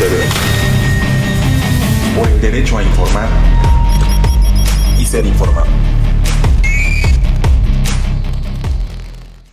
TV. Por el derecho a informar y ser informado.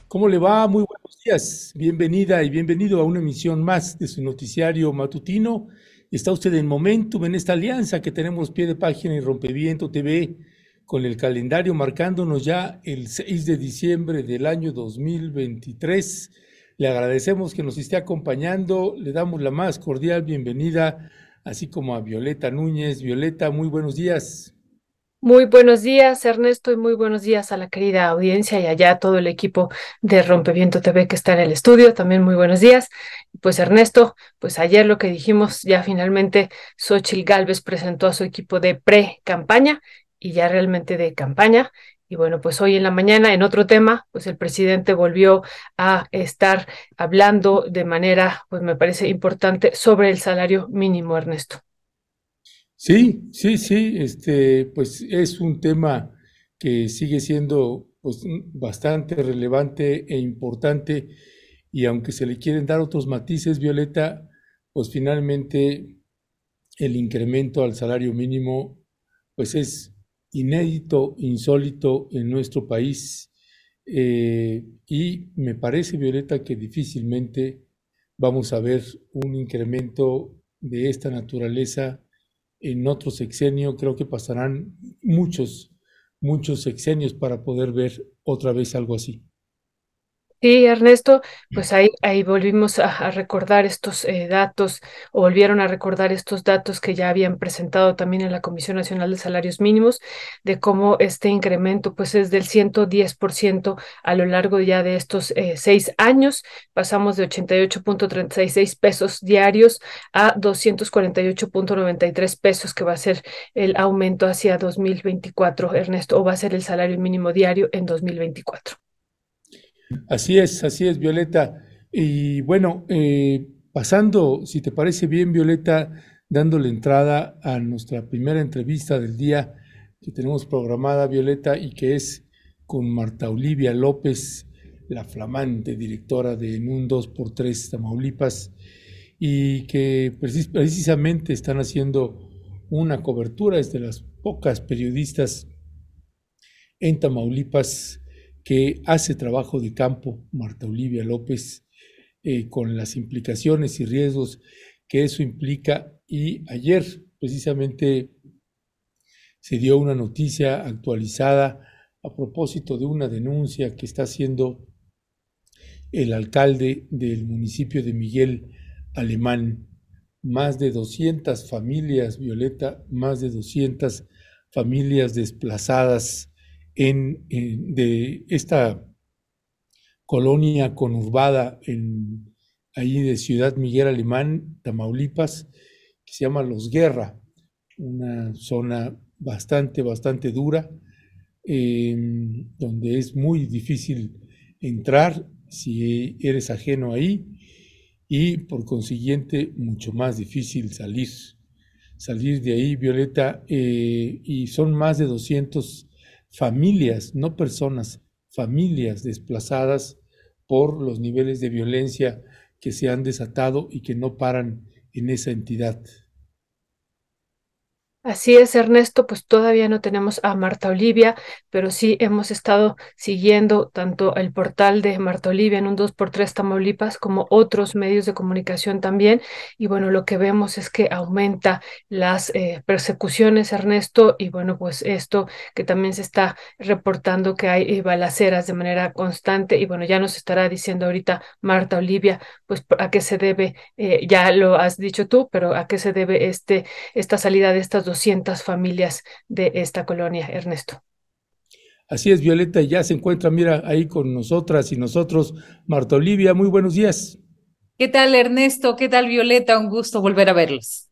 ¿Cómo le va? Muy buenos días. Bienvenida y bienvenido a una emisión más de su noticiario matutino. Está usted en Momentum, en esta alianza que tenemos pie de página en Rompeviento TV, con el calendario marcándonos ya el 6 de diciembre del año 2023. Le agradecemos que nos esté acompañando, le damos la más cordial bienvenida, así como a Violeta Núñez. Violeta, muy buenos días. Muy buenos días, Ernesto, y muy buenos días a la querida audiencia y allá todo el equipo de Rompeviento TV que está en el estudio. También muy buenos días. Pues Ernesto, pues ayer lo que dijimos, ya finalmente Xochil Gálvez presentó a su equipo de pre-campaña y ya realmente de campaña. Y bueno, pues hoy en la mañana, en otro tema, pues el presidente volvió a estar hablando de manera, pues me parece importante, sobre el salario mínimo, Ernesto. Sí, sí, sí, este, pues es un tema que sigue siendo pues, bastante relevante e importante y aunque se le quieren dar otros matices, Violeta, pues finalmente el incremento al salario mínimo pues es inédito, insólito en nuestro país eh, y me parece, Violeta, que difícilmente vamos a ver un incremento de esta naturaleza en otro sexenio. Creo que pasarán muchos, muchos sexenios para poder ver otra vez algo así. Sí, Ernesto, pues ahí, ahí volvimos a, recordar estos eh, datos, o volvieron a recordar estos datos que ya habían presentado también en la Comisión Nacional de Salarios Mínimos, de cómo este incremento pues es del 110% a lo largo ya de estos eh, seis años. Pasamos de 88.36 pesos diarios a 248.93 pesos, que va a ser el aumento hacia 2024, Ernesto, o va a ser el salario mínimo diario en 2024. Así es, así es, Violeta. Y bueno, eh, pasando, si te parece bien, Violeta, dándole entrada a nuestra primera entrevista del día que tenemos programada, Violeta, y que es con Marta Olivia López, la flamante directora de En un 2x3 Tamaulipas, y que precisamente están haciendo una cobertura, es de las pocas periodistas en Tamaulipas que hace trabajo de campo, Marta Olivia López, eh, con las implicaciones y riesgos que eso implica. Y ayer precisamente se dio una noticia actualizada a propósito de una denuncia que está haciendo el alcalde del municipio de Miguel Alemán. Más de 200 familias, Violeta, más de 200 familias desplazadas de esta colonia conurbada en, ahí de Ciudad Miguel Alemán, Tamaulipas, que se llama Los Guerra, una zona bastante, bastante dura, em, donde es muy difícil entrar si eres ajeno ahí y por consiguiente mucho más difícil salir. Salir de ahí, Violeta, eh, y son más de 200 familias, no personas, familias desplazadas por los niveles de violencia que se han desatado y que no paran en esa entidad. Así es, Ernesto, pues todavía no tenemos a Marta Olivia, pero sí hemos estado siguiendo tanto el portal de Marta Olivia en un 2x3 Tamaulipas como otros medios de comunicación también. Y bueno, lo que vemos es que aumenta las eh, persecuciones, Ernesto, y bueno, pues esto que también se está reportando que hay eh, balaceras de manera constante. Y bueno, ya nos estará diciendo ahorita Marta Olivia, pues a qué se debe, eh, ya lo has dicho tú, pero a qué se debe este, esta salida de estas dos 200 familias de esta colonia, Ernesto. Así es, Violeta, ya se encuentra, mira, ahí con nosotras y nosotros, Marta Olivia, muy buenos días. ¿Qué tal, Ernesto? ¿Qué tal, Violeta? Un gusto volver a verlos.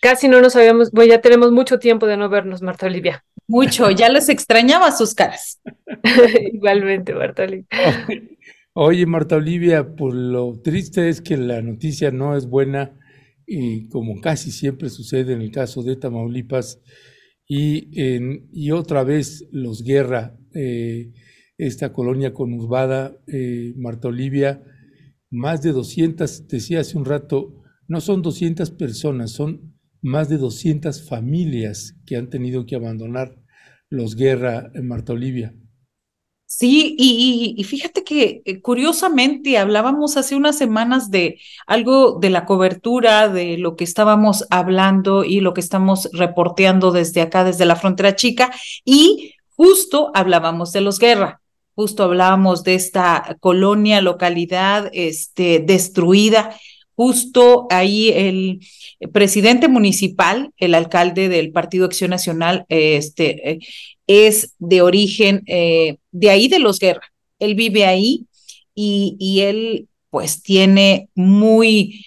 Casi no nos habíamos, bueno, ya tenemos mucho tiempo de no vernos, Marta Olivia. Mucho, ya les extrañaba sus caras. Igualmente, Marta Olivia. Oye, Marta Olivia, por lo triste es que la noticia no es buena y como casi siempre sucede en el caso de Tamaulipas, y, en, y otra vez los Guerra, eh, esta colonia conurbada, eh, Marta Olivia, más de 200, decía hace un rato, no son 200 personas, son más de 200 familias que han tenido que abandonar los guerra en Marta Olivia. Sí, y, fíjate que eh, curiosamente hablábamos hace unas semanas de algo de la cobertura, de lo que estábamos hablando y lo que estamos reporteando desde acá, desde la frontera chica, y justo hablábamos de los guerra, justo hablábamos de esta colonia, localidad este, destruida. Justo ahí el presidente municipal, el alcalde del Partido Acción Nacional, este, eh, es de origen eh, de ahí de los Guerra. Él vive ahí y, y él pues tiene muy,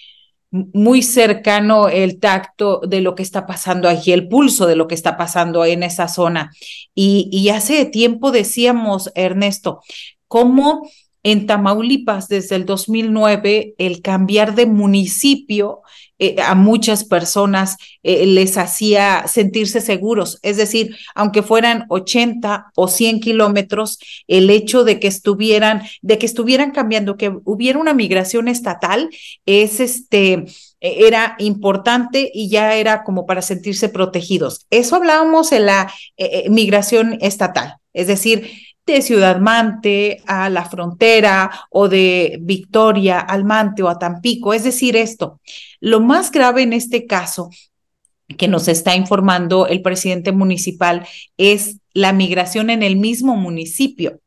muy cercano el tacto de lo que está pasando aquí, el pulso de lo que está pasando en esa zona. Y, y hace tiempo decíamos, Ernesto, cómo en Tamaulipas desde el 2009 el cambiar de municipio eh, a muchas personas eh, les hacía sentirse seguros. Es decir, aunque fueran 80 o 100 kilómetros, el hecho de que estuvieran, de que estuvieran cambiando, que hubiera una migración estatal, es este e, era importante y ya era como para sentirse protegidos. Eso hablábamos en la eh, migración estatal, es decir, de Ciudad Mante a la frontera o de Victoria al Mante o a Tampico. Es decir, esto, lo más grave en este caso que nos está informando el presidente municipal es la migración en el mismo municipio.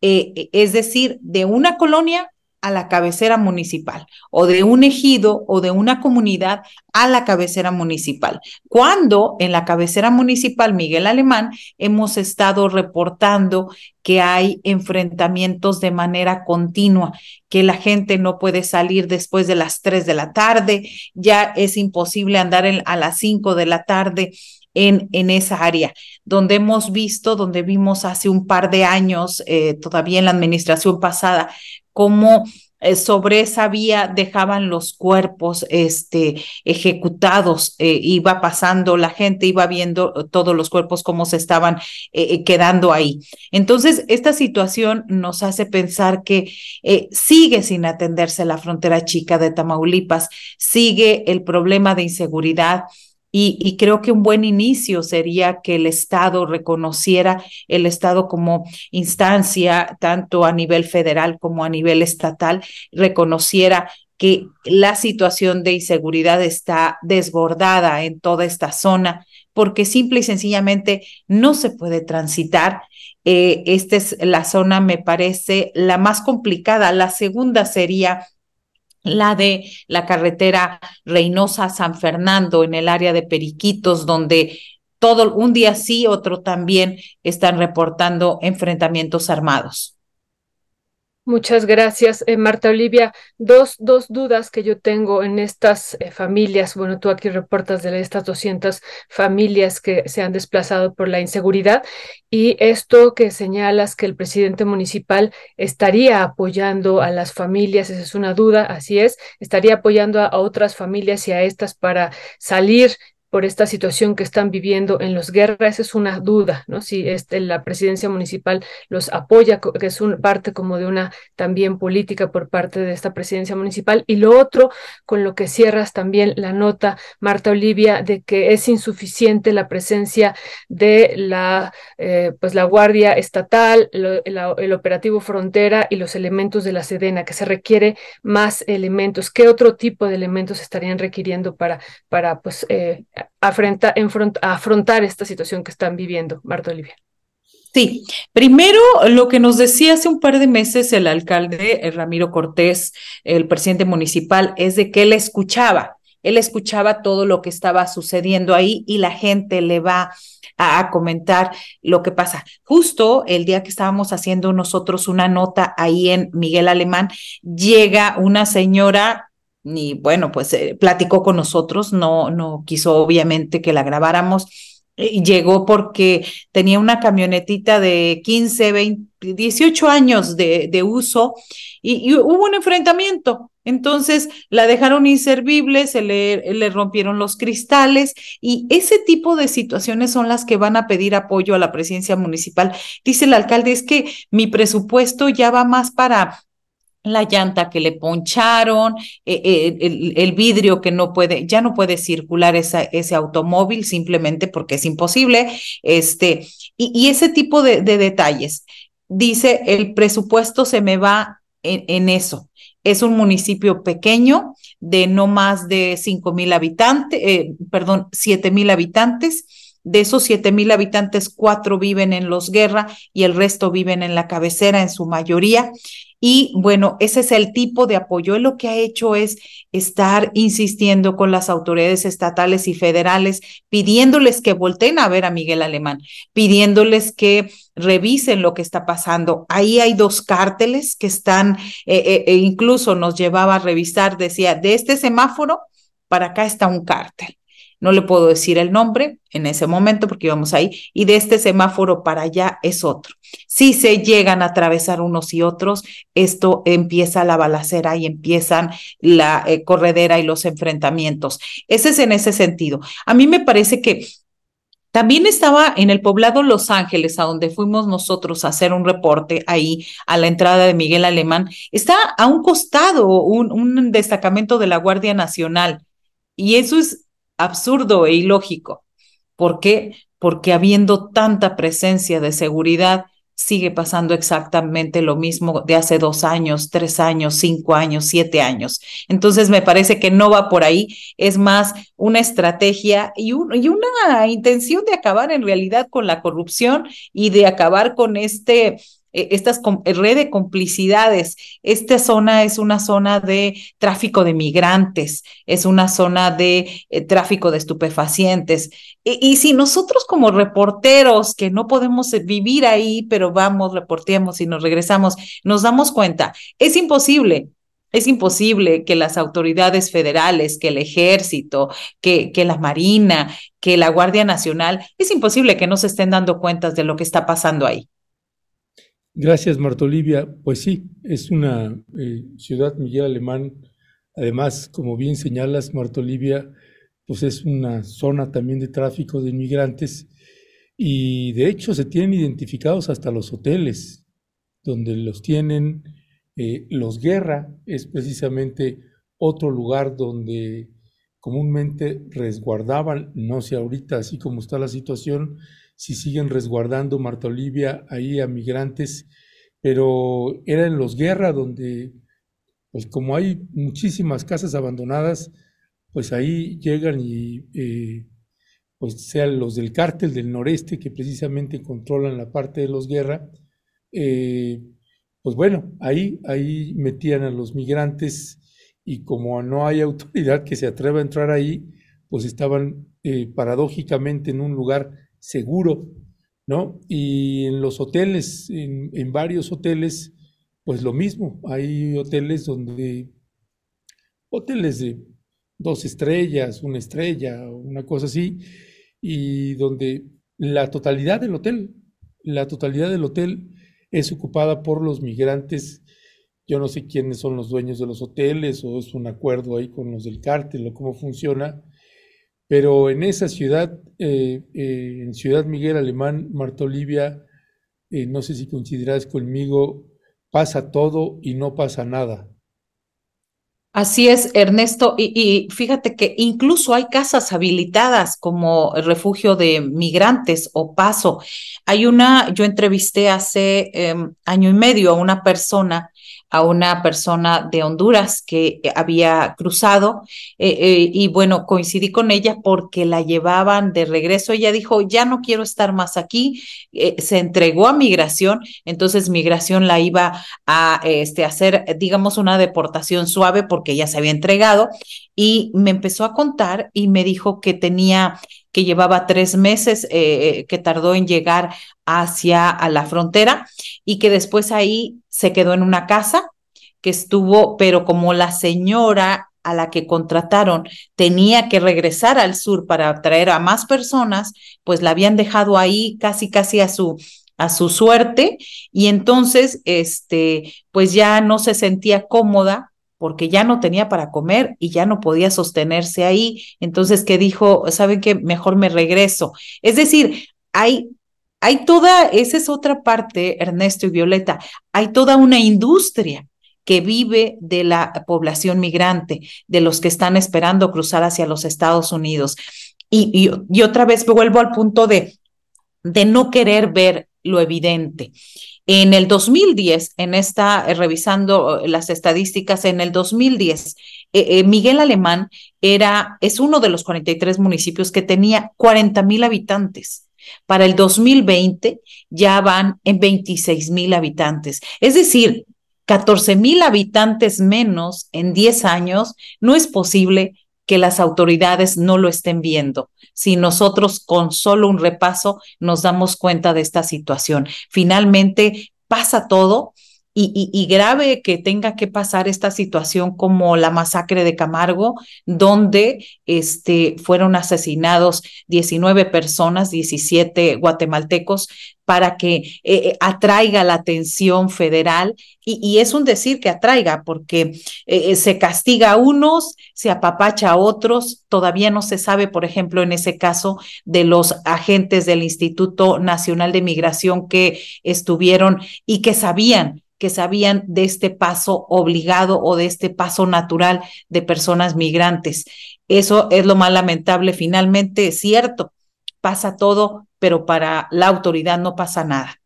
Eh, es decir, de una colonia a la cabecera municipal o de un ejido o de una comunidad a la cabecera municipal. Cuando en la cabecera municipal Miguel Alemán hemos estado reportando que hay enfrentamientos de manera continua, que la gente no puede salir después de las 3 de la tarde, ya es imposible andar a las 5 de la tarde en, en, esa área, donde hemos visto, donde vimos hace un par de años, eh, todavía en la administración pasada, cómo eh, sobre esa vía dejaban los cuerpos este, ejecutados, eh, iba pasando la gente, iba viendo todos los cuerpos cómo se estaban quedando ahí. Entonces, esta situación nos hace pensar que sigue sin atenderse la frontera chica de Tamaulipas, sigue el problema de inseguridad y, creo que un buen inicio sería que el Estado reconociera el Estado como instancia, tanto a nivel federal como a nivel estatal, reconociera que la situación de inseguridad está desbordada en toda esta zona, porque simple y sencillamente no se puede transitar. Eh, esta es la zona, me parece, la más complicada. La segunda sería la de la carretera Reynosa-San Fernando en el área de Periquitos, donde todo un día sí, otro también están reportando enfrentamientos armados. Muchas gracias, eh, Marta Olivia. Dos, dos dudas que yo tengo en estas eh, familias. Bueno, tú aquí reportas de estas 200 familias que se han desplazado por la inseguridad y esto que señalas que el presidente municipal estaría apoyando a las familias, esa es una duda, así es, estaría apoyando a otras familias y a estas para salir por esta situación que están viviendo en los guerras, es una duda, ¿no? Si este, la presidencia municipal los apoya, que es una parte como de una también política por parte de esta presidencia municipal. Y lo otro, con lo que cierras también la nota, Marta Olivia, de que es insuficiente la presencia de la, eh, pues la Guardia Estatal, el operativo Frontera y los elementos de la Sedena, que se requiere más elementos. ¿Qué otro tipo de elementos estarían requiriendo para, para pues, eh, afrontar, esta situación que están viviendo, Marta Olivia. Sí, primero lo que nos decía hace un par de meses el alcalde el Ramiro Cortés, el presidente municipal, es de que él escuchaba, él escuchaba todo lo que estaba sucediendo ahí y la gente le va a, a, comentar lo que pasa. Justo el día que estábamos haciendo nosotros una nota ahí en Miguel Alemán, llega una señora y bueno, pues eh, platicó con nosotros, no, no quiso obviamente que la grabáramos. Y llegó porque tenía una camionetita de 15, 20, 18 años de, de uso y, hubo un enfrentamiento. Entonces la dejaron inservible, se le, le rompieron los cristales y ese tipo de situaciones son las que van a pedir apoyo a la presidencia municipal. Dice el alcalde, es que mi presupuesto ya va más para la llanta que le poncharon, eh, eh, el, vidrio que no puede, ya no puede circular ese automóvil simplemente porque es imposible, este, y, ese tipo de, detalles. Dice, el presupuesto se me va en, eso. Es un municipio pequeño de no más de cinco mil habitantes, eh, perdón, siete mil habitantes. De esos siete mil habitantes, cuatro viven en Los Guerra y el resto viven en la cabecera en su mayoría. Y bueno, ese es el tipo de apoyo. Él lo que ha hecho es estar insistiendo con las autoridades estatales y federales, pidiéndoles que volteen a ver a Miguel Alemán, pidiéndoles que revisen lo que está pasando. Ahí hay dos cárteles que están, eh, eh, e incluso nos llevaba a revisar, decía, de este semáforo para acá está un cártel no le puedo decir el nombre en ese momento porque íbamos ahí, y de este semáforo para allá es otro. Si se llegan a atravesar unos y otros, esto empieza la balacera y empiezan la eh, corredera y los enfrentamientos. Ese es en ese sentido. A mí me parece que también estaba en el poblado Los Ángeles, a donde fuimos nosotros a hacer un reporte ahí a la entrada de Miguel Alemán. Está a un costado un, un destacamento de la Guardia Nacional. Y eso es absurdo e ilógico. ¿Por qué? Porque habiendo tanta presencia de seguridad, sigue pasando exactamente lo mismo de hace dos años, tres años, cinco años, siete años. Entonces me parece que no va por ahí, es más una estrategia y, y una intención de acabar en realidad con la corrupción y de acabar con este estas eh, red de complicidades. Esta zona es una zona de tráfico de migrantes, es una zona de eh, tráfico de estupefacientes. Y, si nosotros como reporteros que no podemos eh, vivir ahí, pero vamos, reporteamos y nos regresamos, nos damos cuenta, es imposible. Es imposible que las autoridades federales, que el ejército, que la Marina, que la Guardia Nacional, es imposible que no se estén dando cuentas de lo que está pasando ahí. Gracias, Marta Olivia. Pues sí, es una eh, ciudad Miguel Alemán. Además, como bien señalas, Marta Olivia, pues es una zona también de tráfico de inmigrantes y de hecho se tienen identificados hasta los hoteles, donde los tienen. Eh, los Guerra es precisamente otro lugar donde comúnmente resguardaban, no sé ahorita así como está la situación, si siguen resguardando Marta Olivia ahí a migrantes, pero era en los guerra donde, pues como hay muchísimas casas abandonadas, pues ahí llegan y eh, pues sean los del cártel del noreste que precisamente controlan la parte de los guerra, eh, pues bueno, ahí, ahí metían a los migrantes y como no hay autoridad que se atreva a entrar ahí, pues estaban eh, paradójicamente en un lugar seguro, ¿no? Y en los hoteles, en, varios hoteles, pues lo mismo, hay hoteles donde, hoteles de dos estrellas, una estrella, una cosa así, y donde la totalidad del hotel, la totalidad del hotel es ocupada por los migrantes. Yo no sé quiénes son los dueños de los hoteles o es un acuerdo ahí con los del cártel o cómo funciona, pero en esa ciudad, eh, eh, en Ciudad Miguel Alemán, Marta Olivia, eh, no sé si coincidirás conmigo, pasa todo y no pasa nada. Así es, Ernesto. Y, fíjate que incluso hay casas habilitadas como refugio de migrantes o paso. Hay una, yo entrevisté hace em, año y medio a una persona a una persona de Honduras que eh, había cruzado eh, eh, y bueno, coincidí con ella porque la llevaban de regreso. Ella dijo, ya no quiero estar más aquí, se entregó a migración, entonces migración la iba a este, hacer, digamos, una deportación suave porque ya se había entregado y me empezó a contar y me dijo que tenía que llevaba tres meses que tardó en llegar hacia a la frontera y que después ahí se quedó en una casa que estuvo, pero como la señora a la que contrataron tenía que regresar al sur para traer a más personas, pues la habían dejado ahí casi casi a su a su suerte y entonces este pues ya no se sentía cómoda porque ya no tenía para comer y ya no podía sostenerse ahí. Entonces, ¿qué dijo? ¿Saben qué? Mejor me regreso. Es decir, hay hay toda, esa es otra parte, Ernesto y Violeta, hay toda una industria que vive de la población migrante, de los que están esperando cruzar hacia los Estados Unidos. Y, y, otra vez vuelvo al punto de, de no querer ver lo evidente. En el 2010, en esta, eh, revisando las estadísticas, en el 2010, eh, eh, Miguel Alemán era, es uno de los 43 municipios que tenía 40 mil habitantes. Para el 2020 ya van en 26 mil habitantes. Es decir, 14 mil habitantes menos en 10 años, no es posible que las autoridades no lo estén viendo. Si nosotros con solo un repaso nos damos cuenta de esta situación, finalmente pasa todo y, grave que tenga que pasar esta situación como la masacre de Camargo, donde este, fueron asesinados 19 personas, 17 guatemaltecos, para que eh, eh, atraiga la atención federal. Y, es un decir que atraiga, porque eh, se castiga a unos, se apapacha a otros. Todavía no se sabe, por ejemplo, en ese caso de los agentes del Instituto Nacional de Migración que estuvieron y que sabían que sabían de este paso obligado o de este paso natural de personas migrantes. Eso es lo más lamentable. Finalmente es cierto, pasa todo, pero para la autoridad no pasa nada.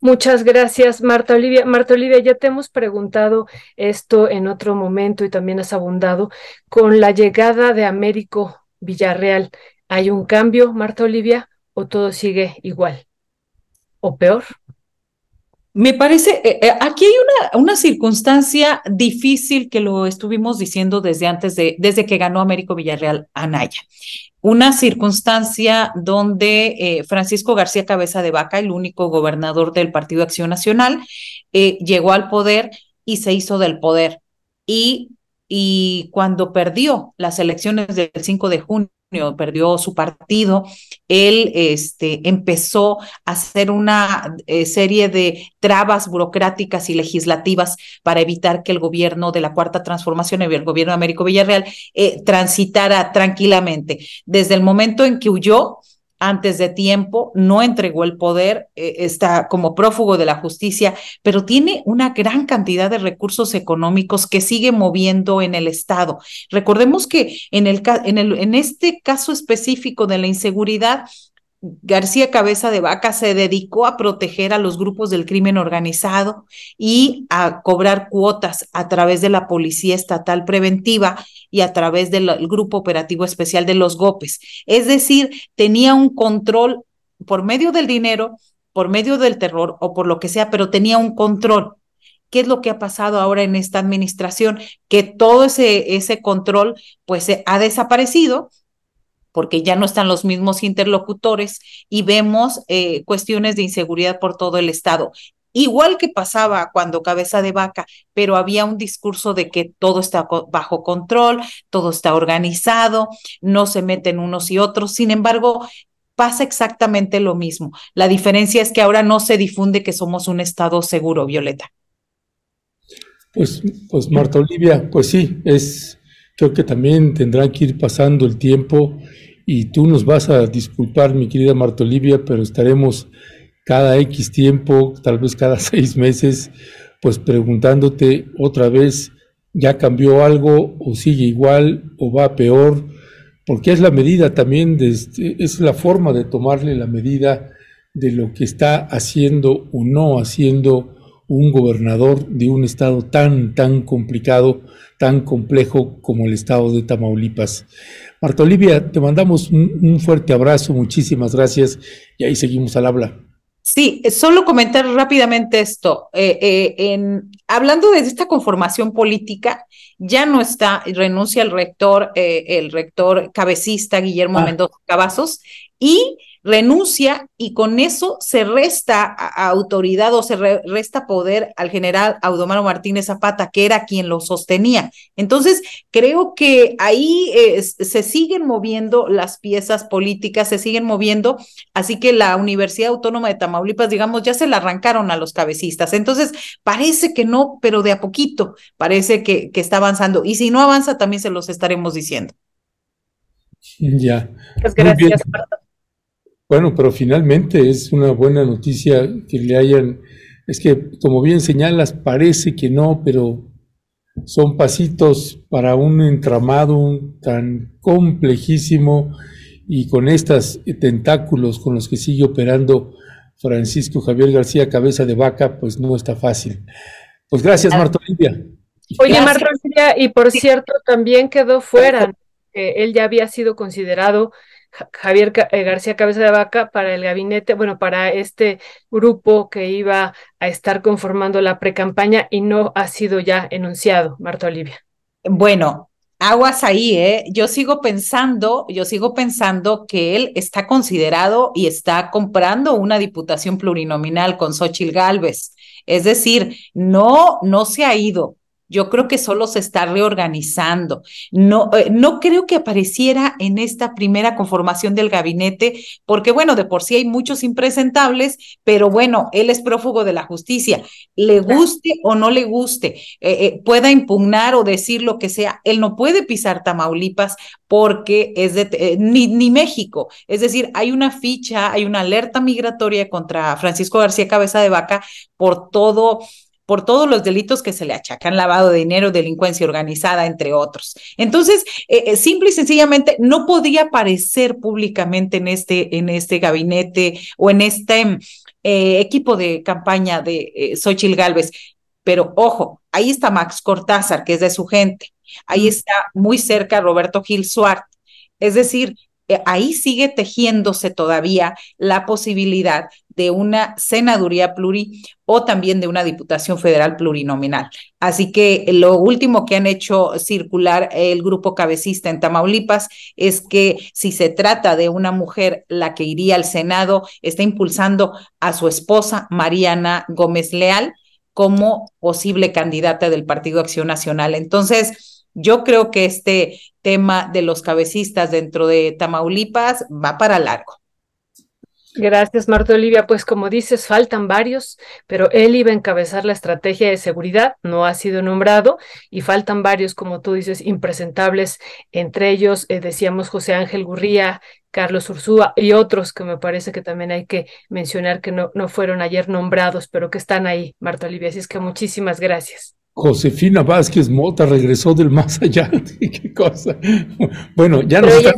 Muchas gracias, Marta Olivia. Marta Olivia, ya te hemos preguntado esto en otro momento y también has abundado. Con la llegada de Américo Villarreal, ¿hay un cambio, Marta Olivia, o todo sigue igual o peor? Me parece, eh, eh, aquí hay una, una, circunstancia difícil que lo estuvimos diciendo desde antes de, desde que ganó Américo Villarreal Anaya. Una circunstancia donde eh, Francisco García Cabeza de Vaca, el único gobernador del Partido Acción Nacional, llegó al poder y se hizo del poder. Y, y cuando perdió las elecciones del 5 de junio, perdió su partido, él este, empezó a hacer una eh, serie de trabas burocráticas y legislativas para evitar que el gobierno de la Cuarta Transformación, el gobierno de Américo Villarreal, eh, transitara tranquilamente. Desde el momento en que huyó, antes de tiempo, no entregó el poder, eh, está como prófugo de la justicia, pero tiene una gran cantidad de recursos económicos que sigue moviendo en el Estado. Recordemos que en, el, en, el, en este caso específico de la inseguridad, García Cabeza de Vaca se dedicó a proteger a los grupos del crimen organizado y a cobrar cuotas a través de la Policía Estatal Preventiva y a través del Grupo Operativo Especial de los GOPES. Es decir, tenía un control por medio del dinero, por medio del terror o por lo que sea, pero tenía un control. ¿Qué es lo que ha pasado ahora en esta administración? Que todo ese, ese control pues ha desaparecido porque ya no están los mismos interlocutores y vemos eh, cuestiones de inseguridad por todo el Estado. Igual que pasaba cuando cabeza de vaca, pero había un discurso de que todo está bajo control, todo está organizado, no se meten unos y otros. Sin embargo, pasa exactamente lo mismo. La diferencia es que ahora no se difunde que somos un Estado seguro, Violeta. Pues, pues Marta Olivia, pues sí, es, creo que también tendrá que ir pasando el tiempo y tú nos vas a disculpar, mi querida Marta Olivia, pero estaremos cada X tiempo, tal vez cada seis meses, pues preguntándote otra vez, ¿ya cambió algo o sigue igual o va peor? Porque es la medida también, de este, es la forma de tomarle la medida de lo que está haciendo o no haciendo un gobernador de un estado tan, tan complicado, tan complejo como el estado de Tamaulipas. Marta Olivia, te mandamos un, fuerte abrazo, muchísimas gracias y ahí seguimos al habla. Sí, solo comentar rápidamente esto. Eh, eh, en, hablando de esta conformación política, ya no está, renuncia el rector, eh, el rector cabecista Guillermo ah. Mendoza Cavazos, y renuncia y con eso se resta autoridad o se resta poder al general Audomaro Martínez Zapata, que era quien lo sostenía. Entonces, creo que ahí eh, se siguen moviendo las piezas políticas, se siguen moviendo, así que la Universidad Autónoma de Tamaulipas, digamos, ya se la arrancaron a los cabecistas. Entonces, parece que no, pero de a poquito parece que, que está avanzando. Y si no avanza, también se los estaremos diciendo. Ya. Muchas gracias, Bueno, pero finalmente es una buena noticia que le hayan Es que, como bien señalas, parece que no, pero son pasitos para un entramado tan complejísimo y con estos tentáculos con los que sigue operando Francisco Javier García Cabeza de Vaca, pues no está fácil. Pues gracias, Marta Olivia. Oye, Marta Olivia, y por cierto, también quedó fuera, que él ya había sido considerado Javier eh, García Cabeza de Vaca para el gabinete, bueno, para este grupo que iba a estar conformando la precampaña y no ha sido ya enunciado, Marta Olivia. Bueno, aguas ahí, ¿eh? Yo sigo pensando, yo sigo pensando que él está considerado y está comprando una diputación plurinominal con Xochil Gálvez. Es decir, no, no se ha ido. Yo creo que solo se está reorganizando. No, eh, no creo que apareciera en esta primera conformación del gabinete, porque bueno, de por sí hay muchos impresentables, pero bueno, él es prófugo de la justicia. Le guste o no le guste, eh, eh, pueda impugnar o decir lo que sea, él no puede pisar Tamaulipas porque es de, ni, ni México. Es decir, hay una ficha, hay una alerta migratoria contra Francisco García Cabeza de Vaca por todo por todos los delitos que se le achacan, lavado de dinero, delincuencia organizada, entre otros. Entonces, eh, eh, simple y sencillamente, no podía aparecer públicamente en este, en este gabinete o en este eh, equipo de campaña de Xochil Gálvez. Pero ojo, ahí está Max Cortázar, que es de su gente. Ahí está muy cerca Roberto Gil Suárez. Es decir, ahí sigue tejiéndose todavía la posibilidad de una senaduría pluri o también de una diputación federal plurinominal. Así que lo último que han hecho circular el grupo cabecista en Tamaulipas es que si se trata de una mujer la que iría al Senado, está impulsando a su esposa Mariana Gómez Leal como posible candidata del Partido Acción Nacional. Entonces, yo creo que este tema de los cabecistas dentro de Tamaulipas va para largo. Gracias, Marta Olivia. Pues como dices, faltan varios, pero él iba a encabezar la estrategia de seguridad, no ha sido nombrado, y faltan varios, como tú dices, impresentables, entre ellos, eh, decíamos, José Ángel Gurría, Carlos Ursúa y otros que me parece que también hay que mencionar que no, no fueron ayer nombrados, pero que están ahí, Marta Olivia. Así es que muchísimas gracias. Josefina Vázquez Mota regresó del más allá. ¿Qué cosa? Bueno, ya no está...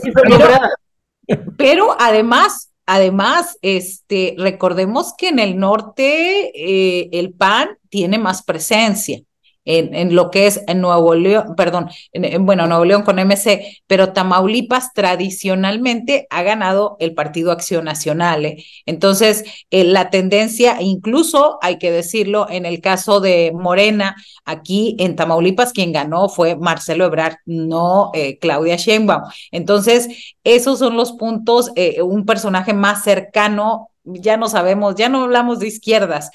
pero además Además, este, recordemos que en el norte eh, el PAN tiene más presencia en, lo que es Nuevo León, perdón, en, bueno, Nuevo León con MC, pero Tamaulipas tradicionalmente ha ganado el Partido Acción Nacional. ¿eh? Entonces, eh, la tendencia, incluso hay que decirlo, en el caso de Morena, aquí en Tamaulipas, quien ganó fue Marcelo Ebrard, no eh, Claudia Sheinbaum. Entonces, esos son los puntos, un personaje más cercano ya no sabemos, ya no hablamos de izquierdas,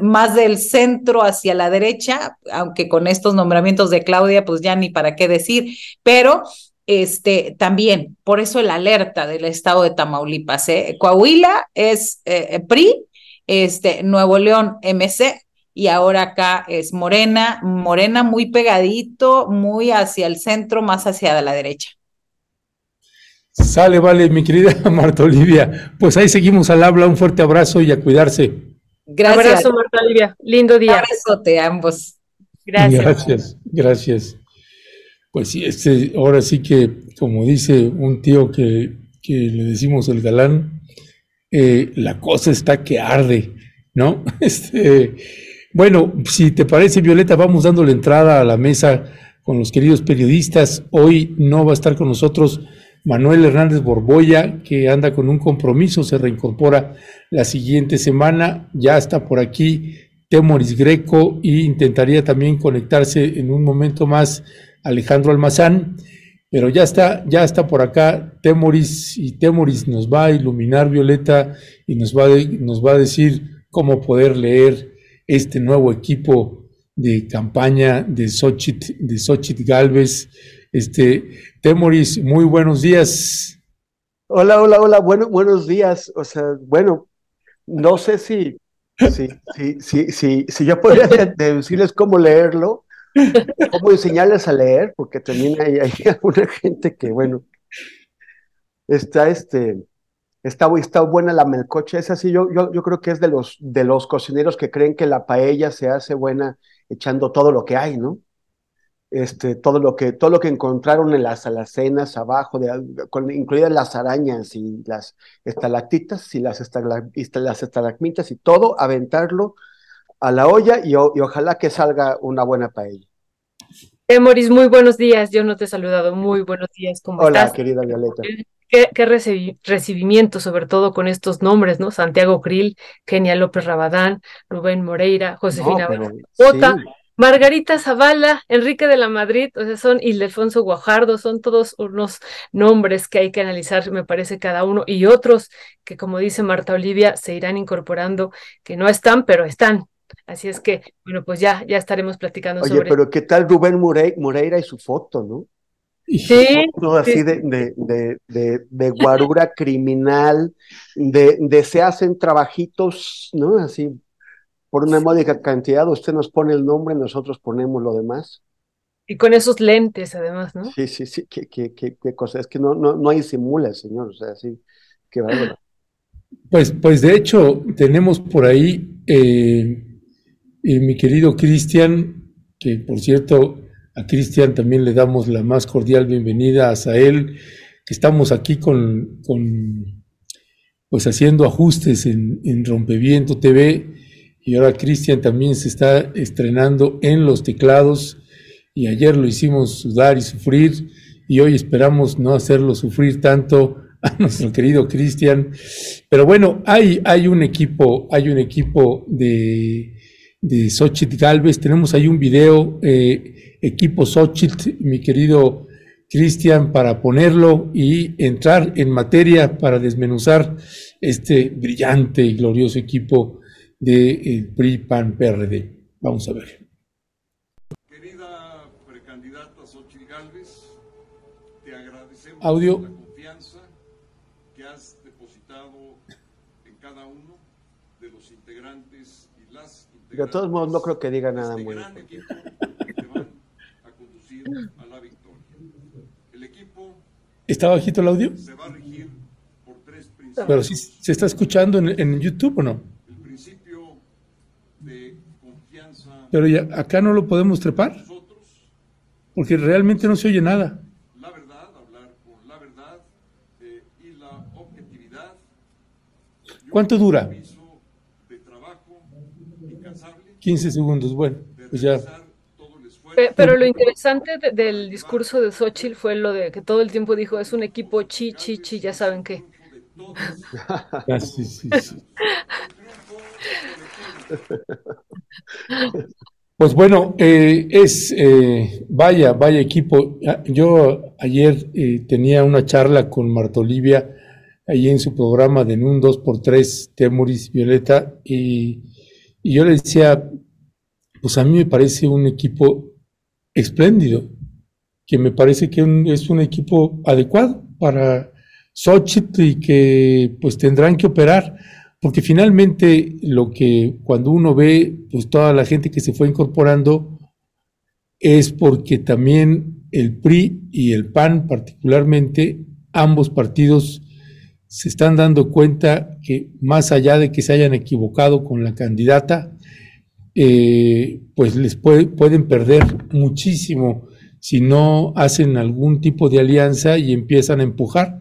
más del centro hacia la derecha, aunque con estos nombramientos de Claudia, pues ya ni para qué decir, pero este, también, por eso el alerta del estado de Tamaulipas, ¿eh? Coahuila es eh, PRI, este, Nuevo León MC, y ahora acá es Morena, Morena muy pegadito, muy hacia el centro, más hacia la derecha. Sale, vale, mi querida Marta Olivia. Pues ahí seguimos al habla. Un fuerte abrazo y a cuidarse. Gracias. Abrazo, Marta Olivia. Lindo día. Abrazote a ambos. Gracias. Gracias, gracias. Pues sí, este, ahora sí que, como dice un tío que, que le decimos el galán, eh, la cosa está que arde, ¿no? Este, bueno, si te parece, Violeta, vamos dando la entrada a la mesa con los queridos periodistas. Hoy no va a estar con nosotros Manuel Hernández Borboya, que anda con un compromiso, se reincorpora la siguiente semana, ya está por aquí Temoris Greco y intentaría también conectarse en un momento más Alejandro Almazán, pero ya está, ya está por acá Temoris y Temoris nos va a iluminar Violeta y nos va, nos va a decir cómo poder leer este nuevo equipo de campaña de Xochitl, de Xochitl Galvez este, Temoris, muy buenos días. Hola, hola, hola, bueno, buenos días. O sea, bueno, no sé si, si, si, si, si, si yo podría decirles cómo leerlo, cómo enseñarles a leer, porque también hay, alguna gente que, bueno, está este, Está, está buena la melcocha, es así, yo, yo, yo creo que es de los, de los cocineros que creen que la paella se hace buena echando todo lo que hay, ¿no? Este, todo lo que, todo lo que encontraron en las alacenas abajo, de, con, incluidas las arañas y las estalactitas y las, las estalagmitas y todo, aventarlo a la olla y, y, ojalá que salga una buena paella. Emoris, muy buenos días. Yo no te he saludado. Muy buenos días. ¿Cómo Hola, estás? querida Violeta qué, qué recibimiento, sobre todo con estos nombres, ¿no? Santiago Krill, Kenia López Rabadán, Rubén Moreira, Josefina no, sí. Margarita Zavala, Enrique de la Madrid, o sea, son Ildefonso Guajardo, son todos unos nombres que hay que analizar, me parece, cada uno, y otros que, como dice Marta Olivia, se irán incorporando, que no están, pero están. Así es que, bueno, pues ya, ya estaremos platicando Oye, sobre. pero ¿qué tal Rubén Moreira y su foto, no? Sí, Todo así sí. de, de, de, de, de guarura criminal, de, de se hacen trabajitos, ¿no? Así, por una módica cantidad, usted nos pone el nombre, nosotros ponemos lo demás. Y con esos lentes, además, ¿no? Sí, sí, sí, qué, qué, qué, qué cosa, es que no, no, no hay simula, señor, o sea, sí, qué bárbaro. Pues, pues de hecho, tenemos por ahí eh, eh, mi querido Cristian, que por cierto, a Cristian también le damos la más cordial bienvenida a Sael, que estamos aquí con, con pues haciendo ajustes en, en Rompeviento TV y ahora Cristian también se está estrenando en los teclados. Y ayer lo hicimos sudar y sufrir. Y hoy esperamos no hacerlo sufrir tanto a nuestro querido Cristian. Pero bueno, hay, hay un equipo, hay un equipo de, de Xochitl Galvez, tenemos ahí un video, eh, equipo Xochitl, mi querido Cristian, para ponerlo y entrar en materia para desmenuzar este brillante y glorioso equipo de eh, PRI, PAN, PRD. Vamos a ver. Querida precandidata Xochitl Galvez, te agradecemos Audio. la confianza que has depositado en cada uno de los integrantes y las integrantes De todos modos, no creo que diga nada este muy gran importante. equipo que te van a conducir a la victoria. El equipo ¿Está bajito el audio? se va a regir por tres principios. Pero sí se está escuchando en, en YouTube o no? El principio de confianza Pero ya acá no lo podemos trepar porque realmente no se oye nada. la verdad, hablar con la verdad eh, y la objetividad. ¿Cuánto dura? de trabajo incansable 15 segundos. Bueno, pues ya. Pero lo interesante de- del discurso de Xochitl fue lo de que todo el tiempo dijo es un equipo chi, chi, chi, ya saben qué. Ah, sí, sí, sí. Pues bueno, eh, es, eh, vaya, vaya equipo. Ah, Yo ayer eh, tenía una charla con Marta Olivia ahí en su programa de en un 2x3, Temuris Violeta, y, y yo le decía, pues a mí me parece un equipo espléndido, que me parece que es un equipo adecuado para Xochitl y que pues tendrán que operar, porque finalmente lo que cuando uno ve pues toda la gente que se fue incorporando es porque también el PRI y el PAN particularmente, ambos partidos se están dando cuenta que más allá de que se hayan equivocado con la candidata, eh, pues les puede- pueden perder muchísimo si no hacen algún tipo de alianza y empiezan a empujar.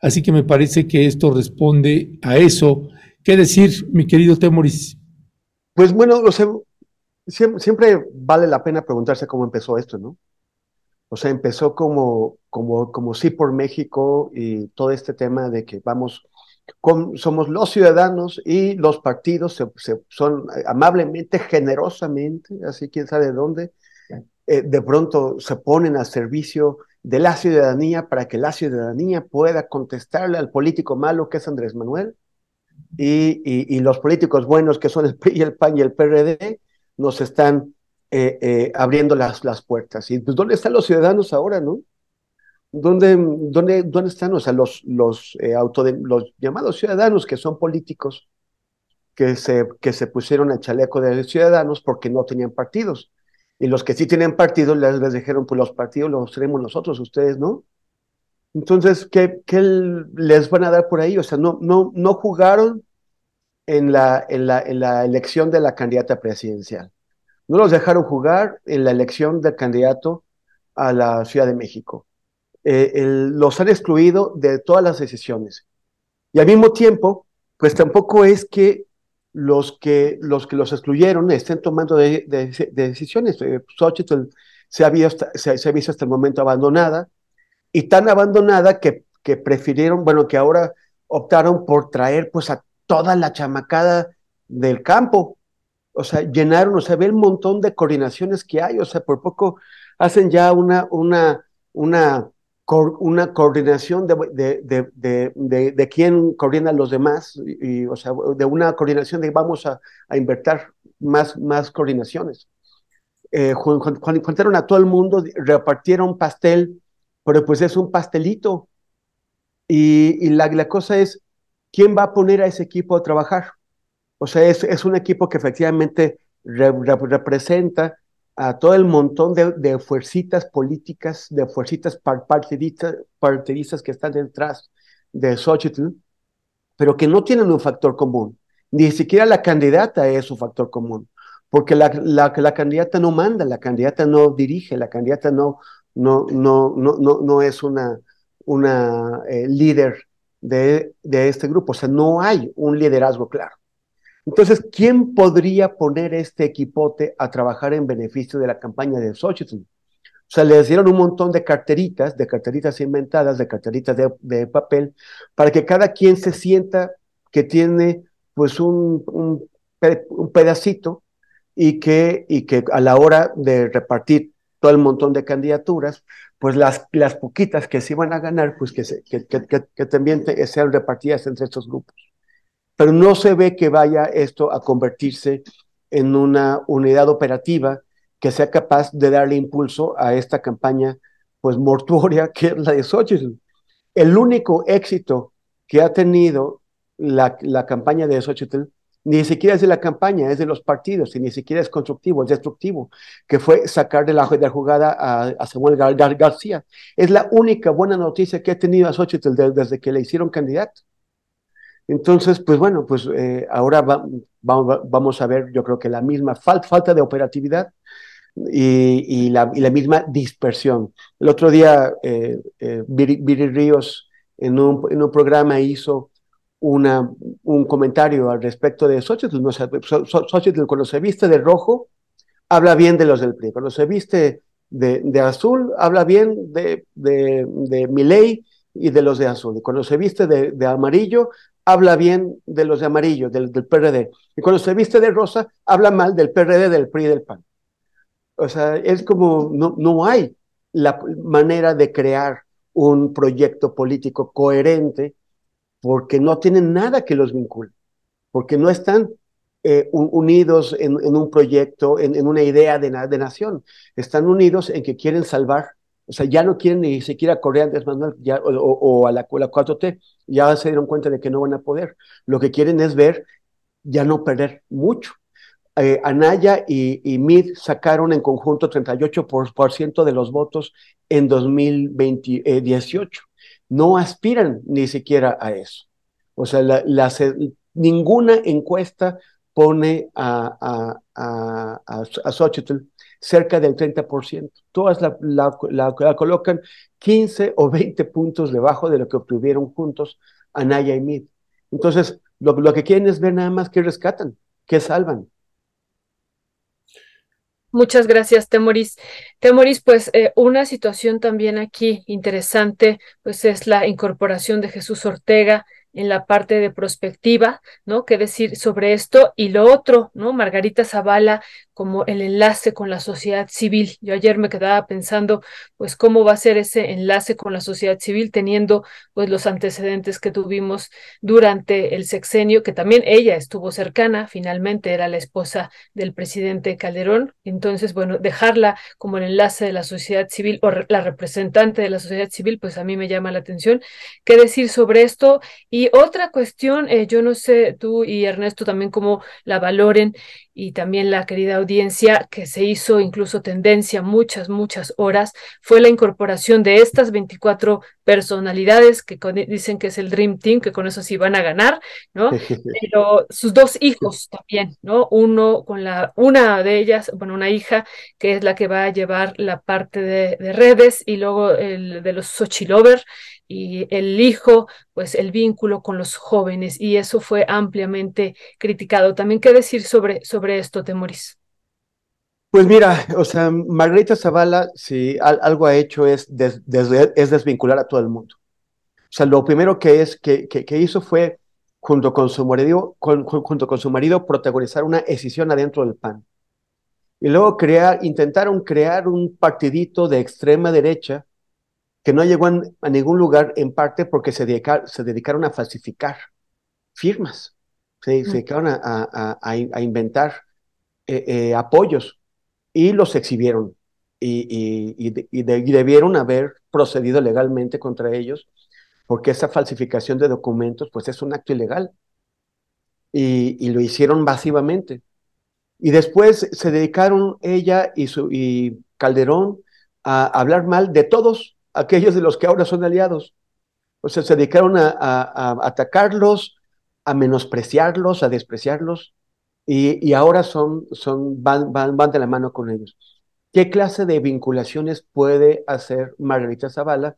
Así que me parece que esto responde a eso. ¿Qué decir, mi querido Temoris? Pues bueno, o sea, siempre, vale la pena preguntarse cómo empezó esto, ¿no? O sea, empezó como, como, como sí por México y todo este tema de que vamos, somos los ciudadanos y los partidos se, se- son amablemente, generosamente, así quién sabe de dónde, eh, de pronto se ponen al servicio de la ciudadanía para que la ciudadanía pueda contestarle al político malo que es Andrés Manuel y, los políticos buenos que son el PRI el PAN y el PRD nos están eh, eh, abriendo las, las puertas. ¿Y pues, dónde están los ciudadanos ahora, no? ¿Dónde, dónde, dónde están? O sea, los, los, eh, los llamados ciudadanos que son políticos que se, que se pusieron el chaleco de ciudadanos porque no tenían partidos. Y los que sí tienen partidos les, les dijeron, pues los partidos los tenemos nosotros, ustedes no. Entonces, ¿qué, ¿qué, les van a dar por ahí? O sea, no, no, no jugaron en la, en, la, en la elección de la candidata presidencial. No los dejaron jugar en la elección del candidato a la Ciudad de México. Eh, los han excluido de todas las decisiones. Y al mismo tiempo, pues tampoco es que los que los, que los excluyeron estén tomando de, de, de decisiones. Eh, Xochitl se ha, se ha visto hasta el momento abandonada, y tan abandonada que, que prefirieron, bueno, que ahora optaron por traer pues a toda la chamacada del campo. O sea, llenaron, o sea, ve el montón de coordinaciones que hay, o sea, por poco hacen ya una, una, una, una coordinación de, de, de, de, quién coordina a los demás, y, o sea, de una coordinación de vamos a, a invertir más, más coordinaciones. Eh, cuando juntaron a todo el mundo, repartieron pastel pero pues es un pastelito. Y, la, la, cosa es, ¿quién va a poner a ese equipo a trabajar? O sea, es, es un equipo que efectivamente re, re, representa a todo el montón de, de fuercitas políticas, de fuercitas par, partidistas, partidistas que están detrás de Xochitl, pero que no tienen un factor común. Ni siquiera la candidata es un factor común, porque la candidata no manda, la candidata no dirige, la candidata no, no, no, no, no, no es una, una eh, líder de, de este grupo, o sea, no hay un liderazgo claro. Entonces, ¿quién podría poner este equipote a trabajar en beneficio de la campaña de Xochitl? O sea, le dieron un montón de carteritas, de carteritas inventadas, de carteritas de, de, papel, para que cada quien se sienta que tiene pues un, un, un pedacito y que, y que a la hora de repartir todo el montón de candidaturas, pues las, las poquitas que se iban a ganar, pues que, se, que, que, que, también sean repartidas entre estos grupos. Pero no se ve que vaya esto a convertirse en una unidad operativa que sea capaz de darle impulso a esta campaña pues mortuoria que es la de Xochitl. El único éxito que ha tenido la, la campaña de Xochitl ni siquiera es de la campaña, es de los partidos, y ni siquiera es constructivo, es destructivo, que fue sacar de la, jugada a, Samuel Gar Gar García. Es la única buena noticia que ha tenido a desde que le hicieron candidato. Entonces, pues bueno, pues eh, ahora va, va, vamos a ver, yo creo que la misma fal falta de operatividad y, la, misma dispersión. El otro día, eh, eh, Viri, Viri, Ríos en un, en un programa hizo un comentario al respecto de Xochitl. No, cuando se viste de rojo, habla bien de los del PRI. Cuando se viste de, azul, habla bien de, de, de Milei y de los de azul. Y cuando se viste de, de amarillo, habla bien de los de amarillo, del, del, PRD. Y cuando se viste de rosa, habla mal del PRD, del PRI y del PAN. O sea, es como, no, no hay la manera de crear un proyecto político coherente porque no tienen nada que los vincule, porque no están eh, unidos en, un proyecto, en, una idea de, de, nación, están unidos en que quieren salvar, o sea, ya no quieren ni siquiera Correa Andrés Manuel ya, o, o, a la, la 4T, ya se dieron cuenta de que no van a poder, lo que quieren es ver ya no perder mucho. Eh, Anaya y, y Mid sacaron en conjunto 38% por, por ciento de los votos en 2018. No aspiran ni siquiera a eso. O sea, la, ninguna encuesta pone a, a, a, a, Xochitl cerca del 30%. Todas la, la, la, colocan 15 o 20 puntos debajo de lo que obtuvieron juntos Anaya y Mid. Entonces, lo, lo que quieren es ver nada más que rescatan, que salvan. Muchas gracias, Temoris. Temoris, pues eh, una situación también aquí interesante, pues es la incorporación de Jesús Ortega en la parte de prospectiva, ¿no? ¿Qué decir sobre esto? Y lo otro, ¿no? Margarita Zavala como el enlace con la sociedad civil. Yo ayer me quedaba pensando, pues, cómo va a ser ese enlace con la sociedad civil teniendo, pues, los antecedentes que tuvimos durante el sexenio, que también ella estuvo cercana, finalmente era la esposa del presidente Calderón. Entonces, bueno, dejarla como el enlace de la sociedad civil o la representante de la sociedad civil, pues a mí me llama la atención. ¿Qué decir sobre esto? Y otra cuestión, eh, yo no sé tú y Ernesto también cómo la valoren y también la querida audiencia que se hizo incluso tendencia muchas, muchas horas, fue la incorporación de estas 24 personalidades que dicen que es el Dream Team, que con eso sí van a ganar, ¿no? Pero sus dos hijos también, ¿no? Uno con la, una de ellas, bueno, una hija que es la que va a llevar la parte de, de redes y luego el de los Xochilover y el hijo, pues el vínculo con los jóvenes y eso fue ampliamente criticado. También, ¿qué decir sobre, sobre esto, Temoris? Pues mira, o sea, Margarita Zavala, si algo ha hecho es, es desvincular a todo el mundo. O sea, lo primero que, es, que, que, hizo fue, junto con, su marido, junto con su marido, protagonizar una escisión adentro del PAN. Y luego crear, intentaron crear un partidito de extrema derecha que no llegó a, ningún lugar, en parte porque se, se dedicaron a falsificar firmas, se, dedicaron a, a inventar eh, eh, apoyos y los exhibieron y, y, debieron haber procedido legalmente contra ellos porque esa falsificación de documentos pues es un acto ilegal y, lo hicieron masivamente. Y después se dedicaron ella y, su, y Calderón a hablar mal de todos aquellos de los que ahora son aliados. O sea, se dedicaron a, a atacarlos, a menospreciarlos, a despreciarlos y, ahora son, van, van, van de la mano con ellos. ¿Qué clase de vinculaciones puede hacer Margarita Zavala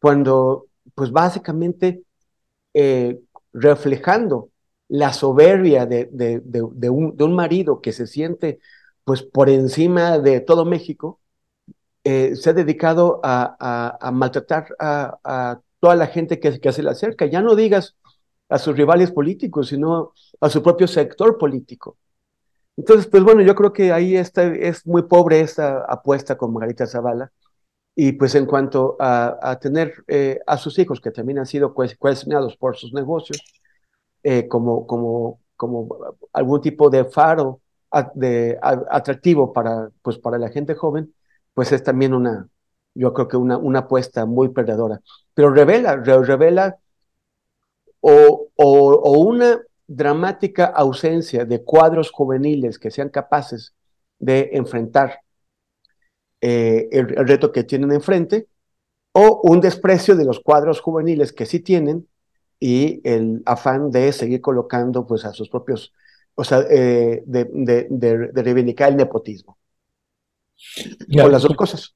cuando, pues básicamente, eh, reflejando la soberbia de, un, marido que se siente pues por encima de todo México, eh, se ha dedicado a, maltratar a, a, toda la gente que, que se le acerca. Ya no digas a sus rivales políticos, sino a su propio sector político. Entonces, pues bueno, yo creo que ahí está, es muy pobre esta apuesta con Margarita Zavala. Y pues en cuanto a, tener eh, a sus hijos, que también han sido cuestionados por sus negocios, eh, como, algún tipo de faro de, atractivo para, pues para la gente joven, pues es también una, yo creo que una apuesta muy perdedora. Pero revela, revela o, o, una dramática ausencia de cuadros juveniles que sean capaces de enfrentar eh, el, reto que tienen enfrente, o un desprecio de los cuadros juveniles que sí tienen y el afán de seguir colocando pues a sus propios, o sea, eh, de, de, reivindicar el nepotismo. o las dos cosas.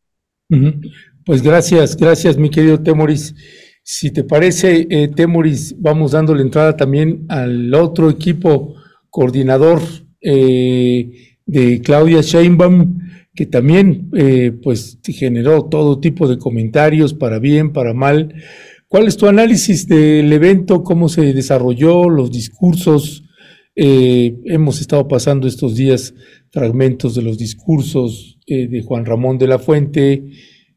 Pues gracias, gracias mi querido Temoris. Si te parece, eh, Temoris, vamos dando la entrada también al otro equipo coordinador eh, de Claudia Sheinbaum, que también eh, pues generó todo tipo de comentarios para bien, para mal. ¿Cuál es tu análisis del evento? ¿Cómo se desarrolló? ¿Los discursos? hemos estado pasando estos días fragmentos de los discursos de Juan Ramón de la Fuente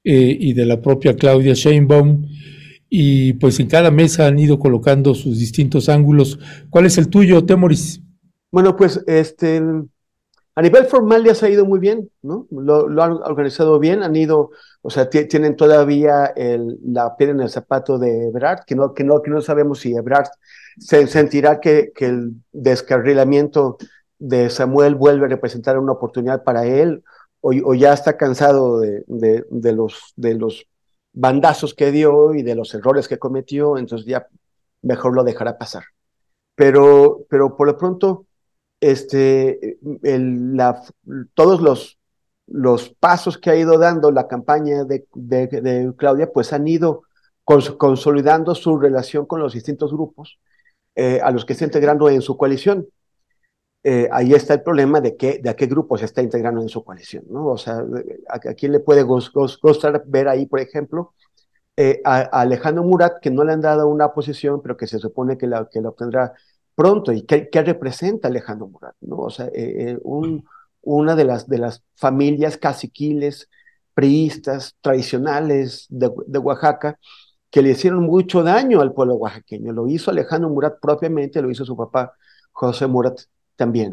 y de la propia Claudia Sheinbaum y pues en cada mesa han ido colocando sus distintos ángulos. ¿Cuál es el tuyo, Temoris? Bueno, pues este, a nivel formal se ha ido muy bien, ¿no? Lo, han organizado bien, han ido, o sea, tienen todavía el, la piedra en el zapato de Ebrard, que no, que no, que no sabemos si Ebrard se sentirá que, que el descarrilamiento de Samuel vuelve a representar una oportunidad para él, o, o ya está cansado de, de, de, los, de los bandazos que dio y de los errores que cometió, entonces ya mejor lo dejará pasar. Pero, pero por lo pronto, este, la, todos los, los pasos que ha ido dando la campaña de, de, Claudia, pues han ido consolidando su relación con los distintos grupos eh, a los que está integrando en su coalición. Eh, ahí está el problema de, qué, de a qué grupo se está integrando en su coalición, ¿no? O sea, a, quién le puede gustar ver ahí, por ejemplo, eh, a, Alejandro Murat, que no le han dado una posición, pero que se supone que la, que la obtendrá pronto. ¿Y qué, representa Alejandro Murat? ¿no? O sea, eh, un, una de las, de las familias caciquiles, priistas, tradicionales de, de Oaxaca, que le hicieron mucho daño al pueblo oaxaqueño. Lo hizo Alejandro Murat propiamente, lo hizo su papá José Murat también.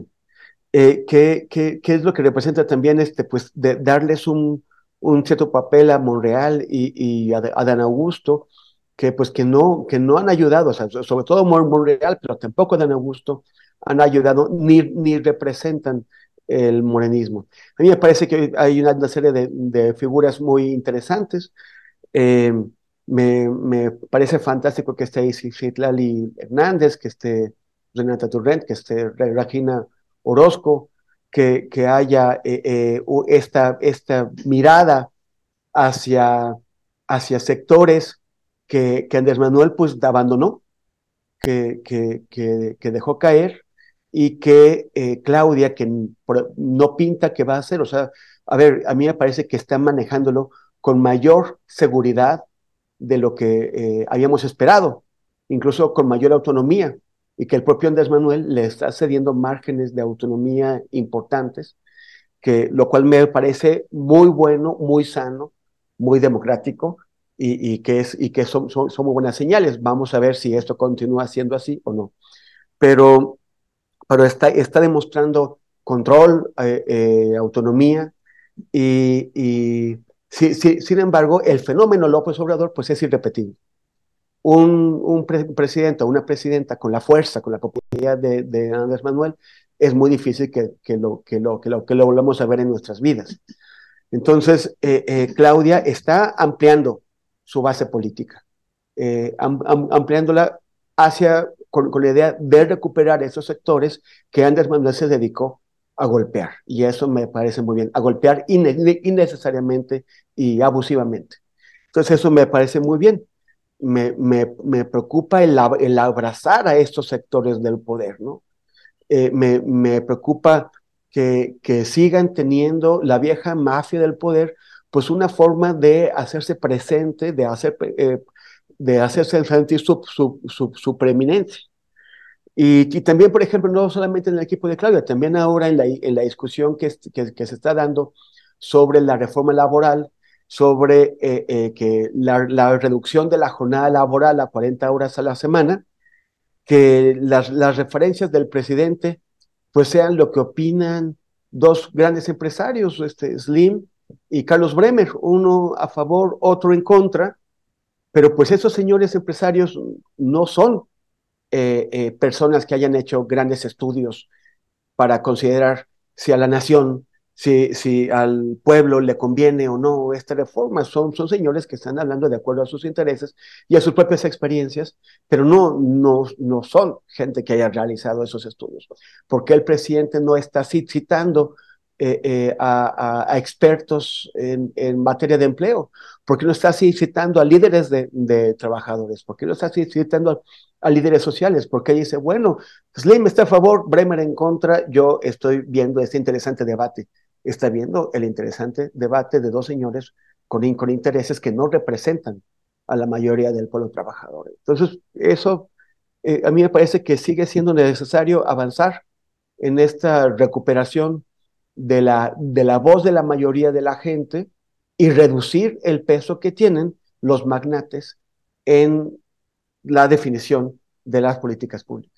Eh, ¿qué, qué, qué, es lo que representa también este, pues, de darles un, un cierto papel a Monreal y, y a, Dan Augusto, que pues que no, que no han ayudado, o sobre todo Monreal, pero tampoco Dan Augusto han ayudado ni, ni representan el morenismo. A mí me parece que hay una, serie de, de, figuras muy interesantes. Eh, Me, me parece fantástico que esté Citlali Hernández, que esté Renata Turrent, que esté Regina Orozco, que, que haya eh, eh, esta, esta mirada hacia, hacia sectores que, que Andrés Manuel pues abandonó, que, que, que dejó caer y que eh, Claudia, que no pinta que va a hacer, o sea, a ver, a mí me parece que está manejándolo con mayor seguridad de lo que habíamos esperado, incluso con mayor autonomía, y que el propio Andrés Manuel le está cediendo márgenes de autonomía importantes, que, lo cual me parece muy bueno, muy sano, muy democrático, y, que, es, y que son, son, son muy buenas señales. Vamos a ver si esto continúa siendo así o no. Pero pero está, está demostrando control, eh, eh, autonomía y, y sin embargo el fenómeno López Obrador pues es irrepetible. Un, un presidente o una presidenta con la fuerza, con la popularidad de, Andrés Manuel, es muy difícil que, que, lo, que, lo, que, lo, que lo volvamos a ver en nuestras vidas. Entonces, eh, Claudia está ampliando su base política, ampliándola hacia con, la idea de recuperar esos sectores que Andrés Manuel se dedicó a golpear. Y eso me parece muy bien, a golpear innecesariamente y abusivamente. Entonces eso me parece muy bien. Me, me, me preocupa el, abrazar a estos sectores del poder, ¿no? Eh, me, me, preocupa que, que, sigan teniendo la vieja mafia del poder, pues una forma de hacerse presente, de hacer eh, de hacerse sentir su, su, su, preeminencia. Y, también, por ejemplo, no solamente en el equipo de Claudia, también ahora en la, en la discusión que, que se está dando sobre la reforma laboral, sobre eh, eh, que la, reducción de la jornada laboral a 40 horas a la semana, que las, referencias del presidente pues sean lo que opinan dos grandes empresarios, este, Slim y Carlos Bremer, uno a favor, otro en contra, pero pues esos señores empresarios no son eh, personas que hayan hecho grandes estudios para considerar si a la nación, si, si al pueblo le conviene o no esta reforma. Son, son señores que están hablando de acuerdo a sus intereses y a sus propias experiencias, pero no, no, no son gente que haya realizado esos estudios. porque el presidente no está citando eh, eh, a, expertos en, en, materia de empleo? ¿Por qué no está citando a líderes de, de trabajadores? ¿Por qué no está citando a, líderes sociales? Porque dice, bueno, Slim está a favor, Bremer en contra, yo estoy viendo este interesante debate. Está viendo el interesante debate de dos señores con, intereses que no representan a la mayoría del pueblo trabajador. Entonces, eso eh, a mí me parece que sigue siendo necesario avanzar en esta recuperación de la, de la voz de la mayoría de la gente y reducir el peso que tienen los magnates en la definición de las políticas públicas.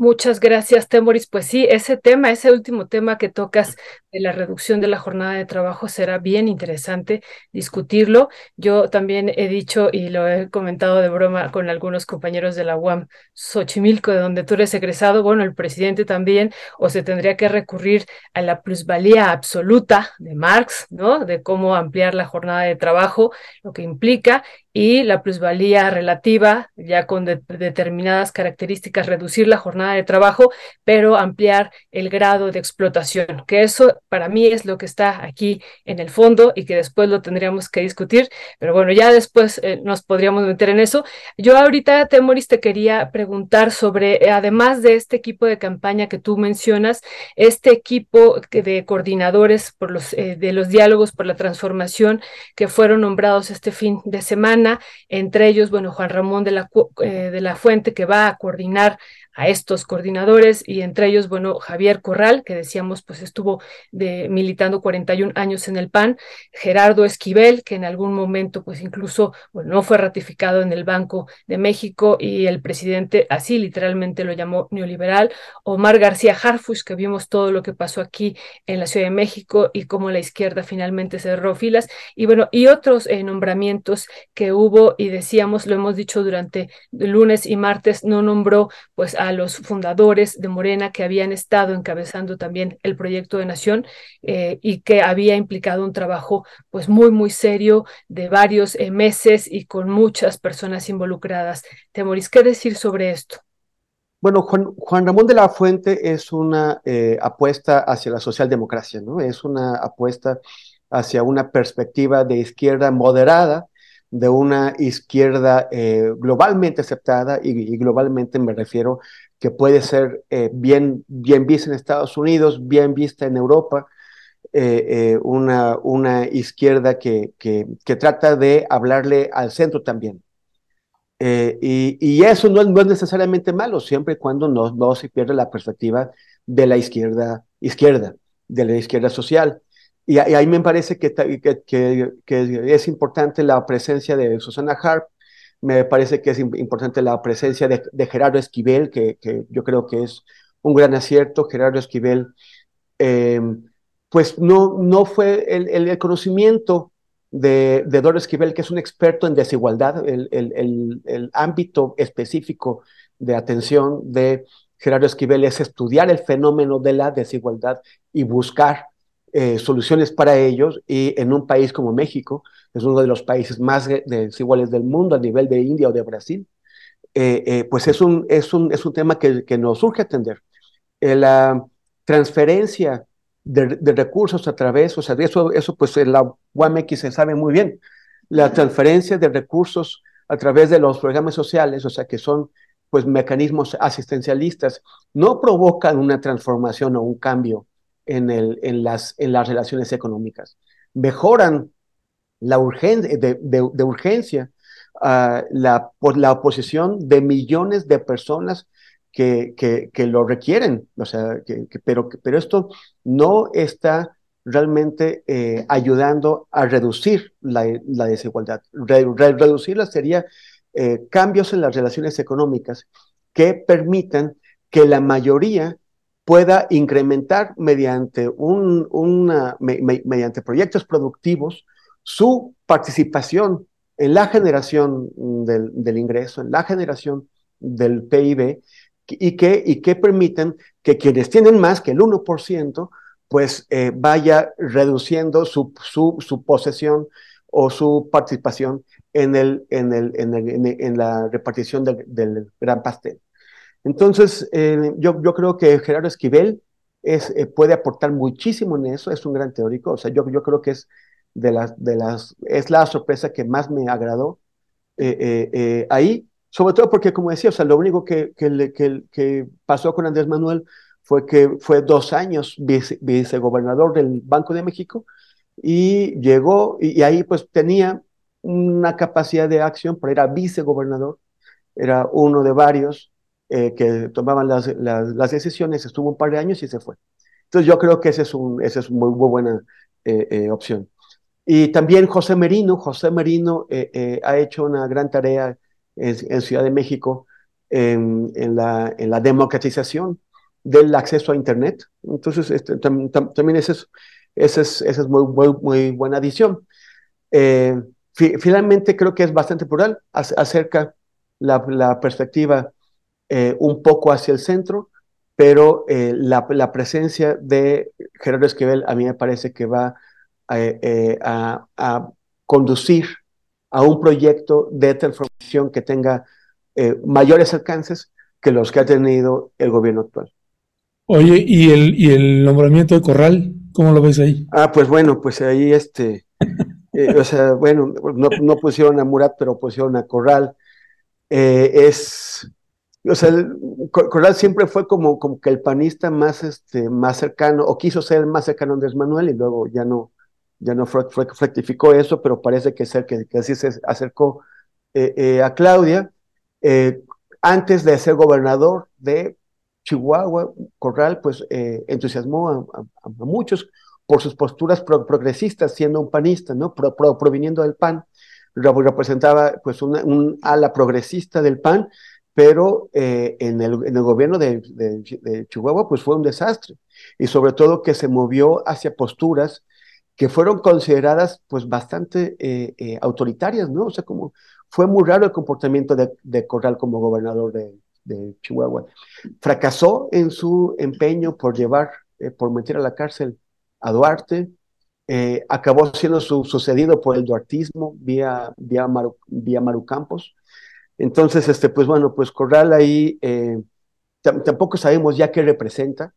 Muchas gracias, Temoris. Pues sí, ese tema, ese último tema que tocas de la reducción de la jornada de trabajo será bien interesante discutirlo. Yo también he dicho y lo he comentado de broma con algunos compañeros de la UAM Xochimilco, de donde tú eres egresado, bueno, el presidente también, o se tendría que recurrir a la plusvalía absoluta de Marx, ¿no? De cómo ampliar la jornada de trabajo, lo que implica, y la plusvalía relativa, ya con determinadas características, reducir la jornada de trabajo, pero ampliar el grado de explotación, que eso para mí es lo que está aquí en el fondo y que después lo tendríamos que discutir, pero bueno, ya después eh, nos podríamos meter en eso. Yo ahorita, Temoris, te quería preguntar sobre, eh, además de este equipo de campaña que tú mencionas, este equipo de coordinadores por los, eh, de los diálogos por la transformación que fueron nombrados este fin de semana, entre ellos, bueno, Juan Ramón de la, eh, de la Fuente, que va a coordinar a estos coordinadores y entre ellos, bueno, Javier Corral, que decíamos, pues estuvo militando 41 años en el PAN, Gerardo Esquivel, que en algún momento, pues incluso, bueno, no fue ratificado en el Banco de México y el presidente así literalmente lo llamó neoliberal, Omar García Harfush, que vimos todo lo que pasó aquí en la Ciudad de México y cómo la izquierda finalmente cerró filas, y bueno, y otros eh, nombramientos que hubo y decíamos, lo hemos dicho durante lunes y martes, no nombró pues a los fundadores de Morena que habían estado encabezando también el proyecto de nación eh, y que había implicado un trabajo pues muy, muy serio de varios eh, meses y con muchas personas involucradas. Temoris, ¿qué decir sobre esto? Bueno, Juan, Ramón de la Fuente es una eh, apuesta hacia la socialdemocracia, ¿no? Es una apuesta hacia una perspectiva de izquierda moderada, de una izquierda eh, globalmente aceptada, y, globalmente me refiero que puede ser eh, bien, bien vista en Estados Unidos, bien vista en Europa, una, una izquierda que, que, trata de hablarle al centro también. Eh, y, eso no es, no es, necesariamente malo, siempre y cuando no, no, se pierde la perspectiva de la izquierda, izquierda, de la izquierda social. Y, ahí me parece que, que, es importante la presencia de Susana Harp, me parece que es importante la presencia de, Gerardo Esquivel, que, yo creo que es un gran acierto. Gerardo Esquivel, eh, pues no, no fue el, el conocimiento de, de Doro Esquivel, que es un experto en desigualdad, el, el, el, ámbito específico de atención de Gerardo Esquivel es estudiar el fenómeno de la desigualdad y buscar eh, soluciones para ellos. Y en un país como México, es uno de los países más desiguales del mundo a nivel de India o de Brasil, eh, eh, pues es un, es, un, es un tema que, que nos surge atender. la transferencia de, recursos a través, o sea, de eso, eso pues en la UAMX se sabe muy bien, la transferencia de recursos a través de los programas sociales, o sea, que son pues mecanismos asistencialistas, no provocan una transformación o un cambio en, el, en, las, en las relaciones económicas. Mejoran la urgencia, de, urgencia uh, la, por la oposición de millones de personas que, que, lo requieren, o sea, que, pero, pero esto no está realmente eh, ayudando a reducir la, la desigualdad. reducirla sería eh, cambios en las relaciones económicas que permitan que la mayoría pueda incrementar mediante, un, mediante proyectos productivos su participación en la generación del, del ingreso, en la generación del PIB y que, y que permiten que quienes tienen más que el 1%, pues eh, vaya reduciendo su, su, su, posesión o su participación en, el, en, el, en, la repartición del, gran pastel. Entonces, eh, yo, creo que Gerardo Esquivel es, eh, puede aportar muchísimo en eso, es un gran teórico, o sea, yo, creo que es, de las, de las, es la sorpresa que más me agradó ahí, sobre todo porque, como decía, o sea, lo único que, que, pasó con Andrés Manuel fue que fue dos años vice, vicegobernador del Banco de México y llegó y, ahí pues tenía una capacidad de acción, pero era vicegobernador, era uno de varios eh, que tomaban las, las, decisiones, estuvo un par de años y se fue. Entonces yo creo que esa es, un, ese es muy, muy buena eh, eh, opción. Y también José Merino, José Merino ha hecho una gran tarea en, Ciudad de México en, la, en, la, democratización del acceso a Internet. Entonces, este, también esa es, ese es, es muy, muy, buena adición. Eh, finalmente, creo que es bastante plural, acerca la, la perspectiva eh, un poco hacia el centro, pero eh, la, la, presencia de Gerardo Esquivel a mí me parece que va a, a conducir a un proyecto de transformación que tenga eh, mayores alcances que los que ha tenido el gobierno actual. Oye, ¿y el, y el nombramiento de Corral? ¿Cómo lo ves ahí? Ah, pues bueno, pues ahí este, eh, o sea, bueno, no, no, pusieron a Murat, pero pusieron a Corral. Eh, es, o sea, Corral siempre fue como, como que el panista más, este, más cercano, o quiso ser el más cercano a Andrés Manuel y luego ya no, ya no rectificó eso, pero parece que, ser, que, que se acercó eh, eh, a Claudia. Eh, antes de ser gobernador de Chihuahua, Corral, pues entusiasmó a, muchos por sus posturas progresistas, siendo un panista, ¿no? proviniendo del PAN, representaba pues una, un ala progresista del PAN, pero en, el, en, el, gobierno de, de, Chihuahua pues fue un desastre, y sobre todo que se movió hacia posturas que fueron consideradas pues bastante eh, eh, autoritarias, ¿no? O sea, como fue muy raro el comportamiento de, Corral como gobernador de, de Chihuahua, fracasó en su empeño por llevar, eh, por meter a la cárcel a Duarte, eh, acabó siendo su, sucedido por el duartismo vía, vía, Maru, vía Maru Campos. Entonces, este, pues bueno, pues Corral ahí eh, tampoco sabemos ya qué representa,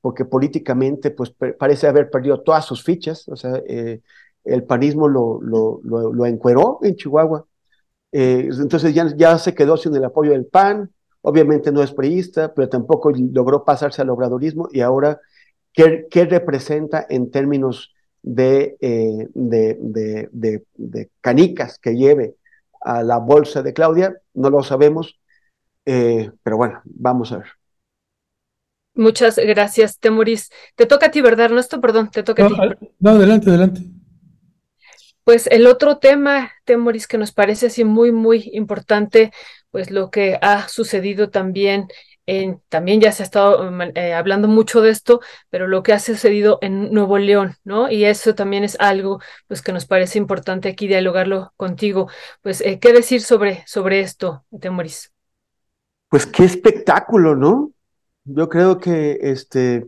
porque políticamente pues parece haber perdido todas sus fichas, o sea, eh, el panismo lo, lo, lo, encueró en Chihuahua, eh, entonces ya, ya se quedó sin el apoyo del PAN, obviamente no es priista, pero tampoco logró pasarse al obradorismo y ahora, ¿qué, qué representa en términos de, de canicas que lleve a la bolsa de Claudia? No lo sabemos, eh, pero bueno, vamos a ver. Muchas gracias, Temoris. Te toca a ti, ¿verdad, Ernesto? Perdón, te toca no, a ti. No, adelante, adelante. Pues el otro tema, Temoris, que nos parece así muy, muy importante, pues lo que ha sucedido también también ya se ha estado eh, hablando mucho de esto, pero lo que ha sucedido en Nuevo León, ¿no? Y eso también es algo, pues, que nos parece importante aquí dialogarlo contigo. Pues, eh, ¿qué decir sobre, sobre esto, Temoris? Pues qué espectáculo, ¿no? Yo creo que este,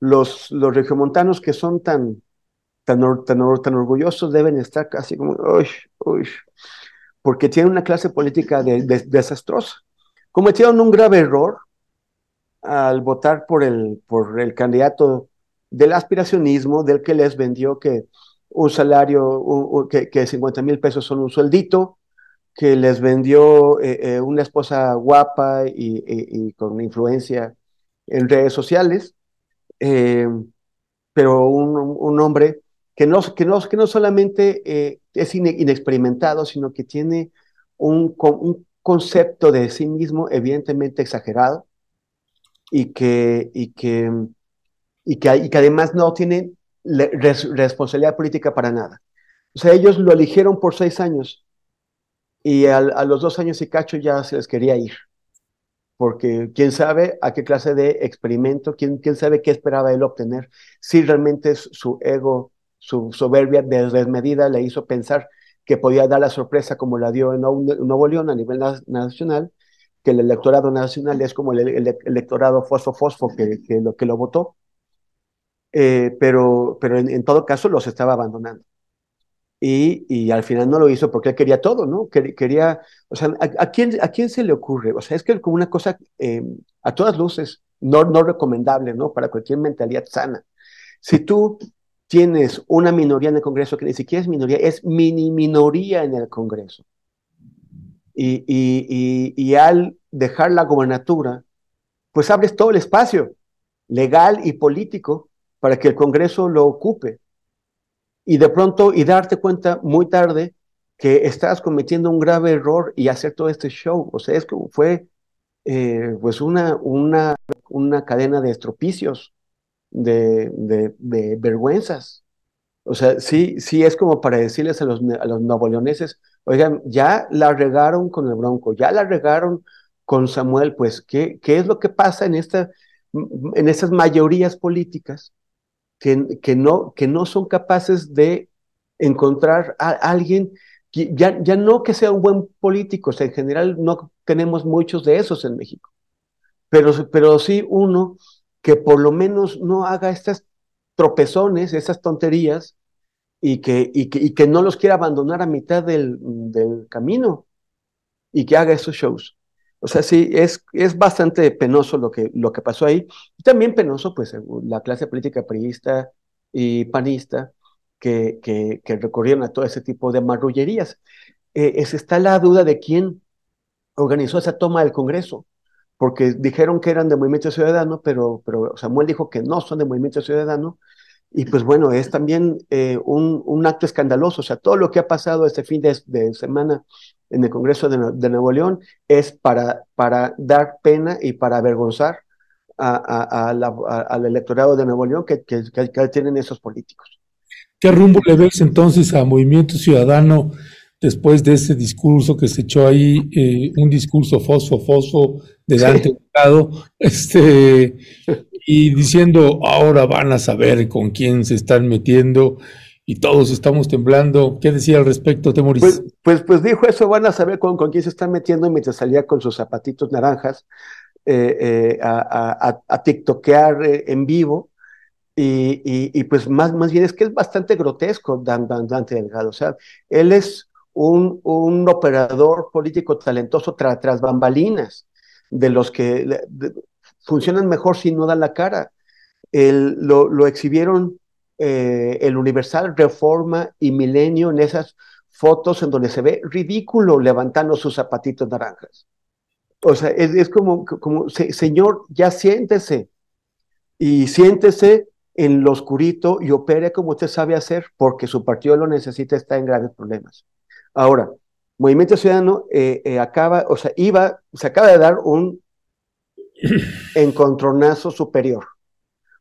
los, los regiomontanos que son tan, tan, tan, tan orgullosos deben estar casi como, uy, uy, porque tienen una clase política de, desastrosa. Cometieron un grave error al votar por el, por el candidato del aspiracionismo, del que les vendió que un salario, que, que 50 mil pesos son un sueldito, que les vendió eh, eh, una esposa guapa y, con influencia en redes sociales, eh, pero un, un, hombre que no, que no, que no solamente eh, es inexperimentado, sino que tiene un, un, concepto de sí mismo evidentemente exagerado y que, y que, y que, y que además no tiene res, responsabilidad política para nada. O sea, ellos lo eligieron por seis años y a, a, los dos años y cacho ya se les quería ir, porque quién sabe a qué clase de experimento, quién, quién sabe qué esperaba él obtener, si realmente su ego, su soberbia desmedida le hizo pensar que podía dar la sorpresa como la dio en Nuevo León a nivel nacional, que el electorado nacional es como el, el electorado fosfo-fosfo que, que, lo, que lo votó, eh, pero, pero en, todo caso los estaba abandonando. Y, y, al final no lo hizo porque quería todo, ¿no? Quería, o sea, ¿a, a, quién, ¿a quién se le ocurre? O sea, es que como una cosa eh, a todas luces no, no recomendable, ¿no? Para cualquier mentalidad sana. Si tú tienes una minoría en el Congreso que ni siquiera es minoría, es mini minoría en el Congreso. Y, al dejar la gobernatura, pues abres todo el espacio legal y político para que el Congreso lo ocupe y de pronto y darte cuenta muy tarde que estás cometiendo un grave error y hacer todo este show. O sea, es como fue eh, pues una, una, una cadena de estropicios, de, vergüenzas. O sea, sí, sí es como para decirles a los, a los novoleoneses, oigan, ya la regaron con el Bronco, ya la regaron con Samuel, pues, ¿qué, qué es lo que pasa en, esta, en estas mayorías políticas? que, que, no, que no son capaces de encontrar a alguien, que ya, ya no que sea un buen político, o sea, en general no tenemos muchos de esos en México, pero, pero sí uno que por lo menos no haga estas tropezones, esas tonterías, y que, y que, y que no los quiera abandonar a mitad del, camino, y que haga esos shows. O sea, sí, es, es bastante penoso lo que, lo que pasó ahí. Y también penoso, pues, la clase política priista y panista que, que, a todo ese tipo de marrullerías. Eh, es, está la duda de quién organizó esa toma del Congreso, porque dijeron que eran de Movimiento Ciudadano, pero, Samuel dijo que no son de Movimiento Ciudadano. Y pues bueno, es también eh, un, acto escandaloso. O sea, todo lo que ha pasado este fin de, semana en el Congreso de, Nuevo León es para, dar pena y para avergonzar al electorado de Nuevo León que, que, que, tienen esos políticos. ¿Qué rumbo le ves entonces a Movimiento Ciudadano después de ese discurso que se echó ahí, eh, un discurso fosfo, fosfo de Dante sí. este, y diciendo, ahora van a saber con quién se están metiendo y todos estamos temblando. ¿Qué decía al respecto, Temoris? Pues, pues, pues dijo eso, van a saber con, quién se están metiendo mientras salía con sus zapatitos naranjas eh, eh, a, a, tiktokear eh, en vivo. Y, pues más, más bien es que es bastante grotesco Dante Delgado. O sea, él es un, un operador político talentoso tras bambalinas, de los que funcionan mejor si no dan la cara. El, lo, exhibieron eh, el Universal, Reforma y Milenio en esas fotos en donde se ve ridículo levantando sus zapatitos naranjas. O sea, es, como, como, señor, ya siéntese y siéntese en lo oscurito y opere como usted sabe hacer, porque su partido lo necesita, está en grandes problemas. Ahora, Movimiento Ciudadano eh, eh, acaba, o sea, iba, se acaba de dar un encontronazo superior.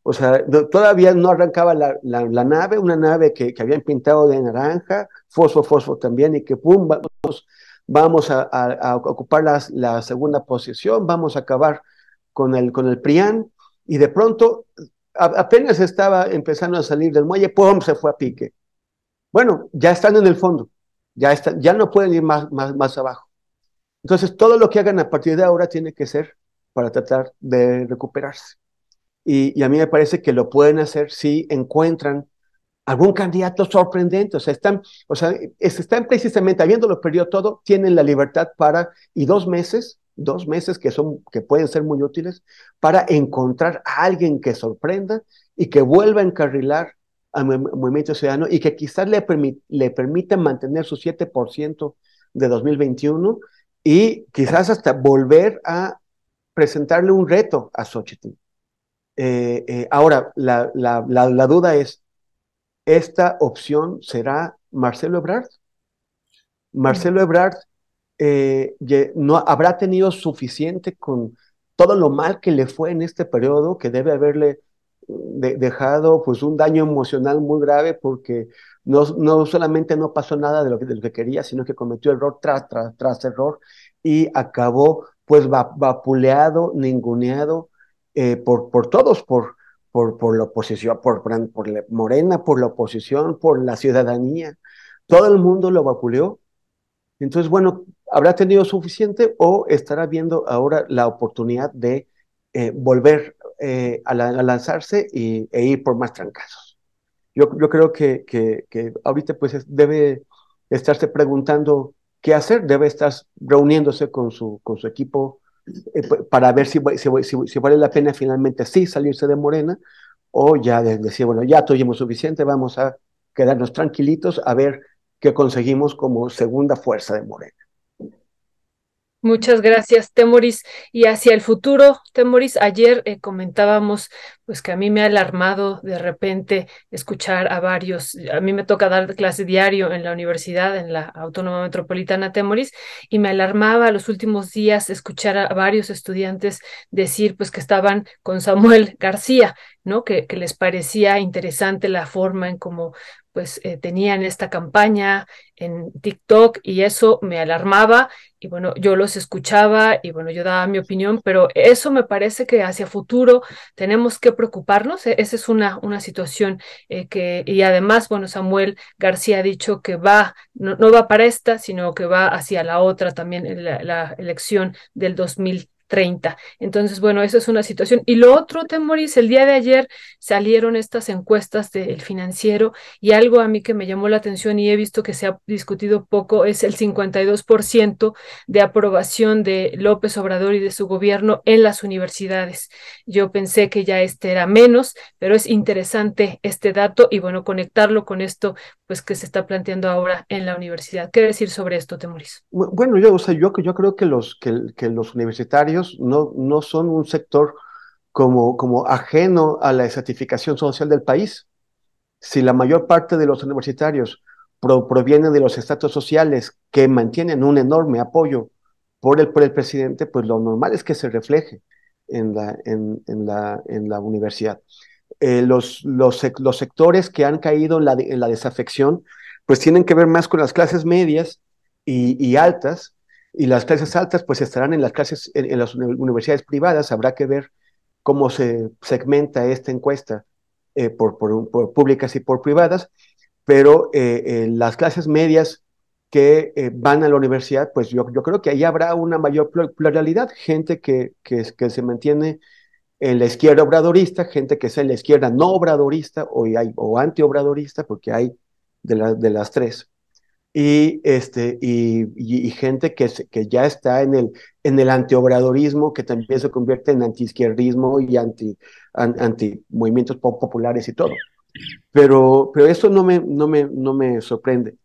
O sea, todavía no arrancaba la, nave, una nave que, habían pintado de naranja, fosfo, fosfo también, y que pum, vamos, vamos a, ocupar la, segunda posición, vamos a acabar con el, con el PRIAN, y de pronto apenas estaba empezando a salir del muelle, pum, se fue a pique. Bueno, ya están en el fondo, ya, están, ya no pueden ir más, más, más abajo. Entonces, todo lo que hagan a partir de ahora tiene que ser para tratar de recuperarse. Y, a mí me parece que lo pueden hacer si encuentran algún candidato sorprendente. O sea, están, o sea, están precisamente, habiéndolo perdido todo, tienen la libertad para, y dos meses, dos meses que, son, que pueden ser muy útiles, para encontrar a alguien que sorprenda y que vuelva a encarrilar al movimiento ciudadano y que quizás le, le permita mantener su 7% de 2021 y quizás hasta volver a presentarle un reto a Xochitl. Eh, eh, ahora, la, la, duda es, ¿esta opción será Marcelo Ebrard? Marcelo Ebrard eh, no habrá tenido suficiente con todo lo mal que le fue en este periodo, que debe haberle dejado pues un daño emocional muy grave porque no, no solamente no pasó nada de lo, que, de lo que quería, sino que cometió error tras, tras, tras error y acabó pues vapuleado, ninguneado, eh, por, por todos, por, por, por la oposición, por, por Morena, por la oposición, por la ciudadanía. Todo el mundo lo vapuleó. Entonces, bueno, ¿habrá tenido suficiente o estará viendo ahora la oportunidad de eh, volver eh, a, lanzarse y, e ir por más trancazos? Yo, yo creo que, que, que ahorita pues debe estarse preguntando qué hacer, debe estar reuniéndose con su, con su equipo eh, para ver si, si, vale la pena finalmente sí salirse de Morena o ya decir, bueno, ya tuvimos suficiente, vamos a quedarnos tranquilitos a ver qué conseguimos como segunda fuerza de Morena. Muchas gracias, Temoris. Y hacia el futuro, Temoris, ayer eh, comentábamos pues que a mí me ha alarmado de repente escuchar a varios, a mí me toca dar clase diario en la universidad, en la Autónoma Metropolitana Temoris, y me alarmaba los últimos días escuchar a varios estudiantes decir pues que estaban con Samuel García, ¿no? Que, les parecía interesante la forma en cómo pues eh, tenían esta campaña en TikTok y eso me alarmaba y bueno, yo los escuchaba y bueno, yo daba mi opinión, pero eso me parece que hacia futuro tenemos que preocuparnos, e-, esa es una, una situación eh, que, y además, bueno, Samuel García ha dicho que va, no, no, va para esta, sino que va hacia la otra también, la, la elección del 2000 30. Entonces, bueno, esa es una situación. Y lo otro, Temoris, el día de ayer salieron estas encuestas del financiero y algo a mí que me llamó la atención y he visto que se ha discutido poco es el 52% de aprobación de López Obrador y de su gobierno en las universidades. Yo pensé que ya este era menos, pero es interesante este dato y bueno, conectarlo con esto pues que se está planteando ahora en la universidad. ¿Qué decir sobre esto, Temoris? Bueno, yo, o sea, yo, yo creo que los, que, que los universitarios no, no son un sector como, como ajeno a la estratificación social del país. Si la mayor parte de los universitarios provienen de los estatus sociales que mantienen un enorme apoyo por el, por el presidente, pues lo normal es que se refleje en la, en, en la, en la universidad. Eh, los, los, los, sectores que han caído en la, en la, desafección, pues tienen que ver más con las clases medias y altas, y las clases altas pues estarán en las clases, en, las universidades privadas, habrá que ver cómo se segmenta esta encuesta eh, por, por, públicas y por privadas, pero eh, las clases medias que eh, van a la universidad, pues yo, yo creo que ahí habrá una mayor pluralidad, gente que, que, se mantiene en la izquierda obradorista, gente que sea en la izquierda no obradorista o, hay, o antiobradorista, porque hay de, de las tres. Y, este, y, y, gente que, que ya está en el, en el antiobradorismo, que también se convierte en antiizquierdismo y anti, anti movimientos populares y todo. Pero, pero eso no me, no me, no me sorprende.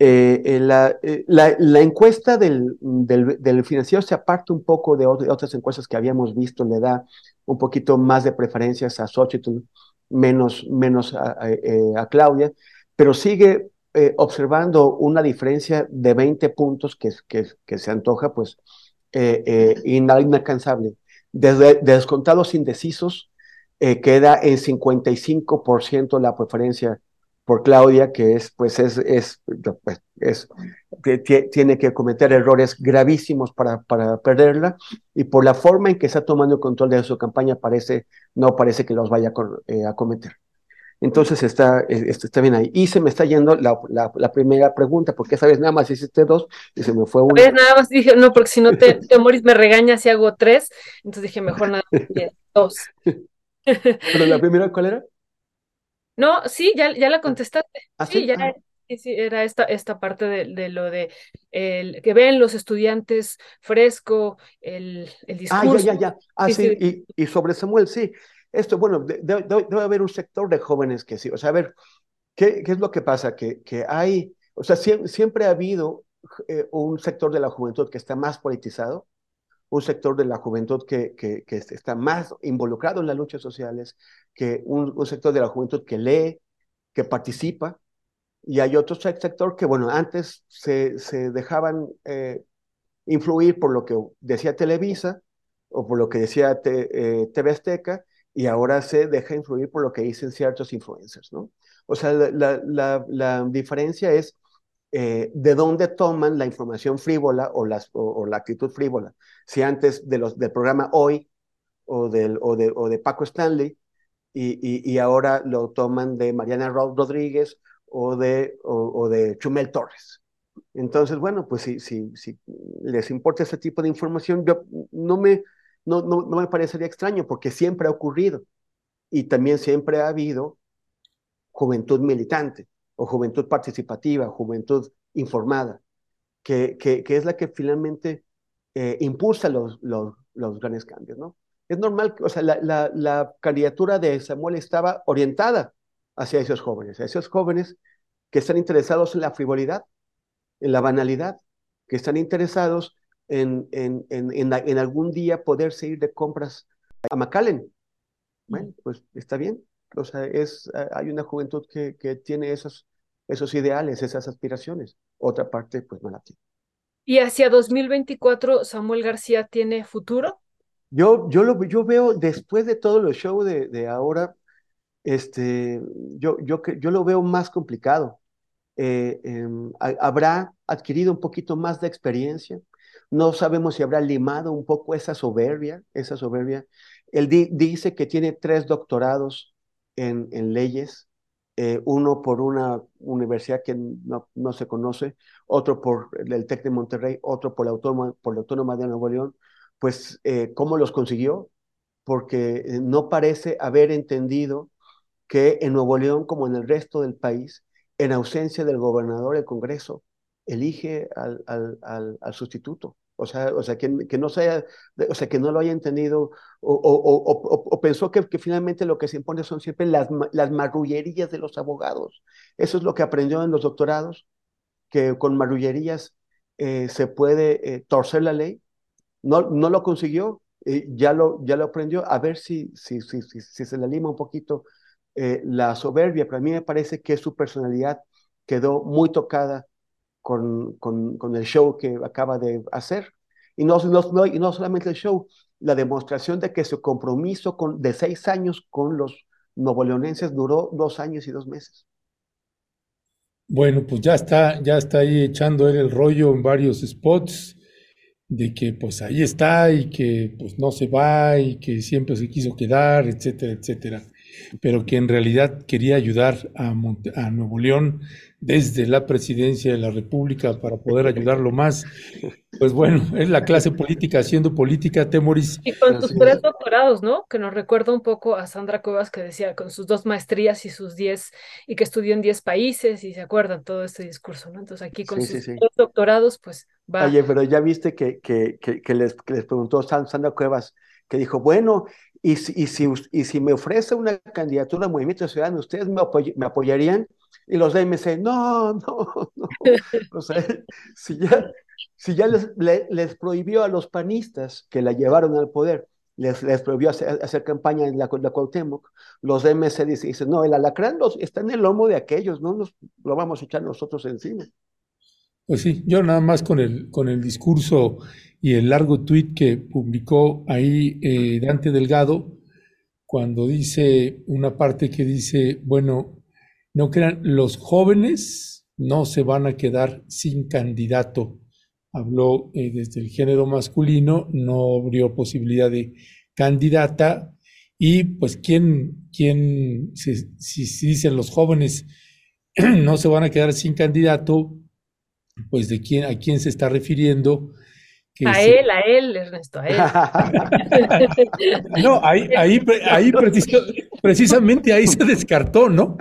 Eh, eh, la, eh, la, la, encuesta del, del, del, financiero se aparta un poco de, otras encuestas que habíamos visto, le da un poquito más de preferencias a Xochitl, menos, menos a, a Claudia, pero sigue observando una diferencia de 20 puntos que, se antoja pues inalcanzable. Desde descontados indecisos, queda en 55% la preferencia por Claudia, que es, pues, es, es, pues, es, tiene que cometer errores gravísimos para, para perderla, y por la forma en que está tomando el control de su campaña, parece, no parece que los vaya a cometer. Entonces está, está bien ahí. Y se me está yendo la, la, primera pregunta, porque esa vez nada más hiciste dos y se me fue una. Esa nada más dije, no, porque si no te, te Moris me regaña si hago tres, entonces dije, mejor nada más dos. ¿Pero la primera cuál era? No, sí, ya, ya la contestaste. ¿Ah, sí, ya. Ah. Sí, era esta, esta parte de, de, lo de el, que ven los estudiantes fresco, el, el discurso. Ah, ya, ya, ya. Ah, sí, Y, y, sobre Samuel, sí. Esto, bueno, debe, debe, haber un sector de jóvenes que sí. O sea, a ver, ¿qué, qué es lo que pasa? Que, que hay, o sea, siempre, siempre ha habido eh, un sector de la juventud que está más politizado, un sector de la juventud que, que, que, está más involucrado en las luchas sociales, que un, un, sector de la juventud que lee, que participa, y hay otro sector que, bueno, antes se, se dejaban eh, influir por lo que decía Televisa o por lo que decía te, eh, TV Azteca, y ahora se deja influir por lo que dicen ciertos influencers, ¿no? O sea, la, la, la diferencia es eh, de dónde toman la información frívola o, las, o, la actitud frívola. Si antes de los, del programa Hoy o, del, o, de, o de Paco Stanley y, y, ahora lo toman de Mariana Rodríguez o de, o, de Chumel Torres. Entonces, bueno, pues si, si, si les importa ese tipo de información, yo, no, me, no, no, me parecería extraño porque siempre ha ocurrido y también siempre ha habido juventud militante o juventud participativa, juventud informada, que, que, que es la que finalmente eh, impulsa los, los, los, grandes cambios, ¿no? Es normal, o sea, la, la, la, candidatura de Samuel estaba orientada hacia esos jóvenes, a esos jóvenes que están interesados en la frivolidad, en la banalidad, que están interesados en, en, en, en, algún día poderse ir de compras a McAllen. Bueno, pues está bien, o sea, es, hay una juventud que, que tiene esos, esos ideales, esas aspiraciones. Otra parte, pues no la tiene. ¿Y hacia 2024 Samuel García tiene futuro? Yo, yo, lo, yo veo, después de todos los shows de, de ahora, este, yo, yo, yo lo veo más complicado. Eh, eh, habrá adquirido un poquito más de experiencia. No sabemos si habrá limado un poco esa soberbia, esa soberbia. Él di, dice que tiene tres doctorados en, leyes, eh, uno por una universidad que no, se conoce, otro por el TEC de Monterrey, otro por la Autónoma, por la Autónoma de Nuevo León, pues eh, ¿cómo los consiguió? Porque eh, no parece haber entendido que en Nuevo León, como en el resto del país, en ausencia del gobernador, el Congreso elige al, al, sustituto. O sea, o sea que, que, no sea, o sea, que no lo haya entendido o, o, pensó que, finalmente lo que se impone son siempre las, las marrullerías de los abogados. Eso es lo que aprendió en los doctorados, que con marrullerías eh, se puede eh, torcer la ley. No, no lo consiguió, eh, ya, lo, ya lo aprendió. A ver si, si, si, si, se le lima un poquito la soberbia, pero a mí me parece que su personalidad quedó muy tocada con, con, con, el show que acaba de hacer. Y no, no, y no solamente el show, la demostración de que su compromiso con, de seis años con los novoleonenses duró dos años y dos meses. Bueno, pues ya está, ya está ahí echando el rollo en varios spots de que pues ahí está y que pues no se va y que siempre se quiso quedar, etcétera, etcétera. Pero que en realidad quería ayudar a, a Nuevo León desde la presidencia de la República para poder ayudarlo más. Pues bueno, es la clase política haciendo política, Temoris. Y con sus tres doctorados, ¿no? Que nos recuerda un poco a Sandra Cuevas que decía con sus dos maestrías y sus diez, y que estudió en diez países y se acuerdan todo este discurso, ¿no? Entonces aquí con sus dos doctorados, pues va. Oye, pero ya viste que, que, que, les, que les preguntó Sandra Cuevas, que dijo, bueno, y si, y si, y si me ofrece una candidatura al Movimiento Ciudadano, ¿ustedes me, apoyarían? Y los de MC, no, no, no. O sea, si ya, si ya les, les, prohibió a los panistas que la llevaron al poder, les, les prohibió hacer, campaña en la, la Cuauhtémoc, los de MC dicen, no, el alacrán está en el lomo de aquellos, no nos lo vamos a echar nosotros encima. Pues sí, yo nada más con el, con el discurso y el largo tuit que publicó ahí eh, Dante Delgado, cuando dice una parte que dice, bueno, no crean, los jóvenes no se van a quedar sin candidato. Habló eh, desde el género masculino, no abrió posibilidad de candidata y pues quién, quién si, si dicen los jóvenes no se van a quedar sin candidato, pues de quién, a quién se está refiriendo. A él, a él, Ernesto, a él. no, ahí, ahí, ahí precisamente ahí se descartó, ¿no?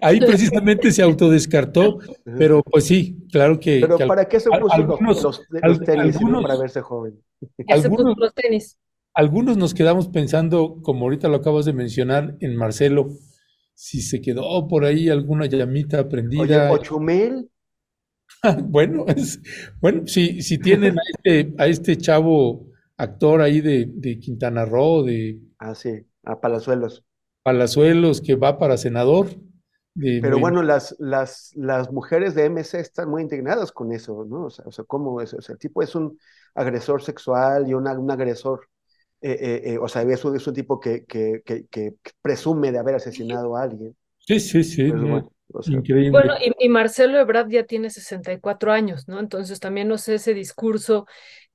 Ahí, precisamente se autodescartó, pero pues sí, claro que. Pero ¿para qué se puso algunos, los, tenis para verse joven? Algunos, los tenis. Algunos nos quedamos pensando, como ahorita lo acabas de mencionar, en Marcelo, si se quedó por ahí alguna llamita prendida. Oye, Ochumel. bueno, es, bueno, si, si tienen a este, a este chavo actor ahí de, de Quintana Roo, de... Ah, sí, a Palazuelos. Palazuelos, que va para senador. Pero bueno, las, las, las mujeres de MC están muy indignadas con eso, ¿no? O sea, o sea ¿cómo es? O sea, el tipo es un agresor sexual y un agresor, eh, eh, eh, o sea, es un, es un tipo que, que, que, que, presume de haber asesinado a alguien. Sí, sí, sí. Increíble. Bueno, y, Marcelo Ebrard ya tiene 64 años, ¿no? Entonces también no sé ese discurso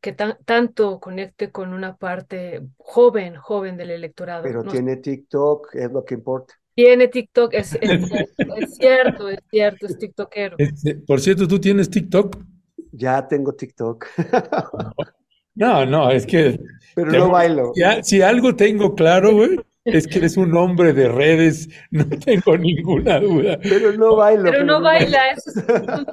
que tanto conecte con una parte joven, joven del electorado. Pero tiene TikTok, es lo que importa. Tiene TikTok, es, cierto, es cierto, es TikTokero. Este, por cierto, ¿tú tienes TikTok? Ya tengo TikTok. No, no, es que... Pero no bailo. si algo tengo claro, güey, es que eres un hombre de redes, no tengo ninguna duda. Pero no bailo. Pero, no baila.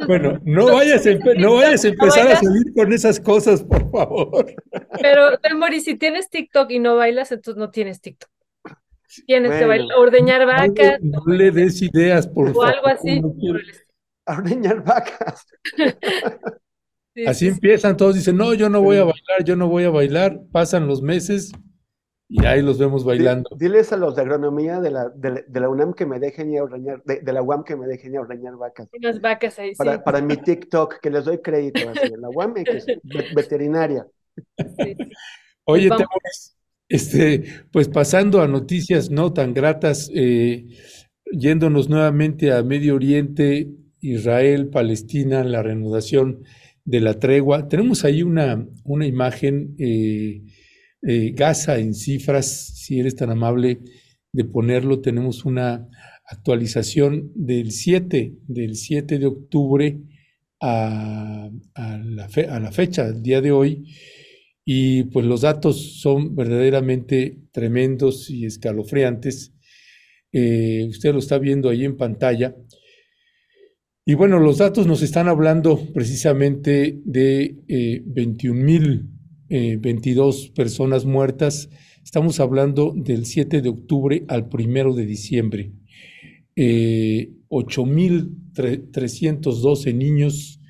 Bueno, no vayas, a, no vayas a empezar a salir con esas cosas, por favor. Pero, Temori, si tienes TikTok y no bailas, entonces no tienes TikTok. Tienes que bailar, ordeñar vacas. No, le des ideas, por favor. O algo así. ordeñar vacas. así empiezan, todos dicen, no, yo no voy a bailar, yo no voy a bailar. Pasan los meses y ahí los vemos bailando. Diles a los de agronomía de la, de, la UNAM que me dejen ir a ordeñar, de, la UAM que me dejen ir a ordeñar vacas. Unas vacas ahí, para, sí. Para mi TikTok, que les doy crédito, así, la UAM que es veterinaria. Oye, pues este, pues pasando a noticias no tan gratas, eh, yéndonos nuevamente a Medio Oriente, Israel, Palestina, la reanudación de la tregua. Tenemos ahí una, una imagen eh, eh, Gaza en cifras, si eres tan amable de ponerlo, tenemos una actualización del 7, del 7 de octubre a, la, fecha, el día de hoy, y pues los datos son verdaderamente tremendos y escalofriantes. Eh, usted lo está viendo ahí en pantalla. Y bueno, los datos nos están hablando precisamente de eh, 21 mil 22 eh, personas muertas. Estamos hablando del 7 de octubre al 1 de diciembre. Eh, 8.312 niños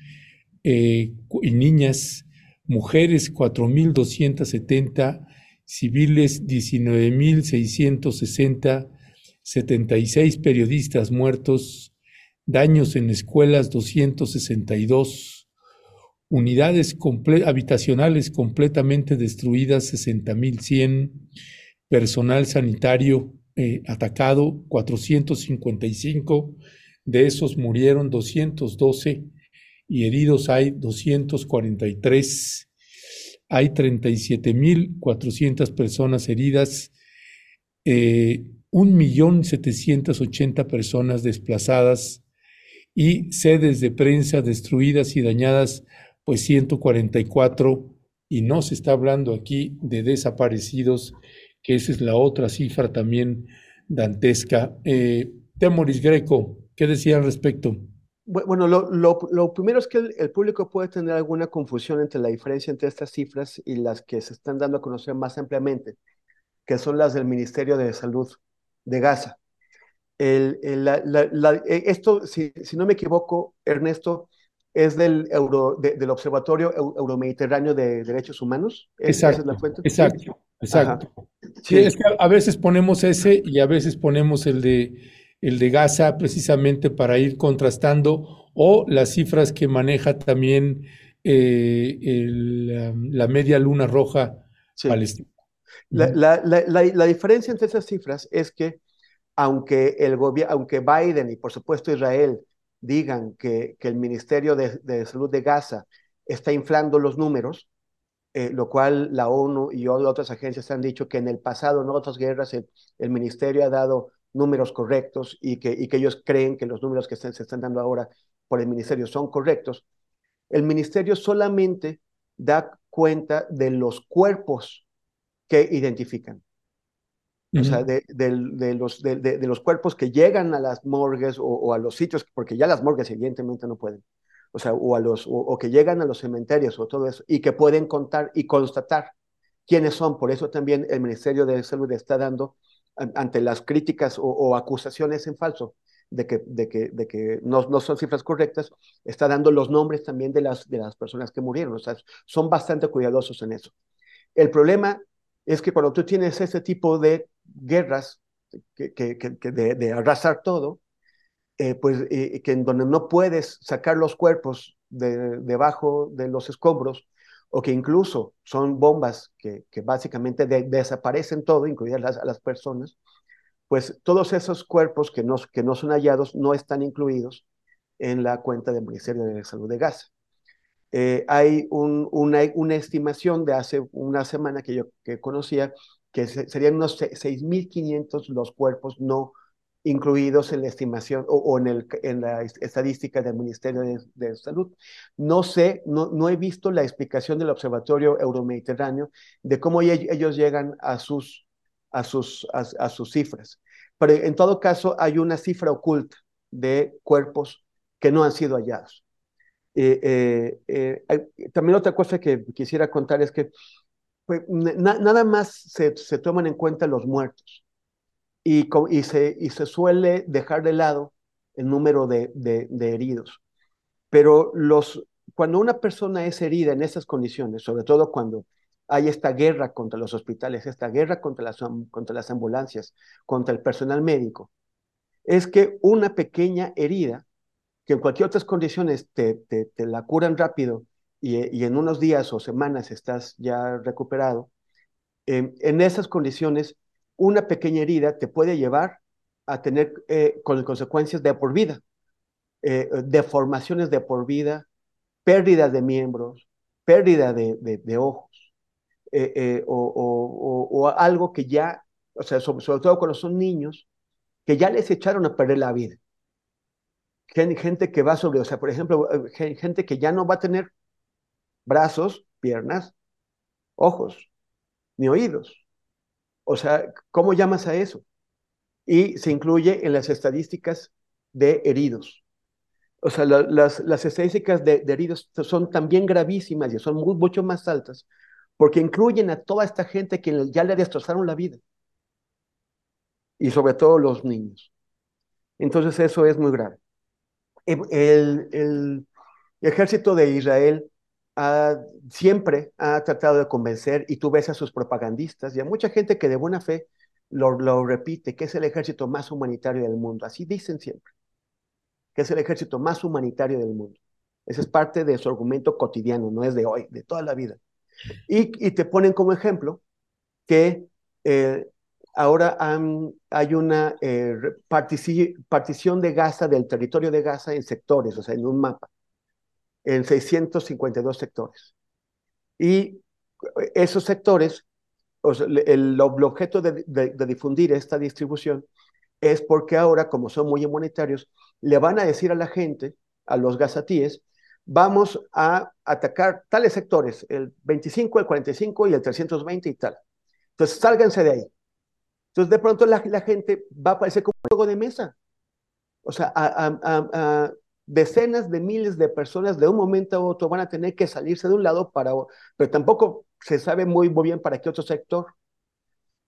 eh, y niñas, mujeres 4.270, civiles 19.660, 76 periodistas muertos, daños en escuelas 262 unidades habitacionales completamente destruidas, 60.100, personal sanitario eh, atacado, 455, de esos murieron 212 y heridos hay 243. Hay 37.400 personas heridas. Eh, 1.780.000 personas desplazadas y sedes de prensa destruidas y dañadas, pues 144, y no se está hablando aquí de desaparecidos, que esa es la otra cifra también dantesca. Eh, Temoris Greco, ¿qué decía al respecto? Bueno, lo, primero es que el, público puede tener alguna confusión entre la diferencia entre estas cifras y las que se están dando a conocer más ampliamente, que son las del Ministerio de Salud de Gaza. El, e, esto, si, no me equivoco, Ernesto, es del, Euro, del Observatorio Euromediterráneo de Derechos Humanos. Exacto, exacto, exacto. Sí, es que a veces ponemos ese y a veces ponemos el de el de Gaza precisamente para ir contrastando o las cifras que maneja también eh, la media luna roja palestina. La, diferencia entre esas cifras es que aunque, el aunque Biden y por supuesto Israel digan que, que el Ministerio de, Salud de Gaza está inflando los números, eh, lo cual la ONU y otras agencias han dicho que en el pasado, en otras guerras, el Ministerio ha dado números correctos y que, y que ellos creen que los números que se están dando ahora por el ministerio son correctos, el ministerio solamente da cuenta de los cuerpos que identifican. O sea, de, los, de, los cuerpos que llegan a las morgues o, a los sitios, porque ya las morgues evidentemente no pueden, o sea, o, a los, o, que llegan a los cementerios o todo eso, y que pueden contar y constatar quiénes son. Por eso también el Ministerio de Salud está dando ante las críticas o, acusaciones en falso de que, de que, de que no, no, son cifras correctas, está dando los nombres también de las, de las personas que murieron. O sea, son bastante cuidadosos en eso. El problema es que cuando tú tienes ese tipo de guerras, que, que, que de, arrasar todo, eh, pues que en donde no puedes sacar los cuerpos de, debajo de los escombros, o que incluso son bombas que, que básicamente desaparecen todo, incluidas las, las personas, pues todos esos cuerpos que no, que no son hallados no están incluidos en la cuenta del Ministerio de Salud de Gaza. Eh, hay un, una, una, estimación de hace una semana que yo que conocía que serían unos 6.500 los cuerpos no incluidos en la estimación o, en, el, en, la estadística del Ministerio de, Salud. No sé, no, no, he visto la explicación del Observatorio Euromediterráneo de cómo ellos llegan a sus, a sus, a, sus cifras. Pero en todo caso hay una cifra oculta de cuerpos que no han sido hallados. Eh, eh, eh, también otra cosa que quisiera contar es que pues, nada más se, se toman en cuenta los muertos y, y, se, y se suele dejar de lado el número de, de, heridos. Pero los, cuando una persona es herida en esas condiciones, sobre todo cuando hay esta guerra contra los hospitales, esta guerra contra las, contra las ambulancias, contra el personal médico, es que una pequeña herida, que en cualquier otras condiciones te, te, te la curan rápido y, y, en unos días o semanas estás ya recuperado, eh, en esas condiciones una pequeña herida te puede llevar a tener eh, consecuencias de por vida, eh, deformaciones de por vida, pérdida de miembros, pérdida de, ojos, eh, o, algo que ya, o sea, sobre, todo cuando son niños, que ya les echaron a perder la vida. Gente que va sobre, o sea, por ejemplo, gente que ya no va a tener brazos, piernas, ojos, ni oídos. O sea, ¿cómo llamas a eso? Y se incluye en las estadísticas de heridos. O sea, las, las, estadísticas de, heridos son también gravísimas y son mucho más altas porque incluyen a toda esta gente que ya le destrozaron la vida. Y sobre todo los niños. Entonces eso es muy grave. el, el ejército de Israel siempre ha tratado de convencer, y tú ves a sus propagandistas y a mucha gente que de buena fe lo, repite, que es el ejército más humanitario del mundo. Así dicen siempre, que es el ejército más humanitario del mundo. Ese es parte de su argumento cotidiano, no es de hoy, de toda la vida. Y, y te ponen como ejemplo que eh, ahora hay una eh, partición de Gaza, del territorio de Gaza en sectores, o sea, en un mapa en 652 sectores. Y esos sectores el, objeto de, difundir esta distribución es porque ahora, como son muy inmunitarios, le van a decir a la gente, a los gazatíes, vamos a atacar tales sectores, el 25, el 45 y el 320 y tal. Entonces, sálganse de ahí. Entonces, de pronto la, gente va a parecer como un juego de mesa. O sea, a, decenas de miles de personas de un momento a otro van a tener que salirse de un lado para, pero tampoco se sabe muy, muy bien para qué otro sector,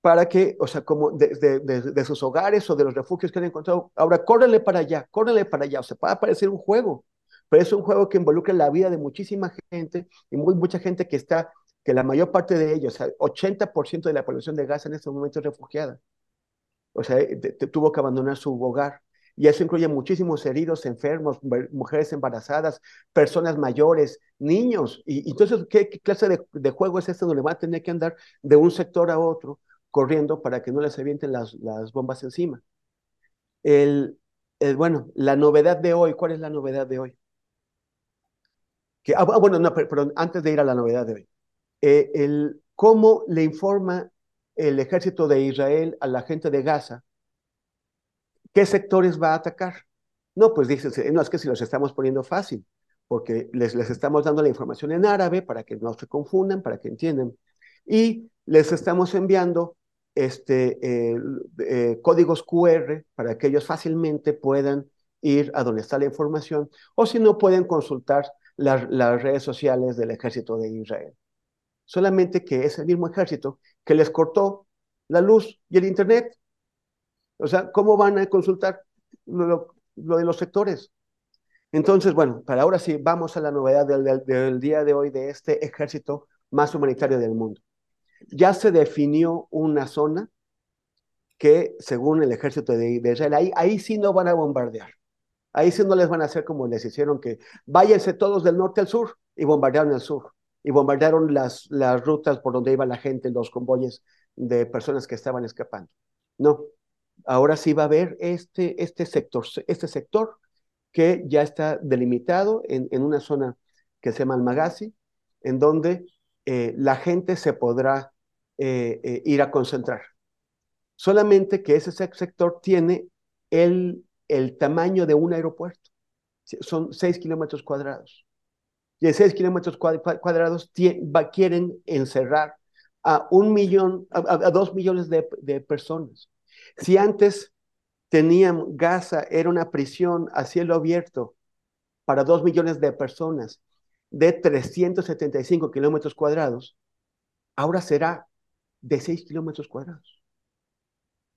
para que, o sea, como de, de, sus hogares o de los refugios que han encontrado, ahora córrele para allá, córrele para allá, o sea, va a parecer un juego, pero es un juego que involucra la vida de muchísima gente y muy, mucha gente que está, que la mayor parte de ellos, o sea, 80% de la población de Gaza en este momento es refugiada, o sea, tuvo que abandonar su hogar. Y eso incluye muchísimos heridos, enfermos, mujeres embarazadas, personas mayores, niños. Y, entonces, ¿qué, clase de, juego es este donde van a tener que andar de un sector a otro corriendo para que no les avienten las, bombas encima? El, bueno, la novedad de hoy, ¿cuál es la novedad de hoy? Que, ah, bueno, no, pero, antes de ir a la novedad de hoy, eh, el, ¿cómo le informa el ejército de Israel a la gente de Gaza ¿Qué sectores va a atacar? No, pues dices, no, es que si los estamos poniendo fácil, porque les, les estamos dando la información en árabe para que no se confundan, para que entiendan. Y les estamos enviando este, eh, códigos QR para que ellos fácilmente puedan ir a donde está la información, o si no, pueden consultar las, las redes sociales del ejército de Israel. Solamente que es el mismo ejército que les cortó la luz y el internet o sea, ¿cómo van a consultar lo, de los sectores? Entonces, bueno, para ahora sí, vamos a la novedad del, día de hoy de este ejército más humanitario del mundo. Ya se definió una zona que, según el ejército de, Israel, ahí, ahí sí no van a bombardear. Ahí sí no les van a hacer como les hicieron que váyanse todos del norte al sur y bombardearon el sur. Y bombardearon las, las rutas por donde iba la gente, los convoyes de personas que estaban escapando. No, ahora sí va a haber este, este, sector, este sector que ya está delimitado en, una zona que se llama Almagasi, en donde eh, la gente se podrá eh, eh, ir a concentrar. Solamente que ese sector tiene el, el tamaño de un aeropuerto. Son 6 kilómetros cuadrados. Y en 6 kilómetros cuadrados quieren encerrar a un millón, a, dos millones de personas. Si antes tenían Gaza, era una prisión a cielo abierto para dos millones de personas de 375 kilómetros cuadrados, ahora será de 6 kilómetros cuadrados.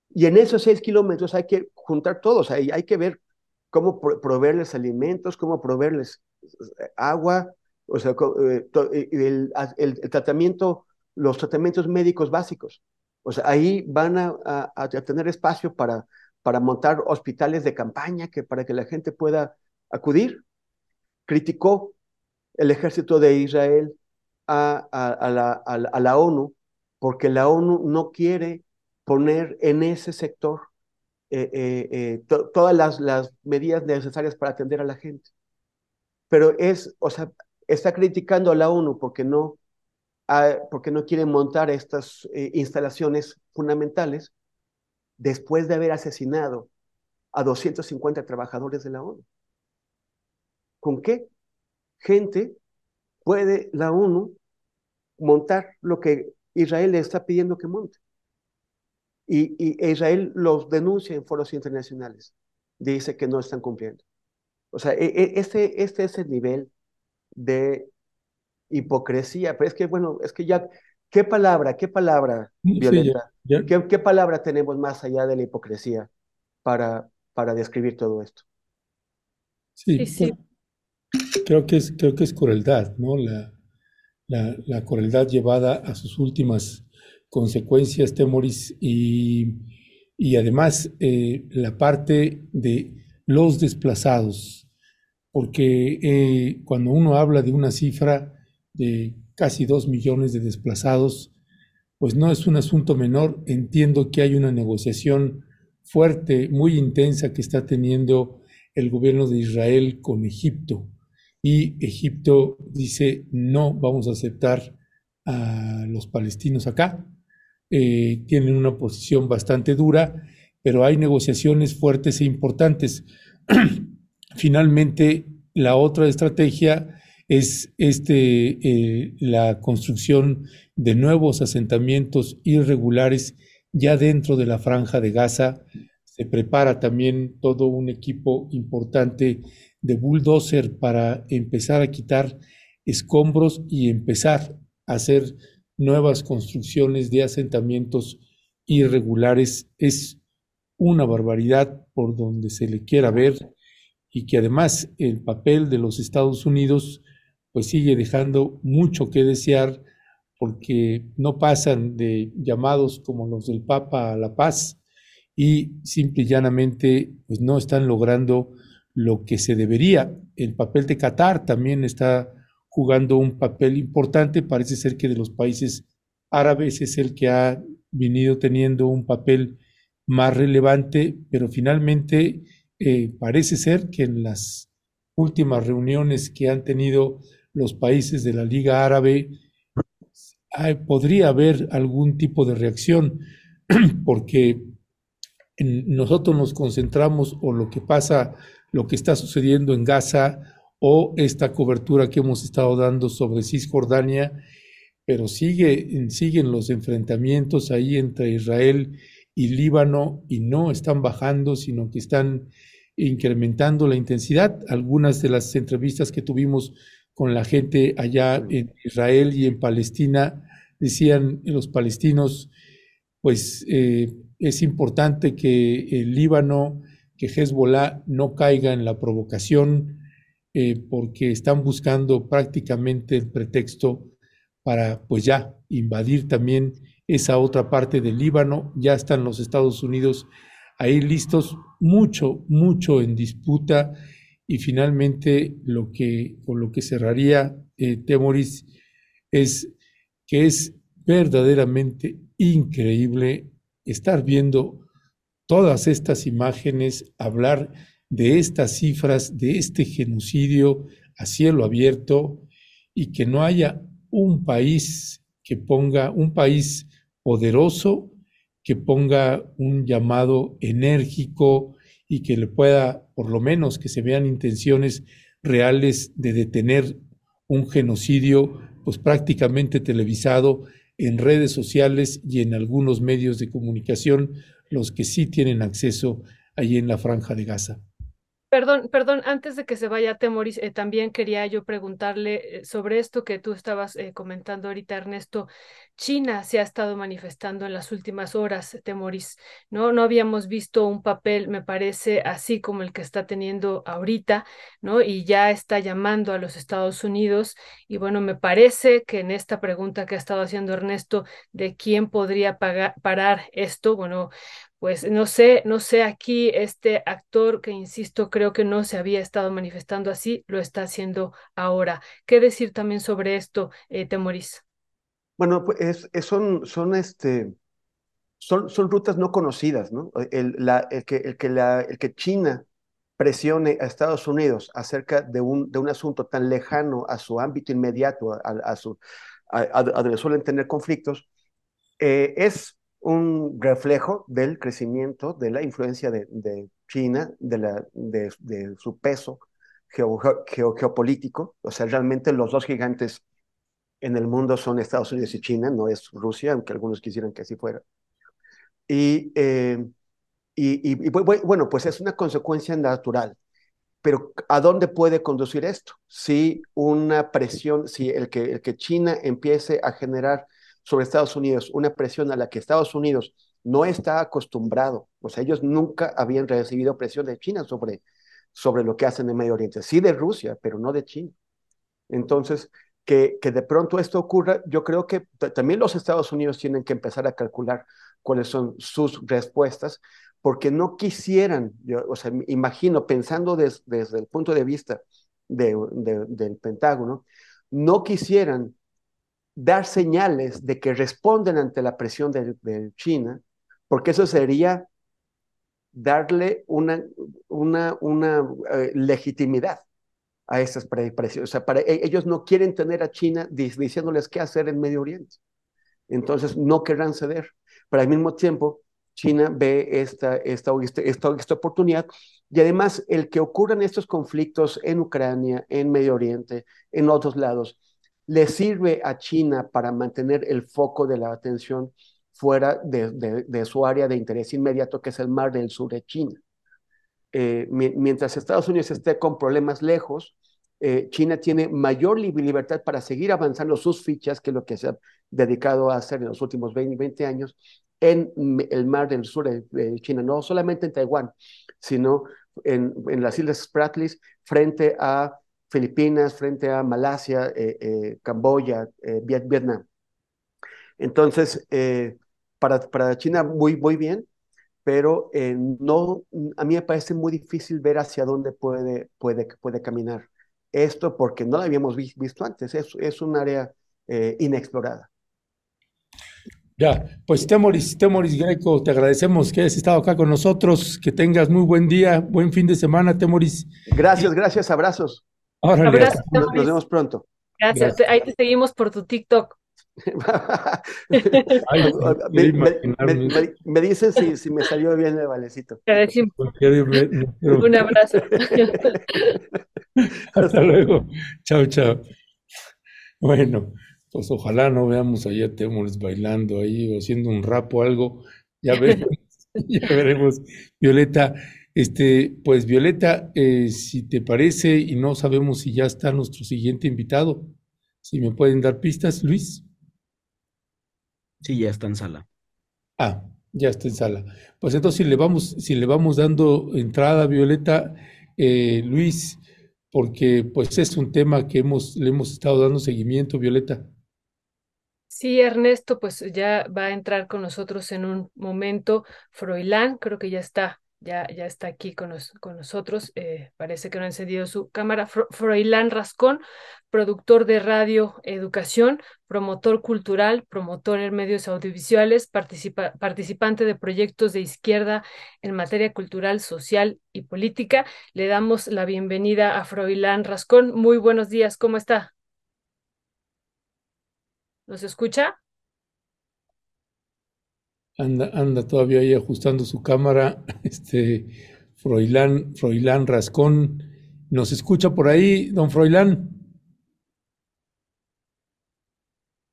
Y en esos 6 kilómetros hay que juntar todos, hay, que ver cómo proveerles alimentos, cómo proveerles eh, agua, o sea, eh, el, el tratamiento, los tratamientos médicos básicos. O sea, ahí van a, tener espacio para, montar hospitales de campaña que, para que la gente pueda acudir. Criticó el ejército de Israel a, la, ONU porque la ONU no quiere poner en ese sector eh, eh, eh, todas las, las, medidas necesarias para atender a la gente. Pero es, o sea, está criticando a la ONU porque no porque no quieren montar estas eh, instalaciones fundamentales después de haber asesinado a 250 trabajadores de la ONU. ¿Con qué gente puede la ONU montar lo que Israel le está pidiendo que monte? Y, Israel los denuncia en foros internacionales. Dice que no están cumpliendo. O sea, e, e, este, este es el nivel de hipocresía, pero es que, bueno, es que ya, ¿qué palabra, qué palabra, Violeta? ¿Qué, palabra tenemos más allá de la hipocresía para, para describir todo esto? Sí, sí. Creo, que es, creo que es crueldad, ¿no? La, la, crueldad llevada a sus últimas consecuencias, Temoris, y, y además eh, la parte de los desplazados, porque eh, cuando uno habla de una cifra, de casi dos millones de desplazados, pues no es un asunto menor. Entiendo que hay una negociación fuerte, muy intensa que está teniendo el gobierno de Israel con Egipto. Y Egipto dice, no vamos a aceptar a los palestinos acá, eh, tienen una posición bastante dura, pero hay negociaciones fuertes e importantes. Finalmente, la otra estrategia es este, eh, la construcción de nuevos asentamientos irregulares ya dentro de la franja de Gaza. Se prepara también todo un equipo importante de bulldozer para empezar a quitar escombros y empezar a hacer nuevas construcciones de asentamientos irregulares. Es una barbaridad por donde se le quiera ver y que además el papel de los Estados Unidos pues sigue dejando mucho que desear porque no pasan de llamados como los del Papa a la paz y simple y llanamente pues no están logrando lo que se debería. El papel de Qatar también está jugando un papel importante. Parece ser que de los países árabes es el que ha venido teniendo un papel más relevante, pero finalmente eh, parece ser que en las últimas reuniones que han tenido los países de la Liga Árabe, podría haber algún tipo de reacción, porque nosotros nos concentramos o lo que pasa, lo que está sucediendo en Gaza o esta cobertura que hemos estado dando sobre Cisjordania, pero sigue, siguen los enfrentamientos ahí entre Israel y Líbano y no están bajando, sino que están incrementando la intensidad. Algunas de las entrevistas que tuvimos con la gente allá en Israel y en Palestina, decían los palestinos, pues eh, es importante que el Líbano, que Hezbollah no caiga en la provocación, eh, porque están buscando prácticamente el pretexto para, pues ya, invadir también esa otra parte del Líbano. Ya están los Estados Unidos ahí listos, mucho, mucho en disputa y finalmente, lo que, con lo que cerraría eh, Temoris es que es verdaderamente increíble estar viendo todas estas imágenes, hablar de estas cifras, de este genocidio a cielo abierto y que no haya un país que ponga, un país poderoso que ponga un llamado enérgico, y que le pueda, por lo menos, que se vean intenciones reales de detener un genocidio, pues prácticamente televisado en redes sociales y en algunos medios de comunicación, los que sí tienen acceso allí en la franja de Gaza. Perdón, perdón, antes de que se vaya Temoris, eh, también quería yo preguntarle eh, sobre esto que tú estabas eh, comentando ahorita, Ernesto. China se ha estado manifestando en las últimas horas, Temoris, ¿no? No habíamos visto un papel, me parece, así como el que está teniendo ahorita, ¿no? Y ya está llamando a los Estados Unidos. Y bueno, me parece que en esta pregunta que ha estado haciendo Ernesto de quién podría parar esto, bueno, pues no sé, no sé, aquí este actor que insisto, creo que no se había estado manifestando así, lo está haciendo ahora. ¿Qué decir también sobre esto, eh? Bueno, pues son, son, este, son, son rutas no conocidas, ¿no? El, la, el, que, el, que la, el que China presione a Estados Unidos acerca de un, de un asunto tan lejano a su ámbito inmediato, a, a su, a, donde suelen tener conflictos, eh, es un reflejo del crecimiento de la influencia de, China, de, la, de, su peso geopolítico. O sea, realmente los dos gigantes en el mundo son Estados Unidos y China, no es Rusia, aunque algunos quisieran que así fuera. Y, eh, y, bueno, pues es una consecuencia natural. Pero ¿a dónde puede conducir esto? Si una presión, si el que, el que China empiece a generar sobre Estados Unidos, una presión a la que Estados Unidos no está acostumbrado. O sea, ellos nunca habían recibido presión de China sobre, sobre lo que hacen en Medio Oriente. Sí de Rusia, pero no de China. Entonces, que, que de pronto esto ocurra, yo creo que también los Estados Unidos tienen que empezar a calcular cuáles son sus respuestas, porque no quisieran, o sea, imagino, pensando desde el punto de vista de, del Pentágono, no quisieran dar señales de que responden ante la presión de, China, porque eso sería darle una, una, una eh, legitimidad a esas presiones. O sea, para, e, ellos no quieren tener a China diciéndoles qué hacer en Medio Oriente. Entonces no querrán ceder, pero al mismo tiempo China ve esta, esta, esta, esta oportunidad y además el que ocurran estos conflictos en Ucrania, en Medio Oriente, en otros lados, le sirve a China para mantener el foco de la atención fuera de, su área de interés inmediato, que es el mar del sur de China. Eh, mientras Estados Unidos esté con problemas lejos, eh, China tiene mayor libertad para seguir avanzando sus fichas, que es lo que se ha dedicado a hacer en los últimos 20, 20 años, en el mar del sur de, China, no solamente en Taiwán, sino en, en las Islas Spratlys, frente a Filipinas, frente a Malasia, eh, eh, Camboya, Vietnam. Entonces, para, para China muy, muy bien, pero no, a mí me parece muy difícil ver hacia dónde puede, puede, puede caminar esto porque no lo habíamos visto antes, es, es un área eh, inexplorada. Ya, pues Temoris, Temoris Greco, te agradecemos que hayas estado acá con nosotros, que tengas muy buen día, buen fin de semana, Temoris. Gracias, gracias, abrazos. Órale, nos, vemos pronto. Gracias, ahí te seguimos por tu TikTok. me, dicen si, si, me salió bien el valecito. Un abrazo. Hasta luego. Chao, chao. Bueno, pues ojalá no veamos allá a Temores bailando ahí o haciendo un rap o algo. Ya veremos, ya veremos. Violeta, este, pues Violeta, eh, si te parece y no sabemos si ya está nuestro siguiente invitado, si me pueden dar pistas, Luis. Sí, ya está en sala. Ah, ya está en sala. Pues entonces si le vamos, si le vamos dando entrada a Violeta, eh, Luis, porque pues es un tema que hemos, le hemos estado dando seguimiento, Violeta. Sí, Ernesto, pues ya va a entrar con nosotros en un momento. Froilán, creo que ya está ya, ya está aquí con, con nosotros. Eh, parece que no ha encendido su cámara. Froilán Rascón, productor de radio educación, promotor cultural, promotor en medios audiovisuales, participante de proyectos de izquierda en materia cultural, social y política. Le damos la bienvenida a Froilán Rascón. Muy buenos días, ¿cómo está? ¿Nos escucha? Anda, anda todavía ahí ajustando su cámara, este Froilán, Froilán Rascón. ¿Nos escucha por ahí, don Froilán?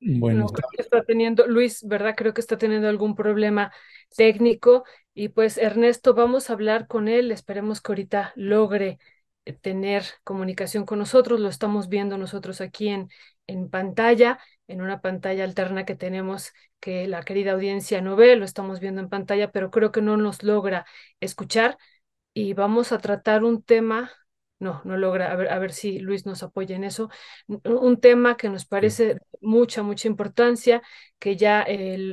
Bueno, creo que está teniendo, Luis, ¿verdad? Creo que está teniendo algún problema técnico. Y pues, Ernesto, vamos a hablar con él. Esperemos que ahorita logre eh, tener comunicación con nosotros. Lo estamos viendo nosotros aquí en, en pantalla, en una pantalla alterna que tenemos que la querida audiencia no ve, lo estamos viendo en pantalla, pero creo que no nos logra escuchar y vamos a tratar un tema no, no logra, a ver, a ver si Luis nos apoya en eso. Un tema que nos parece mucha, mucha importancia, que ya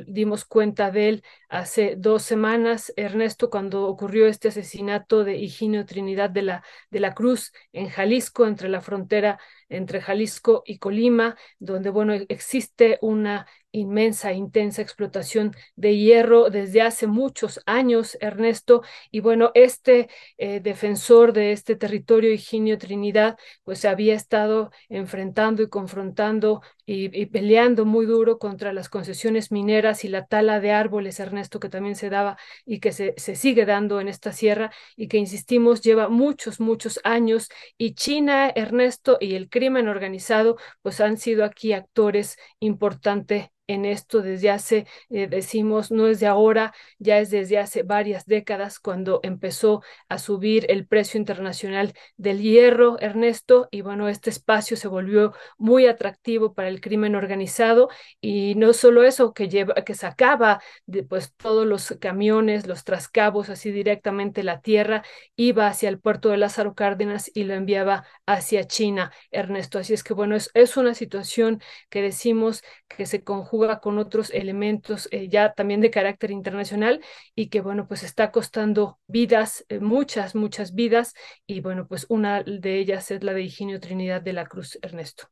dimos cuenta de él hace dos semanas, Ernesto, cuando ocurrió este asesinato de Higinio Trinidad de la, de la Cruz en Jalisco, entre la frontera entre Jalisco y Colima, donde, bueno, existe una inmensa, intensa explotación de hierro desde hace muchos años, Ernesto. Y bueno, este eh, defensor de este territorio, Higinio Trinidad, pues se había estado enfrentando y confrontando y, peleando muy duro contra las concesiones mineras y la tala de árboles, Ernesto, que también se daba y que se, se sigue dando en esta sierra y que, insistimos, lleva muchos, muchos años. Y China, Ernesto, y el crimen organizado, pues han sido aquí actores importantes en esto desde hace, eh, decimos, no es de ahora, ya es desde hace varias décadas cuando empezó a subir el precio internacional del hierro, Ernesto, y bueno, este espacio se volvió muy atractivo para el crimen organizado y no solo eso, que, lleva, que sacaba de, pues todos los camiones, los trascabos, así directamente la tierra, iba hacia el puerto de Lázaro Cárdenas y lo enviaba hacia China, Ernesto. Así es que bueno, es, es una situación que decimos que se conjuga con otros elementos eh, ya también de carácter internacional y que, bueno, pues está costando vidas, eh, muchas, muchas vidas, y bueno, pues una de ellas es la de Higinio Trinidad de la Cruz, Ernesto.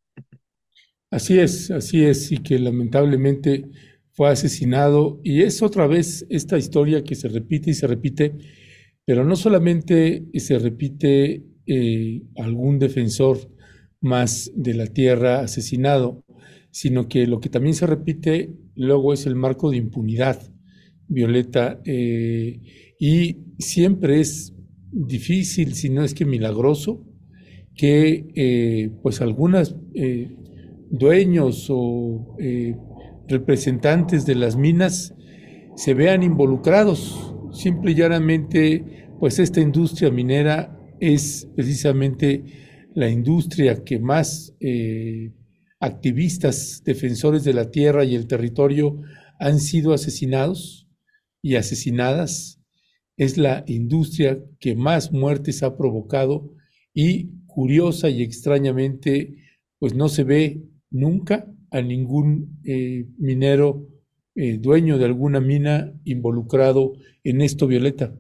Así es, así es, y que lamentablemente fue asesinado, y es otra vez esta historia que se repite y se repite, pero no solamente se repite eh, algún defensor más de la tierra asesinado, sino que lo que también se repite luego es el marco de impunidad, Violeta, eh, y siempre es difícil, si no es que milagroso, que eh, pues algunos eh, dueños o representantes de las minas se vean involucrados. Simple y llanamente, pues esta industria minera es precisamente la industria que más activistas defensores de la tierra y el territorio han sido asesinados y asesinadas. Es la industria que más muertes ha provocado y curiosa y extrañamente, pues no se ve nunca a ningún eh, minero eh, dueño de alguna mina involucrado en esto, Violeta.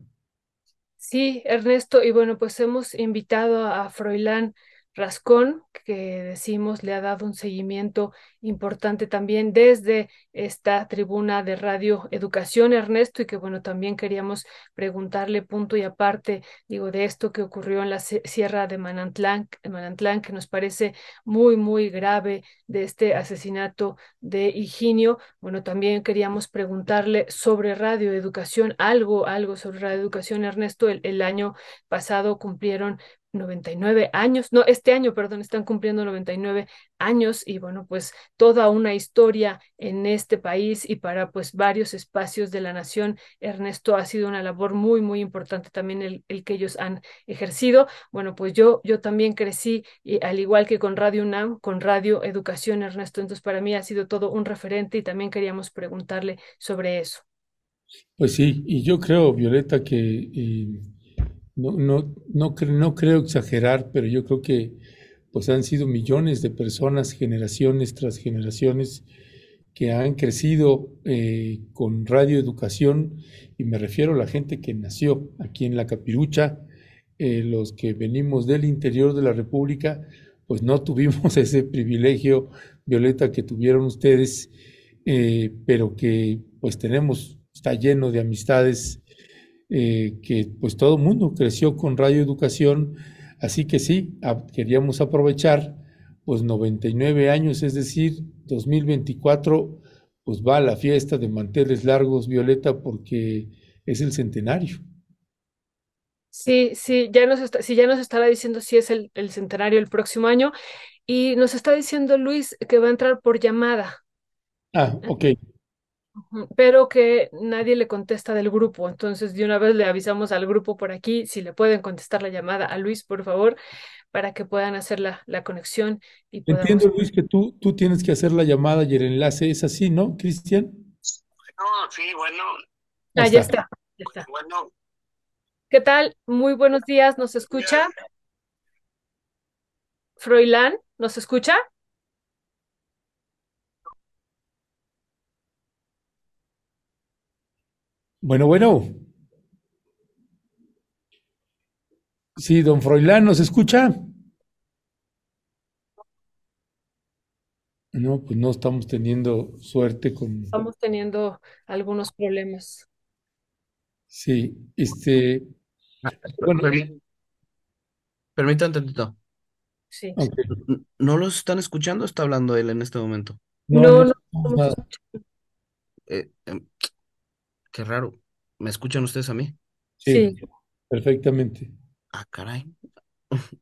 Sí, Ernesto, y bueno, pues hemos invitado a Froilán Rascón, que decimos le ha dado un seguimiento importante también desde esta tribuna de Radio Educación, Ernesto, y que bueno, también queríamos preguntarle punto y aparte, digo, de esto que ocurrió en la Sierra de Manantlán, Manantlán que nos parece muy, muy grave, de este asesinato de Higinio. Bueno, también queríamos preguntarle sobre Radio Educación, algo, algo sobre Radio Educación, Ernesto. El, el año pasado cumplieron 99 años, no, este año, perdón, están cumpliendo 99 años y bueno, pues toda una historia en este país y para pues varios espacios de la nación. Ernesto ha sido una labor muy, muy importante también el, el que ellos han ejercido. Bueno, pues yo, yo también crecí, y, al igual que con Radio UNAM, con Radio Educación, Ernesto, entonces para mí ha sido todo un referente y también queríamos preguntarle sobre eso. Pues sí, y yo creo, Violeta, que... Eh, no, no, no, no creo exagerar, pero yo creo que pues han sido millones de personas, generaciones tras generaciones, que han crecido eh, con radioeducación, y me refiero a la gente que nació aquí en la Capirucha, eh, los que venimos del interior de la República, pues no tuvimos ese privilegio, Violeta, que tuvieron ustedes, eh, pero que pues tenemos, está lleno de amistades eh, que pues todo el mundo creció con Radio Educación, así que sí, queríamos aprovechar pues 99 años, es decir, 2024, pues va a la fiesta de manteles largos, Violeta, porque es el centenario. Sí, sí, ya nos está, sí, ya nos estará diciendo si es el, el centenario el próximo año y nos está diciendo Luis que va a entrar por llamada. Ah, ok pero que nadie le contesta del grupo. Entonces, de una vez le avisamos al grupo por aquí si le pueden contestar la llamada a Luis, por favor, para que puedan hacer la, la conexión. Y Entiendo, Luis, que tú, tú tienes que hacer la llamada y el enlace es así, ¿no, Cristian? No, sí, bueno. Ah, ya está, ya está. Bueno. ¿Qué tal? Muy buenos días, ¿nos escucha? Froilán, ¿nos escucha? Bueno, bueno. Sí, don Froilán, ¿nos escucha? No, pues no estamos teniendo suerte con... Estamos teniendo algunos problemas. Sí, este... Bueno, permítanme un tantito. Sí. ¿No los están escuchando? Está hablando él en este momento. No, no, no, eh, em, Qué raro. ¿Me escuchan ustedes a mí? Sí. Perfectamente. Ah, caray.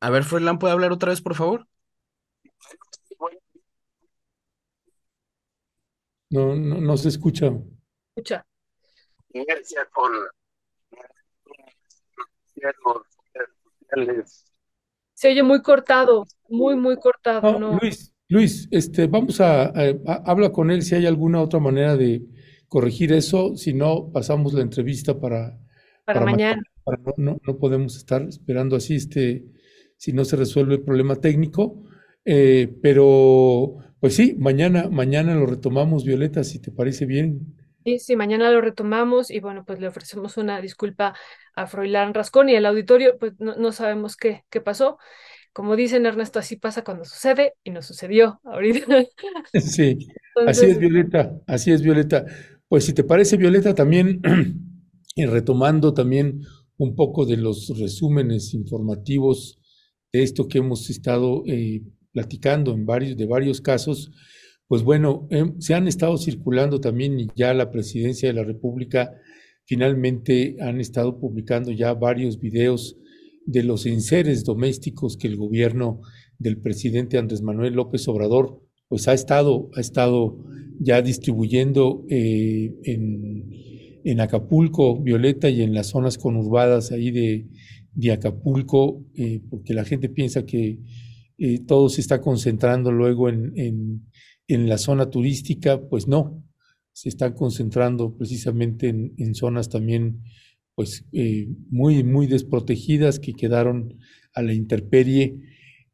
A ver, Froilán, ¿puede hablar otra vez, por favor? No, no, no se escucha. Escucha. Se oye muy cortado, muy, muy cortado, ¿no? Luis, Luis, este, vamos a, habla con él si hay alguna otra manera de, corregir eso, si no, pasamos la entrevista para, para, mañana. no, no, podemos estar esperando así este, si no se resuelve el problema técnico. Eh, pero, pues sí, mañana, mañana lo retomamos, Violeta, si te parece bien. Sí, sí, mañana lo retomamos y bueno, pues le ofrecemos una disculpa a Froilán Rascón y al auditorio, pues no, no sabemos qué, qué pasó. Como dicen Ernesto, así pasa cuando sucede y no sucedió ahorita. Sí, así es Violeta, así es Violeta. Pues si te parece, Violeta, también retomando también un poco de los resúmenes informativos de esto que hemos estado eh, platicando en varios, de varios casos, pues bueno, em, se han estado circulando también y ya la presidencia de la República finalmente han estado publicando ya varios videos de los enseres domésticos que el gobierno del presidente Andrés Manuel López Obrador pues ha estado, ha estado ya distribuyendo eh, en, Acapulco, Violeta, y en las zonas conurbadas ahí de, de Acapulco, eh, porque la gente piensa que eh, todo se está concentrando luego en, en, en, la zona turística, pues no, se están concentrando precisamente en, zonas también pues muy, muy desprotegidas que quedaron a la intemperie.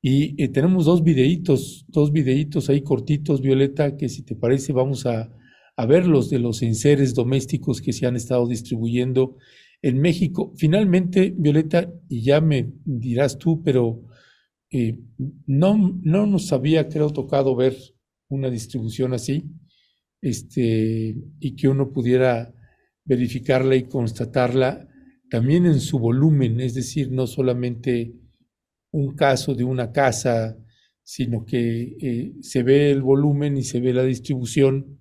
Y tenemos dos videitos, dos videitos ahí cortitos, Violeta, que si te parece vamos a, a verlos de los enseres domésticos que se han estado distribuyendo en México. Finalmente, Violeta, y ya me dirás tú, pero eh, no, no nos había, creo, tocado ver una distribución así, este, y que uno pudiera verificarla y constatarla también en su volumen, es decir, no solamente un caso de una casa, sino que eh, se ve el volumen y se ve la distribución.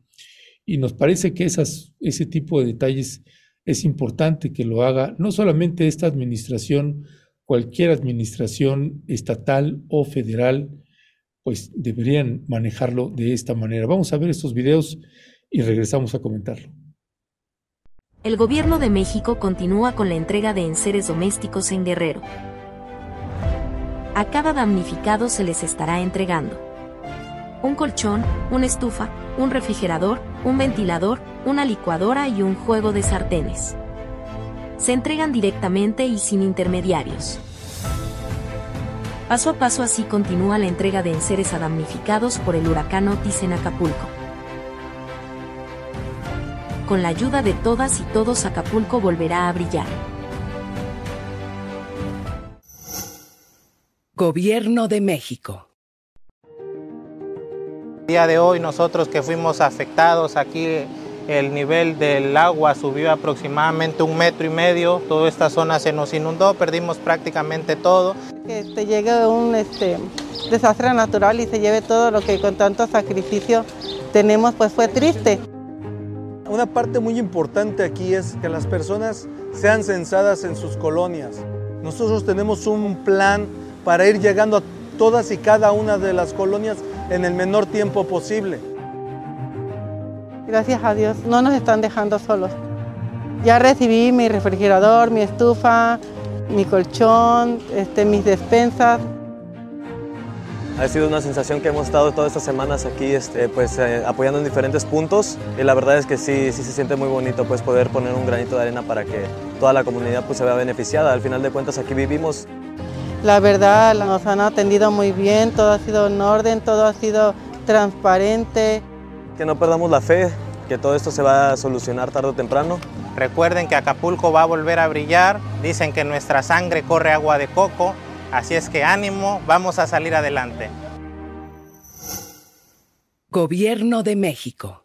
Y nos parece que ese tipo de detalles es importante que lo haga no solamente esta administración, cualquier administración estatal o federal, pues deberían manejarlo de esta manera. Vamos a ver estos videos y regresamos a comentarlo. El gobierno de México continúa con la entrega de enseres domésticos en Guerrero. A cada damnificado se les estará entregando un colchón, una estufa, un refrigerador, un ventilador, una licuadora y un juego de sartenes. Se entregan directamente y sin intermediarios. Paso a paso así continúa la entrega de enseres a damnificados por el huracán Otis en Acapulco. Con la ayuda de todas y todos Acapulco volverá a brillar. Gobierno de México. El día de hoy nosotros que fuimos afectados aquí el nivel del agua subió aproximadamente un metro y medio, toda esta zona se nos inundó, perdimos prácticamente todo. Que te llegue un este, desastre natural y se lleve todo lo que con tanto sacrificio tenemos, pues fue triste. Una parte muy importante aquí es que las personas sean censadas en sus colonias. Nosotros tenemos un plan para ir llegando a todas y cada una de las colonias en el menor tiempo posible. Gracias a Dios, no nos están dejando solos. Ya recibí mi refrigerador, mi estufa, mi colchón, este, mis despensas. Ha sido una sensación que hemos estado todas estas semanas aquí este, pues, eh, apoyando en diferentes puntos y la verdad es que sí, sí se siente muy bonito pues, poder poner un granito de arena para que toda la comunidad pues, se vea beneficiada. Al final de cuentas aquí vivimos. La verdad nos han atendido muy bien, todo ha sido en orden, todo ha sido transparente. Que no perdamos la fe, que todo esto se va a solucionar tarde o temprano. Recuerden que Acapulco va a volver a brillar, dicen que nuestra sangre corre agua de coco, así es que ánimo, vamos a salir adelante. Gobierno de México.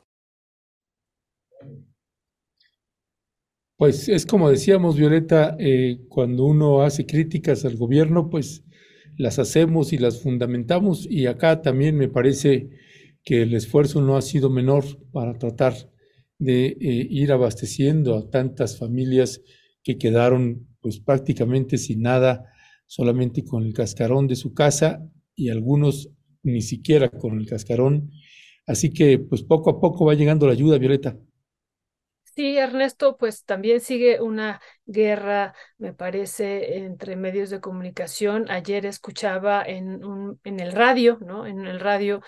Pues es como decíamos, Violeta, eh, cuando uno hace críticas al gobierno, pues las hacemos y las fundamentamos y acá también me parece que el esfuerzo no ha sido menor para tratar de eh, ir abasteciendo a tantas familias que quedaron pues prácticamente sin nada, solamente con el cascarón de su casa y algunos ni siquiera con el cascarón. Así que pues poco a poco va llegando la ayuda, Violeta. Sí, Ernesto, pues también sigue una guerra, me parece, entre medios de comunicación. Ayer escuchaba en, un, en el radio, ¿no? En el radio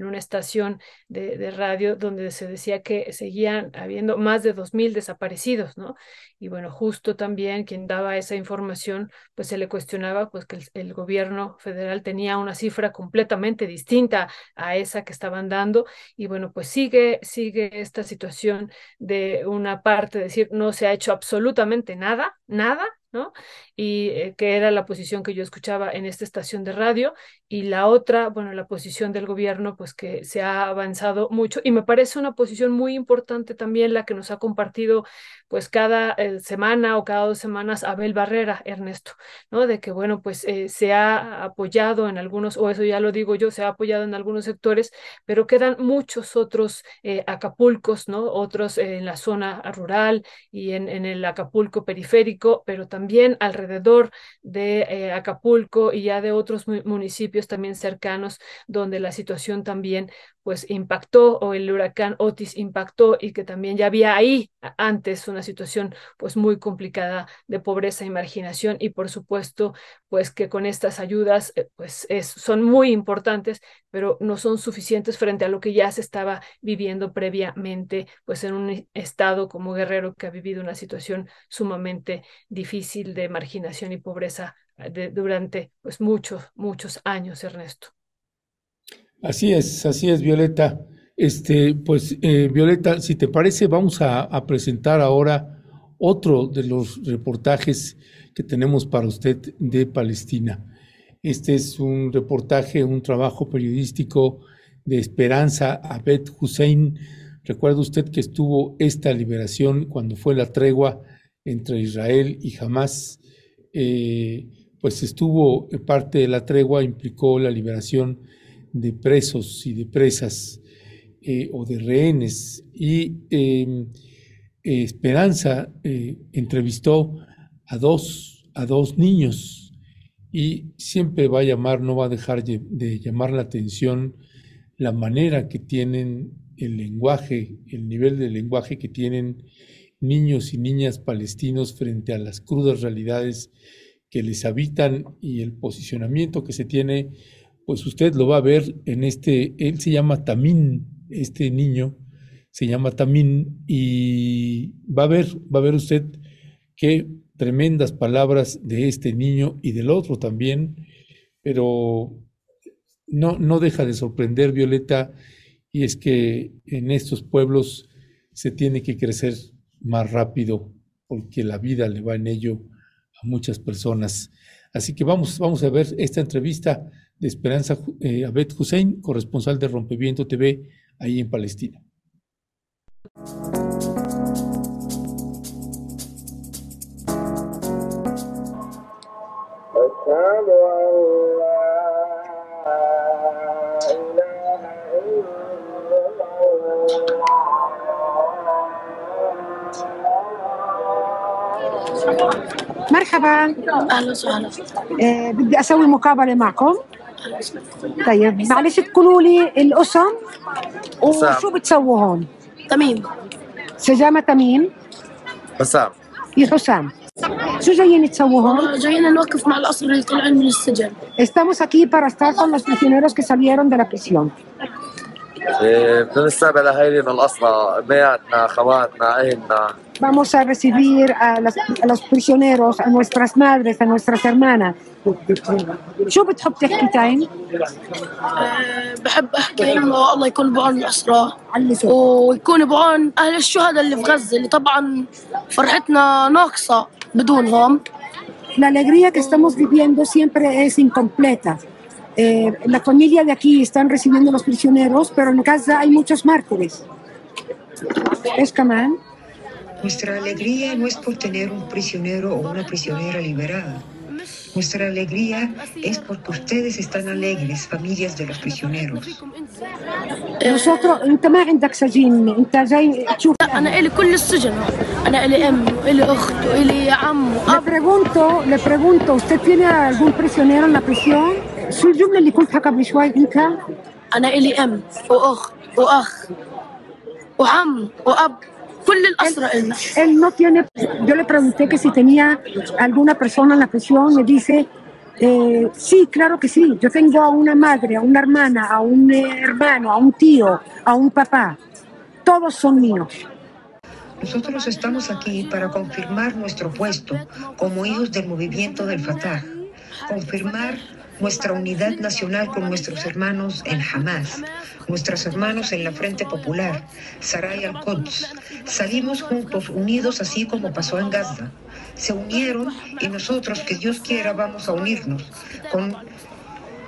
en una estación de, de, radio donde se decía que seguían habiendo más de 2.000 desaparecidos, ¿no? Y bueno, justo también quien daba esa información, pues se le cuestionaba pues que el, el, gobierno federal tenía una cifra completamente distinta a esa que estaban dando y bueno, pues sigue, sigue esta situación de una parte, decir, no se ha hecho absolutamente nada, nada, ¿no? Y eh, que era la posición que yo escuchaba en esta estación de radio, y la otra, bueno, la posición del gobierno, pues que se ha avanzado mucho, y me parece una posición muy importante también la que nos ha compartido, pues cada eh, semana o cada dos semanas Abel Barrera, Ernesto, ¿no? De que, bueno, pues eh, se ha apoyado en algunos, o eso ya lo digo yo, se ha apoyado en algunos sectores, pero quedan muchos otros Acapulcos, ¿no? Otros en la zona rural y en, en el Acapulco periférico, pero también también alrededor de eh, Acapulco y ya de otros municipios también cercanos donde la situación también pues impactó o el huracán Otis impactó y que también ya había ahí antes una situación pues muy complicada de pobreza y marginación y por supuesto pues que con estas ayudas eh, pues es, son muy importantes pero no son suficientes frente a lo que ya se estaba viviendo previamente pues en un estado como Guerrero que ha vivido una situación sumamente difícil de marginación y pobreza eh, durante pues muchos muchos años Ernesto Así es, así es, Violeta. Este, pues, eh, Violeta, si te parece, vamos a, a, presentar ahora otro de los reportajes que tenemos para usted de Palestina. Este es un reportaje, un trabajo periodístico de Esperanza Abed Hussein. Recuerda usted que estuvo esta liberación cuando fue la tregua entre Israel y Hamas. Eh, pues estuvo parte de la tregua, implicó la liberación de presos y de presas eh, o de rehenes. Y em, eh, Esperanza eh, entrevistó a dos, a dos niños y siempre va a llamar, no va a dejar de llamar la atención la manera que tienen el lenguaje, el nivel de lenguaje que tienen niños y niñas palestinos frente a las crudas realidades que les habitan y el posicionamiento que se tiene pues usted lo va a ver en este, él se llama Tamín, este niño se llama Tamín y va a ver, va a ver usted qué tremendas palabras de este niño y del otro también, pero no, no deja de sorprender Violeta y es que en estos pueblos se tiene que crecer más rápido porque la vida le va en ello a muchas personas. Así que vamos, vamos a ver esta entrevista de Esperanza eh, Abed Hussein, corresponsal de Rompeviento TV ahí en Palestina. مرحبا. أهلا وسهلا. آه بدي أسوي مقابلة معكم. طيب معلش تقولوا لي الأسم وشو بتسووا هون؟ تميم. سجامة تميم. بسام يا حسام. شو جايين تسووا هون؟ جايين نوقف مع الأسرى اللي طلعوا من السجن. Estamos aquí para estar con los prisioneros que salieron de la prisión. بنستقبل أهالي من الأسرى بياتنا خواتنا أهلنا Vamos a recibir a, las- a los prisioneros, a nuestras madres, a nuestras hermanas. شو بتحب تحكي تايم؟ أه، بحب أحكي إنه الله يكون بعون الأسرى ويكون بعون أهل الشهداء اللي في غزة اللي طبعا فرحتنا ناقصة بدونهم La alegría que estamos viviendo siempre es incompleta. eh, la familia de aquí están recibiendo a los prisioneros, pero en Gaza hay muchos mártires. Es Nuestra alegría no es por tener un prisionero o una prisionera liberada. Nuestra alegría es porque ustedes están alegres, familias de los prisioneros. Le pregunto, le pregunto, ¿usted tiene algún prisionero en la prisión? شو الجملة اللي قلتها قبل شوي انت؟ أنا إلي أم وأخت وأخ وعم وأب كل الأسرى إلنا Él no tiene, yo le pregunté que si tenía alguna persona en la prisión, me dice, eh, sí, claro que sí, yo tengo a una madre, a una hermana, a un eh, hermano, a un tío, a un papá, todos son míos. Nosotros estamos aquí para confirmar nuestro puesto como hijos del movimiento del Fatah, confirmar nuestra unidad nacional con nuestros hermanos en Hamas, nuestros hermanos en la Frente Popular, Saray al-Quds. Salimos juntos, unidos, así como pasó en Gaza. se unieron y nosotros, que Dios quiera, vamos a unirnos con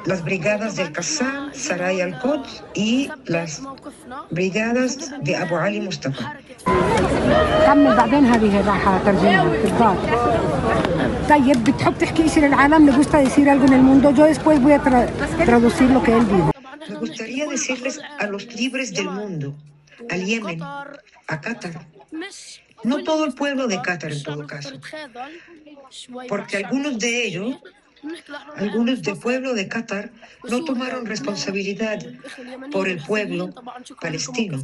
las brigadas del Qassam, Saray al-Quds y las brigadas de Abu Ali Mustafa. كمل بعدين هذه راح ترجمها بالضبط طيب بتحب تحكي شيء للعالم le gusta decir algo en el mundo yo después voy a tra- traducir lo que él dijo Me gustaría decirles a los libres del mundo, al Yemen, a Qatar, no todo el pueblo de Qatar en todo caso, porque algunos de ellos, algunos del pueblo de Qatar, no tomaron responsabilidad por el pueblo palestino.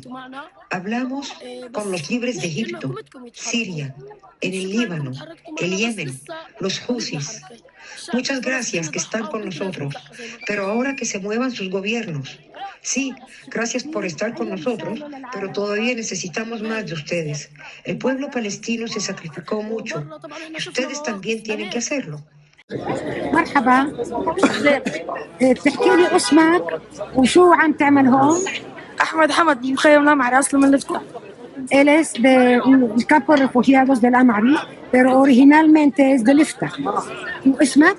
Hablamos con los libres de Egipto, Siria, en el Líbano, el Yemen, los Husis. Muchas gracias que están con nosotros, pero ahora que se muevan sus gobiernos. Sí, gracias por estar con nosotros, pero todavía necesitamos más de ustedes. El pueblo palestino se sacrificó mucho ustedes también tienen que hacerlo. مرحبا بتحكي لي اسمك وشو عم تعمل هون أحمد حمد من مخيم الامعري اصله من الفتح Él es del campo de refugiados del Amari, pero originalmente es de Lifta. واسمك؟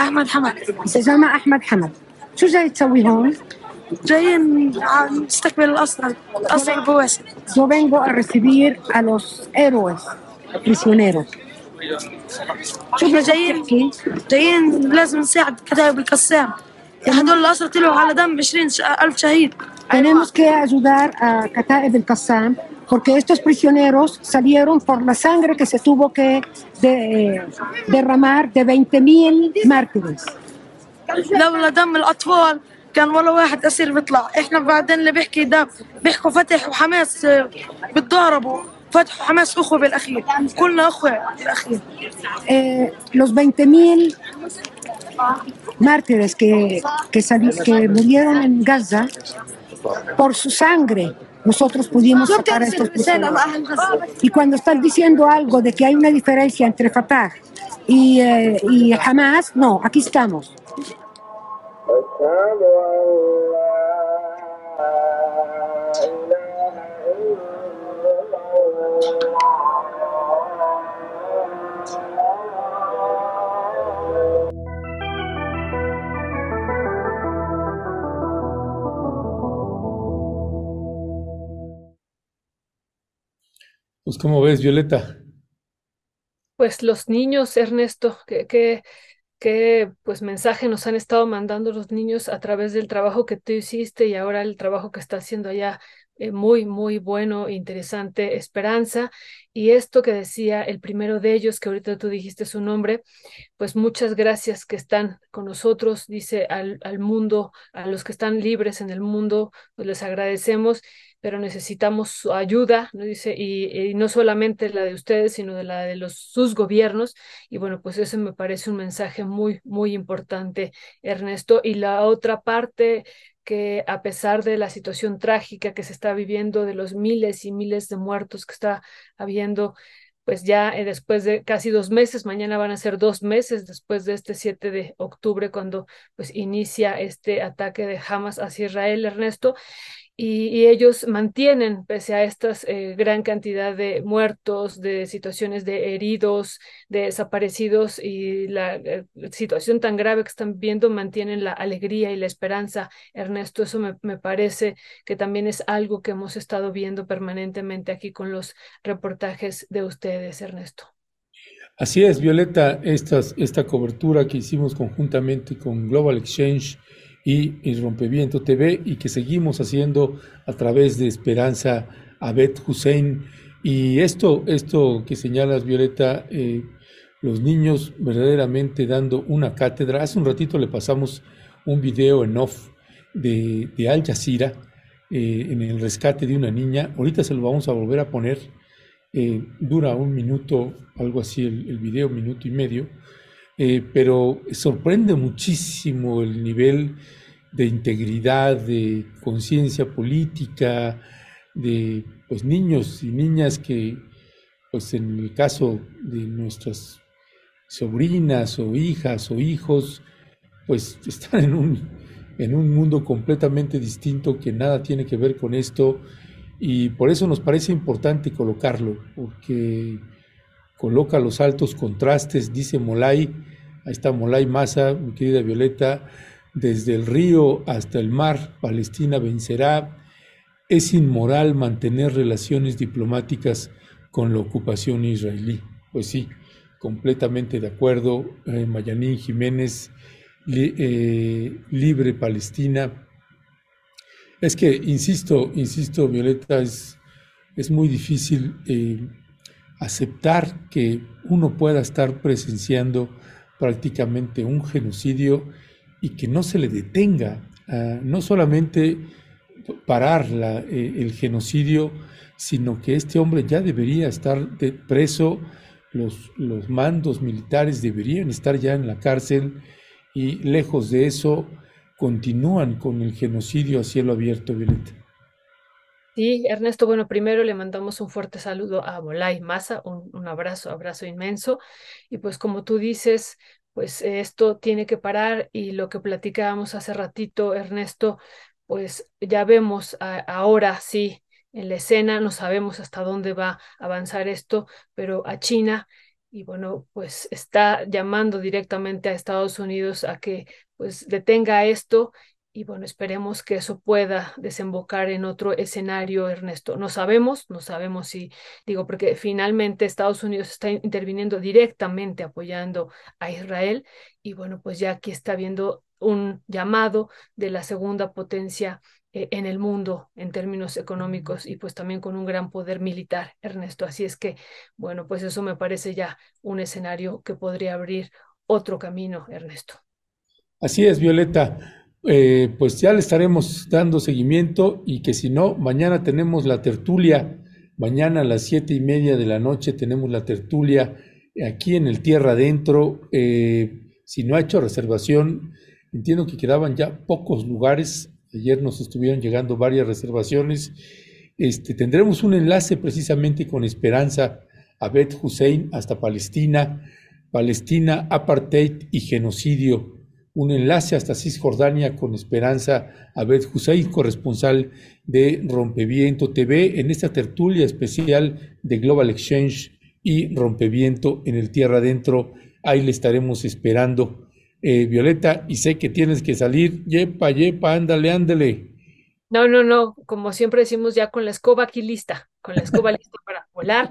أحمد حمد. Se llama Ahmad Hamad. شو جاي تسوي هون؟ جايين نستقبل الاسرى الاسرى البواسل Yo vengo a recibir a los héroes prisioneros. شوفنا جايين جايين لازم نساعد كتائب القسام هدول الاسرى طلعوا على دم 20 ألف شهيد. Tenemos que ayudar a Kataeb el Qassam porque estos prisioneros salieron por la sangre que se tuvo que de- derramar de 20.000 mártires. لولا دم الأطفال كان ولا واحد أسير بيطلع. إحنا بعدين اللي بيحكي دم بيحكوا فتح وحماس آه، بيتضاربوا فتح وحماس اخوه بالاخير كلنا اخوه بالاخير Eh, los 20.000 mártires que, que, sali- que murieron en Gaza, por su sangre, nosotros pudimos sacar a estos prisioneros. Y cuando estás diciendo algo de que hay una diferencia entre Fatah y, eh, y Hamas, no, aquí estamos. Pues, ¿cómo ves, Violeta? Pues los niños, Ernesto, que, que pues mensaje nos han estado mandando los niños a través del trabajo que tú hiciste y ahora el trabajo que está haciendo allá, eh, muy, muy bueno, interesante, Esperanza. Y esto que decía el primero de ellos, que ahorita tú dijiste su nombre, pues muchas gracias que están con nosotros, dice al, al mundo, a los que están libres en el mundo, pues les agradecemos pero necesitamos su ayuda, ¿no? Dice, y, no solamente la de ustedes, sino de la de los, sus gobiernos. Y bueno, pues eso me parece un mensaje muy, muy importante, Ernesto. Y la otra parte que a pesar de la situación trágica que se está viviendo, de los miles y miles de muertos que está habiendo, pues ya eh, después de casi dos meses, mañana van a ser dos meses después de este 7 de octubre, cuando pues inicia este ataque de Hamas hacia Israel, Ernesto, y, ellos mantienen, pese a esta gran cantidad de muertos, de situaciones de heridos, de desaparecidos y la eh, situación tan grave que están viendo, mantienen la alegría y la esperanza. Ernesto, eso me, me parece que también es algo que hemos estado viendo permanentemente aquí con los reportajes de ustedes, Ernesto. Así es, Violeta, estas, esta cobertura que hicimos conjuntamente con Global Exchange y, y Rompeviento TV y que seguimos haciendo a través de Esperanza Abed Hussein. Y esto, esto que señalas, Violeta, eh, los niños verdaderamente dando una cátedra. Hace un ratito le pasamos un video en off de, de Al Jazeera eh, en el rescate de una niña. Ahorita se lo vamos a volver a poner. Eh, dura un minuto, algo así, el, el video, minuto y medio. Eh, pero sorprende muchísimo el nivel de integridad, de conciencia política, de pues, niños y niñas que, pues en el caso de nuestras sobrinas o hijas o hijos, pues están en un, en un mundo completamente distinto que nada tiene que ver con esto. Y por eso nos parece importante colocarlo, porque coloca los altos contrastes, dice Molay, ahí está Molay Maza, mi querida Violeta, desde el río hasta el mar, Palestina vencerá, es inmoral mantener relaciones diplomáticas con la ocupación israelí. Pues sí, completamente de acuerdo, eh, Mayanín Jiménez, eh, Libre Palestina. Es que, insisto, insisto, Violeta, es, es muy difícil eh, aceptar que uno pueda estar presenciando prácticamente un genocidio y que no se le detenga, no solamente parar eh, el genocidio, sino que este hombre ya debería estar preso, los, los mandos militares deberían estar ya en la cárcel y lejos de eso continúan con el genocidio a cielo abierto, Violeta. Sí, Ernesto, bueno, primero le mandamos un fuerte saludo a Molay un, un, abrazo, abrazo inmenso. Y pues como tú dices, pues esto tiene que parar y lo que platicábamos hace ratito, Ernesto, pues ya vemos ahora sí en la escena, no sabemos hasta dónde va a avanzar esto, pero a China y bueno, pues está llamando directamente a Estados Unidos a que pues detenga esto y bueno, esperemos que eso pueda desembocar en otro escenario, Ernesto. No sabemos, no sabemos si, digo, porque finalmente Estados Unidos está interviniendo directamente apoyando a Israel y bueno, pues ya aquí está viendo un llamado de la segunda potencia eh, en el mundo en términos económicos y pues también con un gran poder militar, Ernesto. Así es que, bueno, pues eso me parece ya un escenario que podría abrir otro camino, Ernesto. Así es, Violeta. Eh, pues ya le estaremos dando seguimiento y que si no, mañana tenemos la tertulia, mañana a las siete y media de la noche tenemos la tertulia aquí en el Tierra Adentro. Eh, si no ha hecho reservación, entiendo que quedaban ya pocos lugares. Ayer nos estuvieron llegando varias reservaciones. Este, tendremos un enlace precisamente con Esperanza Abed Hussein hasta Palestina, Palestina, apartheid y genocidio un enlace hasta Cisjordania con Esperanza Abed Hussein, corresponsal de Rompeviento TV, en esta tertulia especial de Global Exchange y Rompeviento en el Tierra Adentro. Ahí le estaremos esperando. Eh, Violeta, y sé que tienes que salir. Yepa, yepa, ándale, ándale. No, no, no, como siempre decimos ya con la escoba aquí lista, con la escoba lista para volar.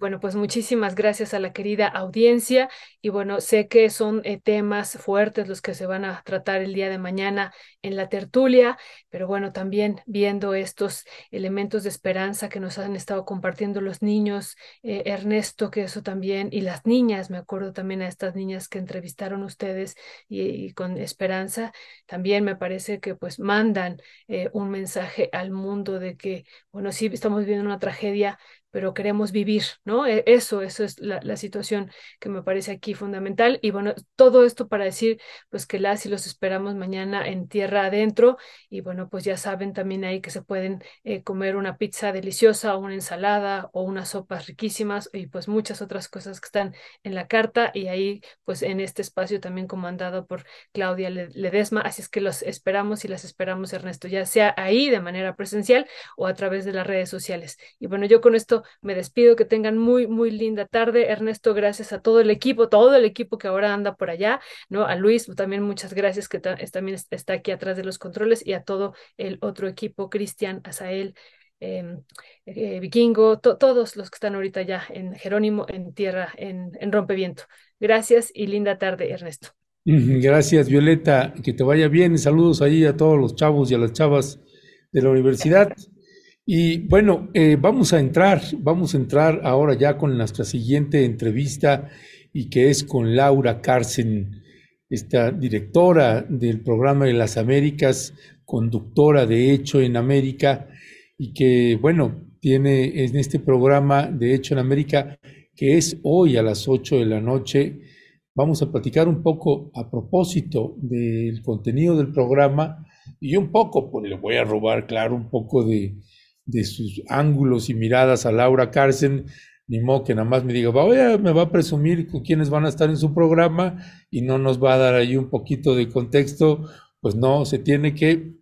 Bueno, pues muchísimas gracias a la querida audiencia. Y bueno, sé que son eh, temas fuertes los que se van a tratar el día de mañana en la tertulia, pero bueno, también viendo estos elementos de esperanza que nos han estado compartiendo los niños, eh, Ernesto, que eso también, y las niñas, me acuerdo también a estas niñas que entrevistaron ustedes y, con esperanza, también me parece que pues mandan eh, un mensaje al mundo de que, bueno, sí estamos viviendo una tragedia, pero queremos vivir, ¿no? E, eso, eso es la, situación que me parece aquí fundamental. Y bueno, todo esto para decir, pues que las y los esperamos mañana en tierra adentro. Y bueno, pues ya saben también ahí que se pueden eh, comer una pizza deliciosa, una ensalada o unas sopas riquísimas y pues muchas otras cosas que están en la carta. Y ahí, pues en este espacio también comandado por Claudia Ledesma. Así es que los esperamos y las esperamos, Ernesto, ya sea ahí de manera presencial o a través de las redes sociales. Y bueno, yo con esto me despido, que tengan muy, muy linda tarde. Ernesto, gracias a todo el equipo, todo el equipo que ahora anda por allá, ¿no? A Luis, también muchas gracias, que también está aquí atrás de los controles, y a todo el otro equipo, Cristian, Asael. Em, eh, Vikingo, todos los que están ahorita ya en Jerónimo, en tierra, en, en Rompeviento. Gracias y linda tarde, Ernesto. Gracias, Violeta. Que te vaya bien. Saludos ahí a todos los chavos y a las chavas de la universidad. Y bueno, eh, vamos a entrar, vamos a entrar ahora ya con nuestra siguiente entrevista y que es con Laura Carsen, esta directora del programa de las Américas, conductora de Hecho en América y que, bueno, tiene en este programa de Hecho en América, que es hoy a las 8 de la noche. Vamos a platicar un poco a propósito del contenido del programa y un poco, pues le voy a robar, claro, un poco de, de sus ángulos y miradas a Laura Carsen, ni modo que nada más me diga, me va a presumir con quiénes van a estar en su programa y no nos va a dar ahí un poquito de contexto, pues no, se tiene que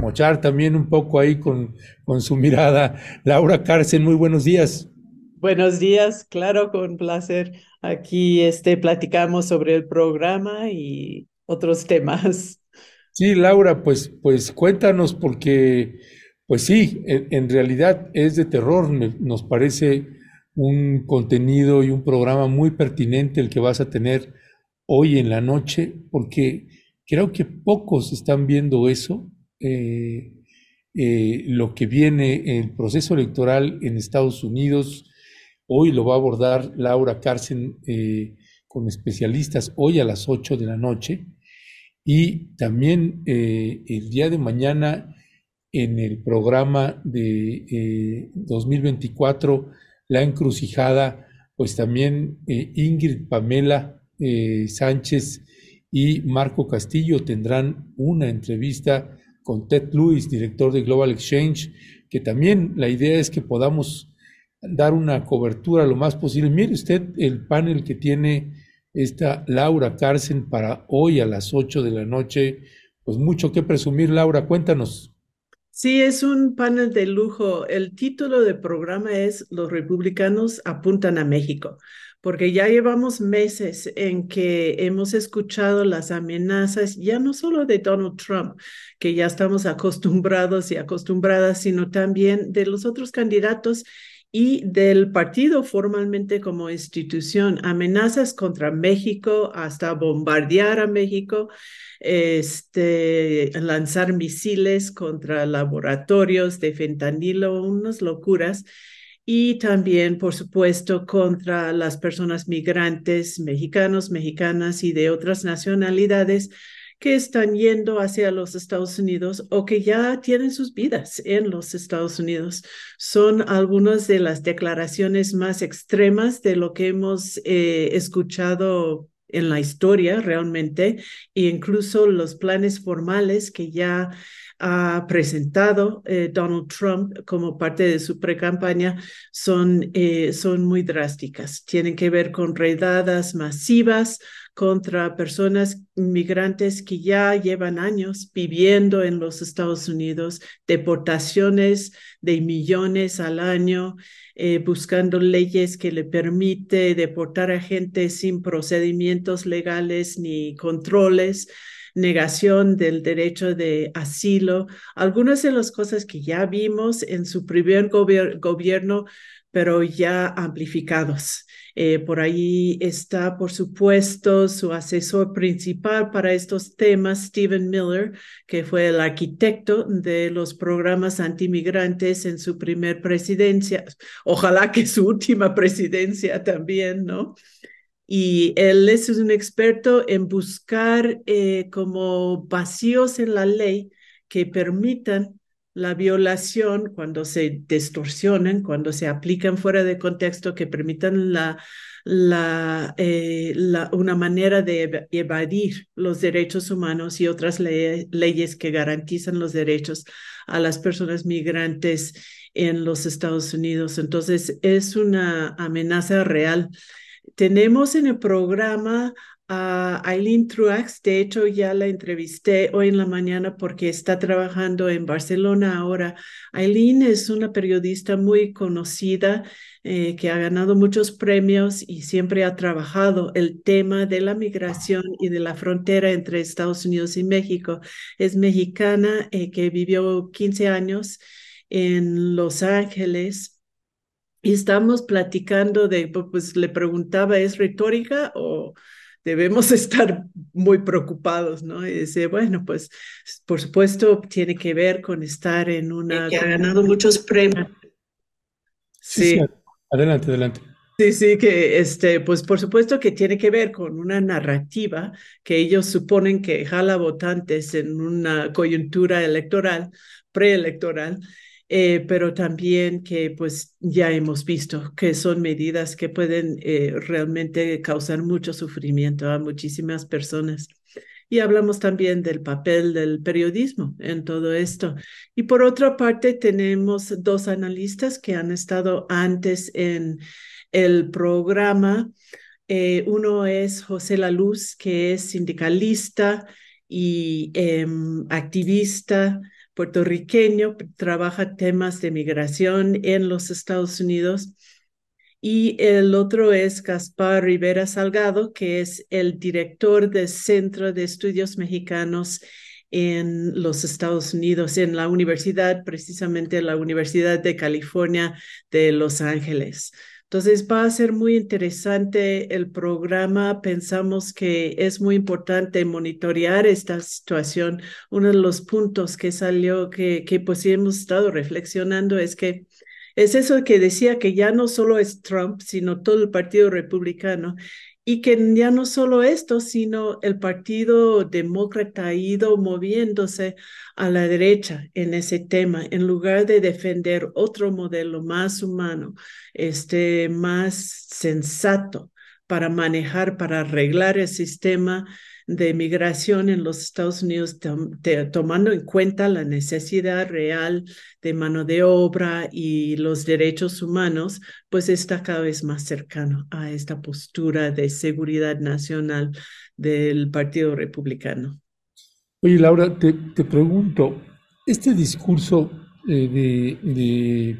mochar también un poco ahí con, con su mirada. Laura Carsen, muy buenos días. Buenos días, claro, con placer. Aquí este, platicamos sobre el programa y otros temas. Sí, Laura, pues, pues cuéntanos porque, pues sí, en, realidad es de terror, nos parece un contenido y un programa muy pertinente el que vas a tener hoy en la noche, porque creo que pocos están viendo eso, eh, eh, lo que viene, el proceso electoral en Estados Unidos, hoy lo va a abordar Laura Carsen eh, con especialistas hoy a las 8 de la noche. Y también el día de mañana en el programa de eh, 2024, La Encrucijada, pues también eh, Ingrid Pamela eh, Sánchez y Marco Castillo tendrán una entrevista con Ted Lewis, director de Global Exchange, que también la idea es que podamos dar una cobertura lo más posible. Mire usted el panel que tiene esta Laura Carsen para hoy a las 8 de la noche. Pues mucho que presumir, Laura, cuéntanos. Sí, es un panel de lujo. El título del programa es Los republicanos apuntan a México, porque ya llevamos meses en que hemos escuchado las amenazas, ya no solo de Donald Trump, que ya estamos acostumbrados y acostumbradas, sino también de los otros candidatos y del partido formalmente como institución, amenazas contra México, hasta bombardear a México, este, lanzar misiles contra laboratorios de fentanilo, unas locuras. Y también, por supuesto, contra las personas migrantes, mexicanos, mexicanas y de otras nacionalidades que están yendo hacia los Estados Unidos o que ya tienen sus vidas en los Estados Unidos. Son algunas de las declaraciones más extremas de lo que hemos eh, escuchado en la historia realmente, e incluso los planes formales que ya ha presentado eh, Donald Trump como parte de su pre-campaña son, eh, son muy drásticas. Tienen que ver con redadas masivas contra personas migrantes que ya llevan años viviendo en los Estados Unidos, deportaciones de millones al año, eh, buscando leyes que le permite deportar a gente sin procedimientos legales ni controles negación del derecho de asilo, algunas de las cosas que ya vimos en su primer gobier gobierno, pero ya amplificados. Eh, por ahí está, por supuesto, su asesor principal para estos temas, Stephen Miller, que fue el arquitecto de los programas antimigrantes en su primer presidencia. Ojalá que su última presidencia también, ¿no? Y él es un experto en buscar eh, como vacíos en la ley que permitan la violación cuando se distorsionan, cuando se aplican fuera de contexto, que permitan la, la, eh, una manera de evadir los derechos humanos y otras le leyes que garantizan los derechos a las personas migrantes en los Estados Unidos. Entonces, es una amenaza real. Tenemos en el programa a Eileen Truax, de hecho ya la entrevisté hoy en la mañana porque está trabajando en Barcelona ahora. Eileen es una periodista muy conocida eh, que ha ganado muchos premios y siempre ha trabajado el tema de la migración y de la frontera entre Estados Unidos y México. Es mexicana eh, que vivió 15 años en Los Ángeles y estamos platicando de, pues le preguntaba, ¿es retórica o debemos estar muy preocupados, ¿no? Y dice, bueno, pues por supuesto tiene que ver con estar en una... que ha ganado muchos premios. Sí, sí. Adelante, adelante. Sí, sí, que este, pues por supuesto que tiene que ver con una narrativa que ellos suponen que jala votantes en una coyuntura electoral, preelectoral, eh, pero también que pues ya hemos visto que son medidas que pueden eh, realmente causar mucho sufrimiento a muchísimas personas. Y hablamos también del papel del periodismo en todo esto. Y por otra parte, tenemos dos analistas que han estado antes en el programa. Eh, uno es José La Luz, que es sindicalista y eh, activista puertorriqueño, trabaja temas de migración en los Estados Unidos. y el otro es Gaspar Rivera Salgado, que es el director del Centro de Estudios Mexicanos en los Estados Unidos, en la universidad, precisamente la Universidad de California de Los Ángeles. Entonces va a ser muy interesante el programa. Pensamos que es muy importante monitorear esta situación. Uno de los puntos que salió, que, que pues hemos estado reflexionando es que es eso que decía que ya no solo es Trump, sino todo el Partido Republicano y que ya no solo esto, sino el Partido Demócrata ha ido moviéndose a la derecha en ese tema, en lugar de defender otro modelo más humano, este, más sensato para manejar, para arreglar el sistema de migración en los Estados Unidos, tomando en cuenta la necesidad real de mano de obra y los derechos humanos, pues está cada vez más cercano a esta postura de seguridad nacional del Partido Republicano. Oye, Laura, te, pregunto, este discurso eh, de, de,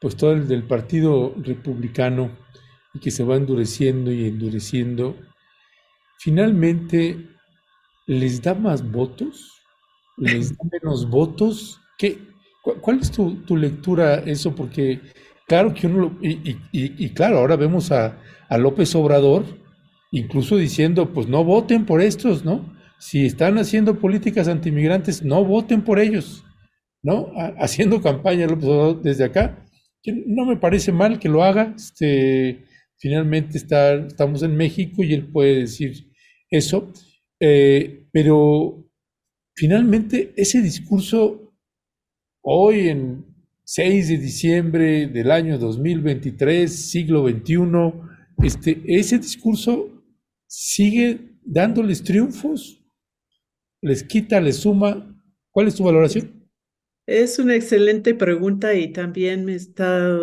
pues todo el del Partido Republicano y que se va endureciendo y endureciendo, finalmente les da más votos, les da menos votos. ¿Qué, ¿Cuál es tu, lectura eso? Porque claro que uno, y, claro, ahora vemos a, López Obrador incluso diciendo, pues no voten por estos, ¿no? Si están haciendo políticas antimigrantes, no voten por ellos, ¿no? haciendo campaña López Obrador desde acá. No me parece mal que lo haga. Este, finalmente está, estamos en México y él puede decir eso. Eh, pero finalmente ese discurso hoy en 6 de diciembre del año 2023, siglo XXI, este, ese discurso sigue dándoles triunfos, les quita, les suma. ¿Cuál es tu valoración? Es una excelente pregunta y también me está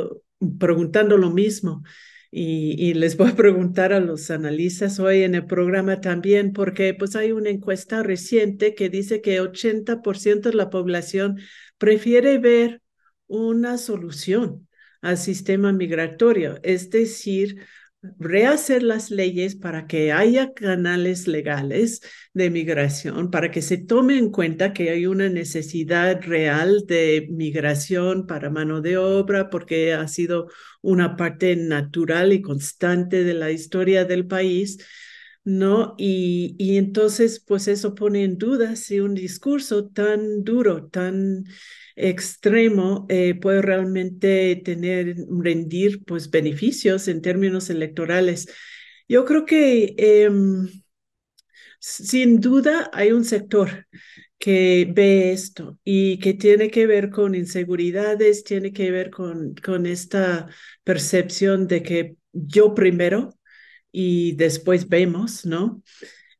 preguntando lo mismo. Y, les voy a preguntar a los analistas hoy en el programa también, porque pues hay una encuesta reciente que dice que 80% de la población prefiere ver una solución al sistema migratorio, es decir, rehacer las leyes para que haya canales legales de migración, para que se tome en cuenta que hay una necesidad real de migración para mano de obra, porque ha sido una parte natural y constante de la historia del país. ¿no? Y, y entonces, pues eso pone en duda si un discurso tan duro, tan extremo eh, puede realmente tener, rendir pues beneficios en términos electorales. Yo creo que em, sin duda hay un sector que ve esto y que tiene que ver con inseguridades, tiene que ver con, con esta percepción de que yo primero y después vemos, ¿no?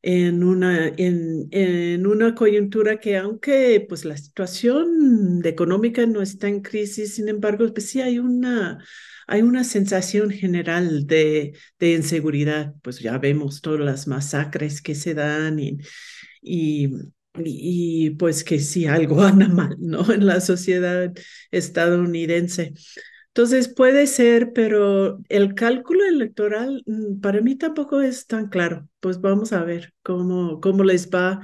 En una, en, en, una coyuntura que aunque pues la situación económica no está en crisis, sin embargo, pues sí hay una, hay una sensación general de, de inseguridad. Pues ya vemos todas las masacres que se dan y, y, pues que sí algo anda mal, ¿no? En la sociedad estadounidense. Entonces puede ser, pero el cálculo electoral mm, para mí tampoco es tan claro. Pues vamos a ver cómo, cómo les va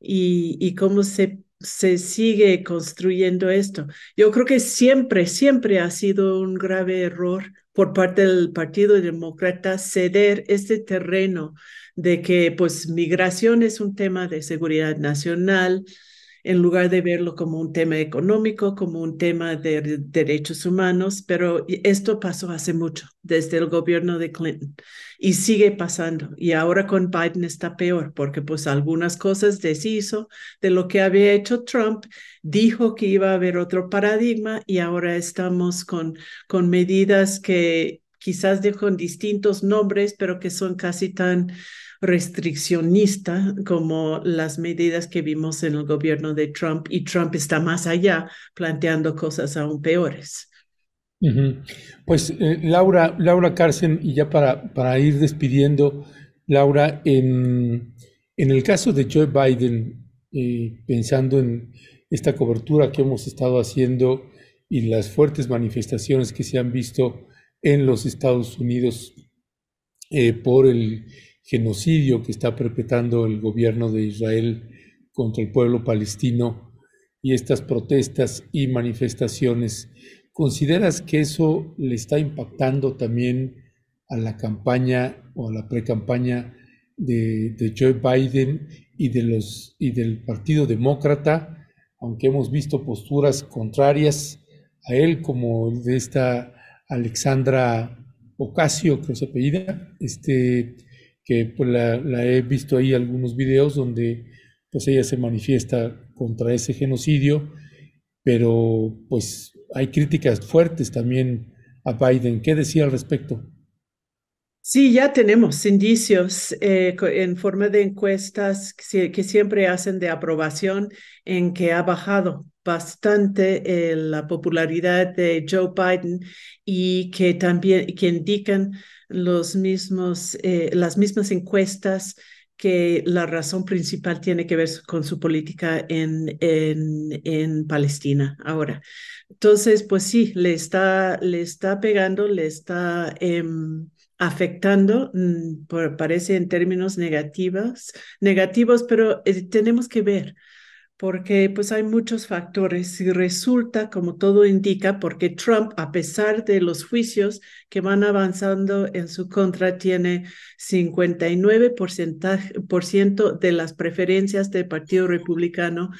y, cómo se, se sigue construyendo esto. Yo creo que siempre, siempre ha sido un grave error por parte del Partido Demócrata ceder este terreno de que pues migración es un tema de seguridad nacional, en lugar de verlo como un tema económico, como un tema de derechos humanos, pero esto pasó hace mucho, desde el gobierno de Clinton, y sigue pasando. Y ahora con Biden está peor, porque pues algunas cosas deshizo de lo que había hecho Trump, dijo que iba a haber otro paradigma y ahora estamos con, con medidas que quizás dejan distintos nombres, pero que son casi tan restriccionista como las medidas que vimos en el gobierno de Trump y Trump está más allá planteando cosas aún peores. Pues eh, Laura, Laura Carcen, y ya para, para ir despidiendo, Laura, en, en el caso de Joe Biden, eh, pensando en esta cobertura que hemos estado haciendo y las fuertes manifestaciones que se han visto en los Estados Unidos eh, por el genocidio que está perpetrando el gobierno de Israel contra el pueblo palestino y estas protestas y manifestaciones. ¿Consideras que eso le está impactando también a la campaña o a la pre-campaña de, de, Joe Biden y, de los, y del Partido Demócrata, aunque hemos visto posturas contrarias a él, como de esta Alexandra Ocasio, creo se apellida, este, que pues, la, he visto ahí algunos videos donde pues ella se manifiesta contra ese genocidio, pero pues hay críticas fuertes también a Biden. ¿Qué decía al respecto? Sí, ya tenemos indicios eh, en forma de encuestas que, que, siempre hacen de aprobación en que ha bajado bastante eh, la popularidad de Joe Biden y que también que indican los mismos, eh, las mismas encuestas que la razón principal tiene que ver con su política en, en, en Palestina ahora. Entonces, pues sí, le está, le está pegando, le está... Eh, afectando, mm, parece en términos negativos, negativos, pero eh, tenemos que ver porque pues hay muchos factores y resulta, como todo indica, porque Trump, a pesar de los juicios que van avanzando en su contra, tiene 59% de las preferencias del Partido Republicano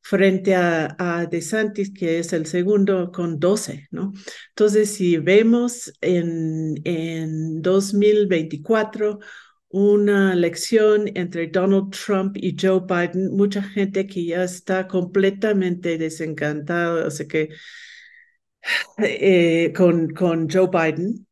frente a, a DeSantis, que es el segundo con 12, ¿no? Entonces, si vemos en, en 2024 una elección entre Donald Trump y Joe Biden, mucha gente que ya está completamente desencantada, o sea que eh, con, con Joe Biden,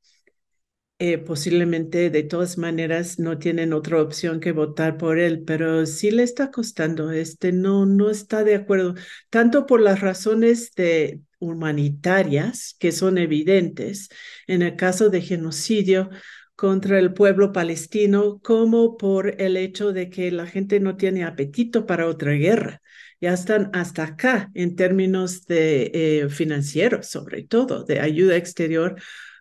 eh, posiblemente de todas maneras no tienen otra opción que votar por él, pero sí le está costando, este no, no está de acuerdo, tanto por las razones de humanitarias que son evidentes en el caso de genocidio, contra el pueblo palestino como por el hecho de que la gente no tiene apetito para otra guerra. Ya están hasta acá en términos de eh, financieros, sobre todo, de ayuda exterior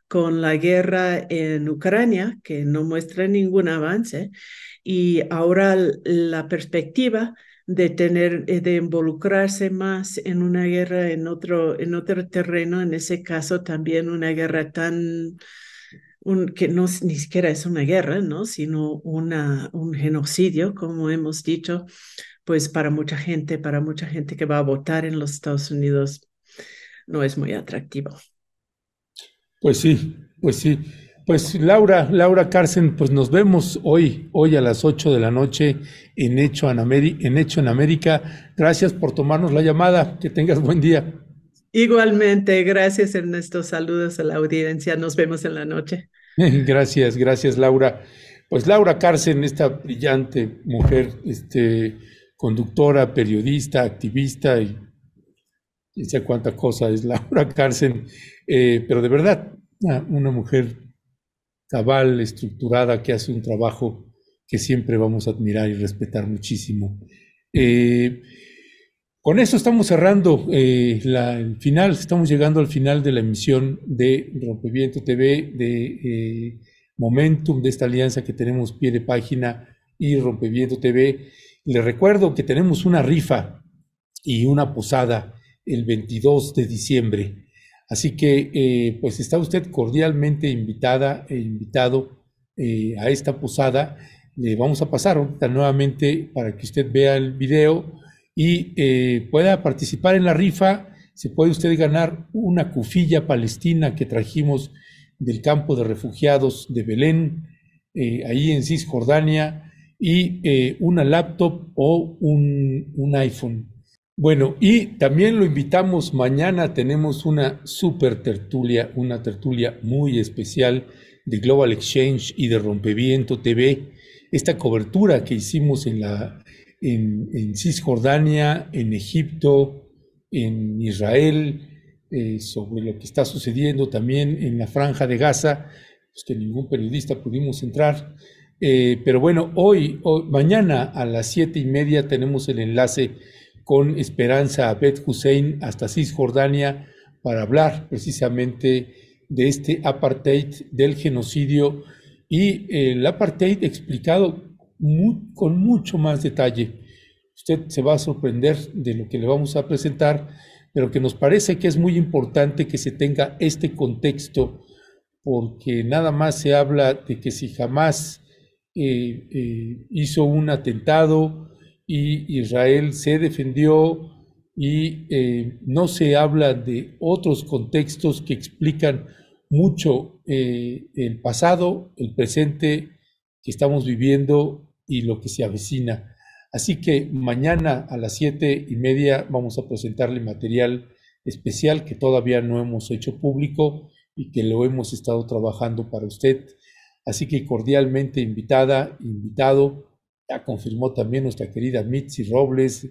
con la guerra en Ucrania, que no muestra ningún avance, y ahora la perspectiva de tener, eh, de involucrarse más en una guerra en otro, en otro terreno, en ese caso también una guerra tan que no ni siquiera es una guerra, ¿no? sino una, un genocidio, como hemos dicho, pues para mucha gente, para mucha gente que va a votar en los Estados Unidos, no es muy atractivo. Pues sí, pues sí. Pues Laura, Laura Carcen, pues nos vemos hoy, hoy a las 8 de la noche en Hecho en, en Hecho en América. Gracias por tomarnos la llamada. Que tengas buen día. Igualmente, gracias Ernesto. Saludos a la audiencia. Nos vemos en la noche. Gracias, gracias Laura. Pues Laura Carcen, esta brillante mujer, este, conductora, periodista, activista y no sé cuánta cosa es Laura Carcen, eh, pero de verdad, una, mujer cabal, estructurada, que hace un trabajo que siempre vamos a admirar y respetar muchísimo. Eh, con eso estamos cerrando eh, el final, estamos llegando al final de la emisión de Rompeviento TV, de eh, Momentum, de esta alianza que tenemos pie de página y Rompeviento TV. Les recuerdo que tenemos una rifa y una posada el 22 de diciembre. Así que, eh, pues está usted cordialmente invitada e invitado a esta posada. Le vamos a pasar ahorita nuevamente para que usted vea el video y eh, pueda participar en la rifa. Se puede usted ganar una cufilla palestina que trajimos del campo de refugiados de Belén, eh, ahí en Cisjordania, y eh, una laptop o un, un, iPhone. Bueno, y también lo invitamos, mañana tenemos una super tertulia, una tertulia muy especial de Global Exchange y de Rompeviento TV. Esta cobertura que hicimos en la en, Cisjordania, en Egipto, en Israel, eh, sobre lo que está sucediendo también en la franja de Gaza, pues que ningún periodista pudimos entrar. Eh, pero bueno, hoy, mañana a las siete y media tenemos el enlace con Esperanza Abed Hussein hasta Cisjordania para hablar precisamente de este apartheid, del genocidio y el apartheid explicado con mucho más detalle. Usted se va a sorprender de lo que le vamos a presentar, pero que nos parece que es muy importante que se tenga este contexto, porque nada más se habla de que si jamás eh, eh, hizo un atentado y Israel se defendió y eh, no se habla de otros contextos que explican mucho el pasado, el presente que estamos viviendo y lo que se avecina. Así que mañana a las siete y media vamos a presentarle material especial que todavía no hemos hecho público y que lo hemos estado trabajando para usted Así que cordialmente invitada, invitado, ya confirmó también nuestra querida Mitzi Robles,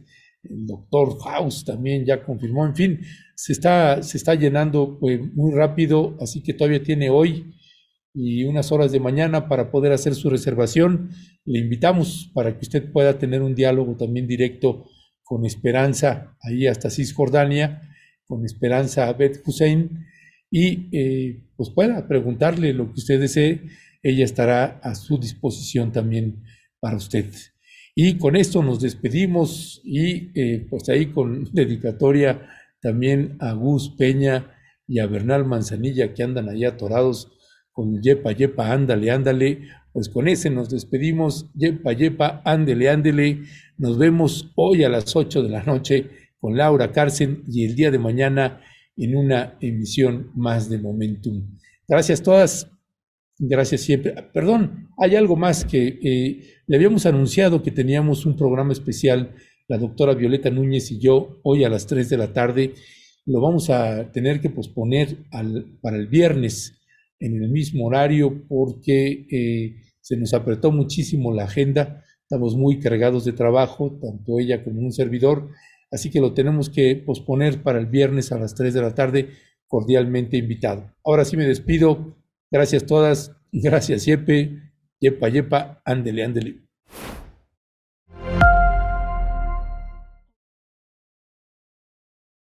el doctor House también ya confirmó, en fin, se está, se está llenando pues, muy rápido, así que todavía tiene hoy y unas horas de mañana para poder hacer su reservación. Le invitamos para que usted pueda tener un diálogo también directo con Esperanza, ahí hasta Cisjordania, con Esperanza Beth Hussein, y eh, pues pueda preguntarle lo que usted desee ella estará a su disposición también para usted. Y con esto nos despedimos y eh, pues ahí con dedicatoria también a Gus Peña y a Bernal Manzanilla que andan ahí atorados con Yepa, Yepa, ándale, ándale. Pues con ese nos despedimos. Yepa, Yepa, ándele, ándele. Nos vemos hoy a las 8 de la noche con Laura Carcen y el día de mañana en una emisión más de Momentum. Gracias todas. Gracias siempre. Perdón, hay algo más que eh, le habíamos anunciado que teníamos un programa especial, la doctora Violeta Núñez y yo, hoy a las 3 de la tarde. Lo vamos a tener que posponer para el viernes en el mismo horario porque eh, se nos apretó muchísimo la agenda. Estamos muy cargados de trabajo, tanto ella como un servidor. Así que lo tenemos que posponer para el viernes a las 3 de la tarde, cordialmente invitado. Ahora sí me despido Gracias todas, gracias Yepe, Yepa Yepa, ándele, ándele.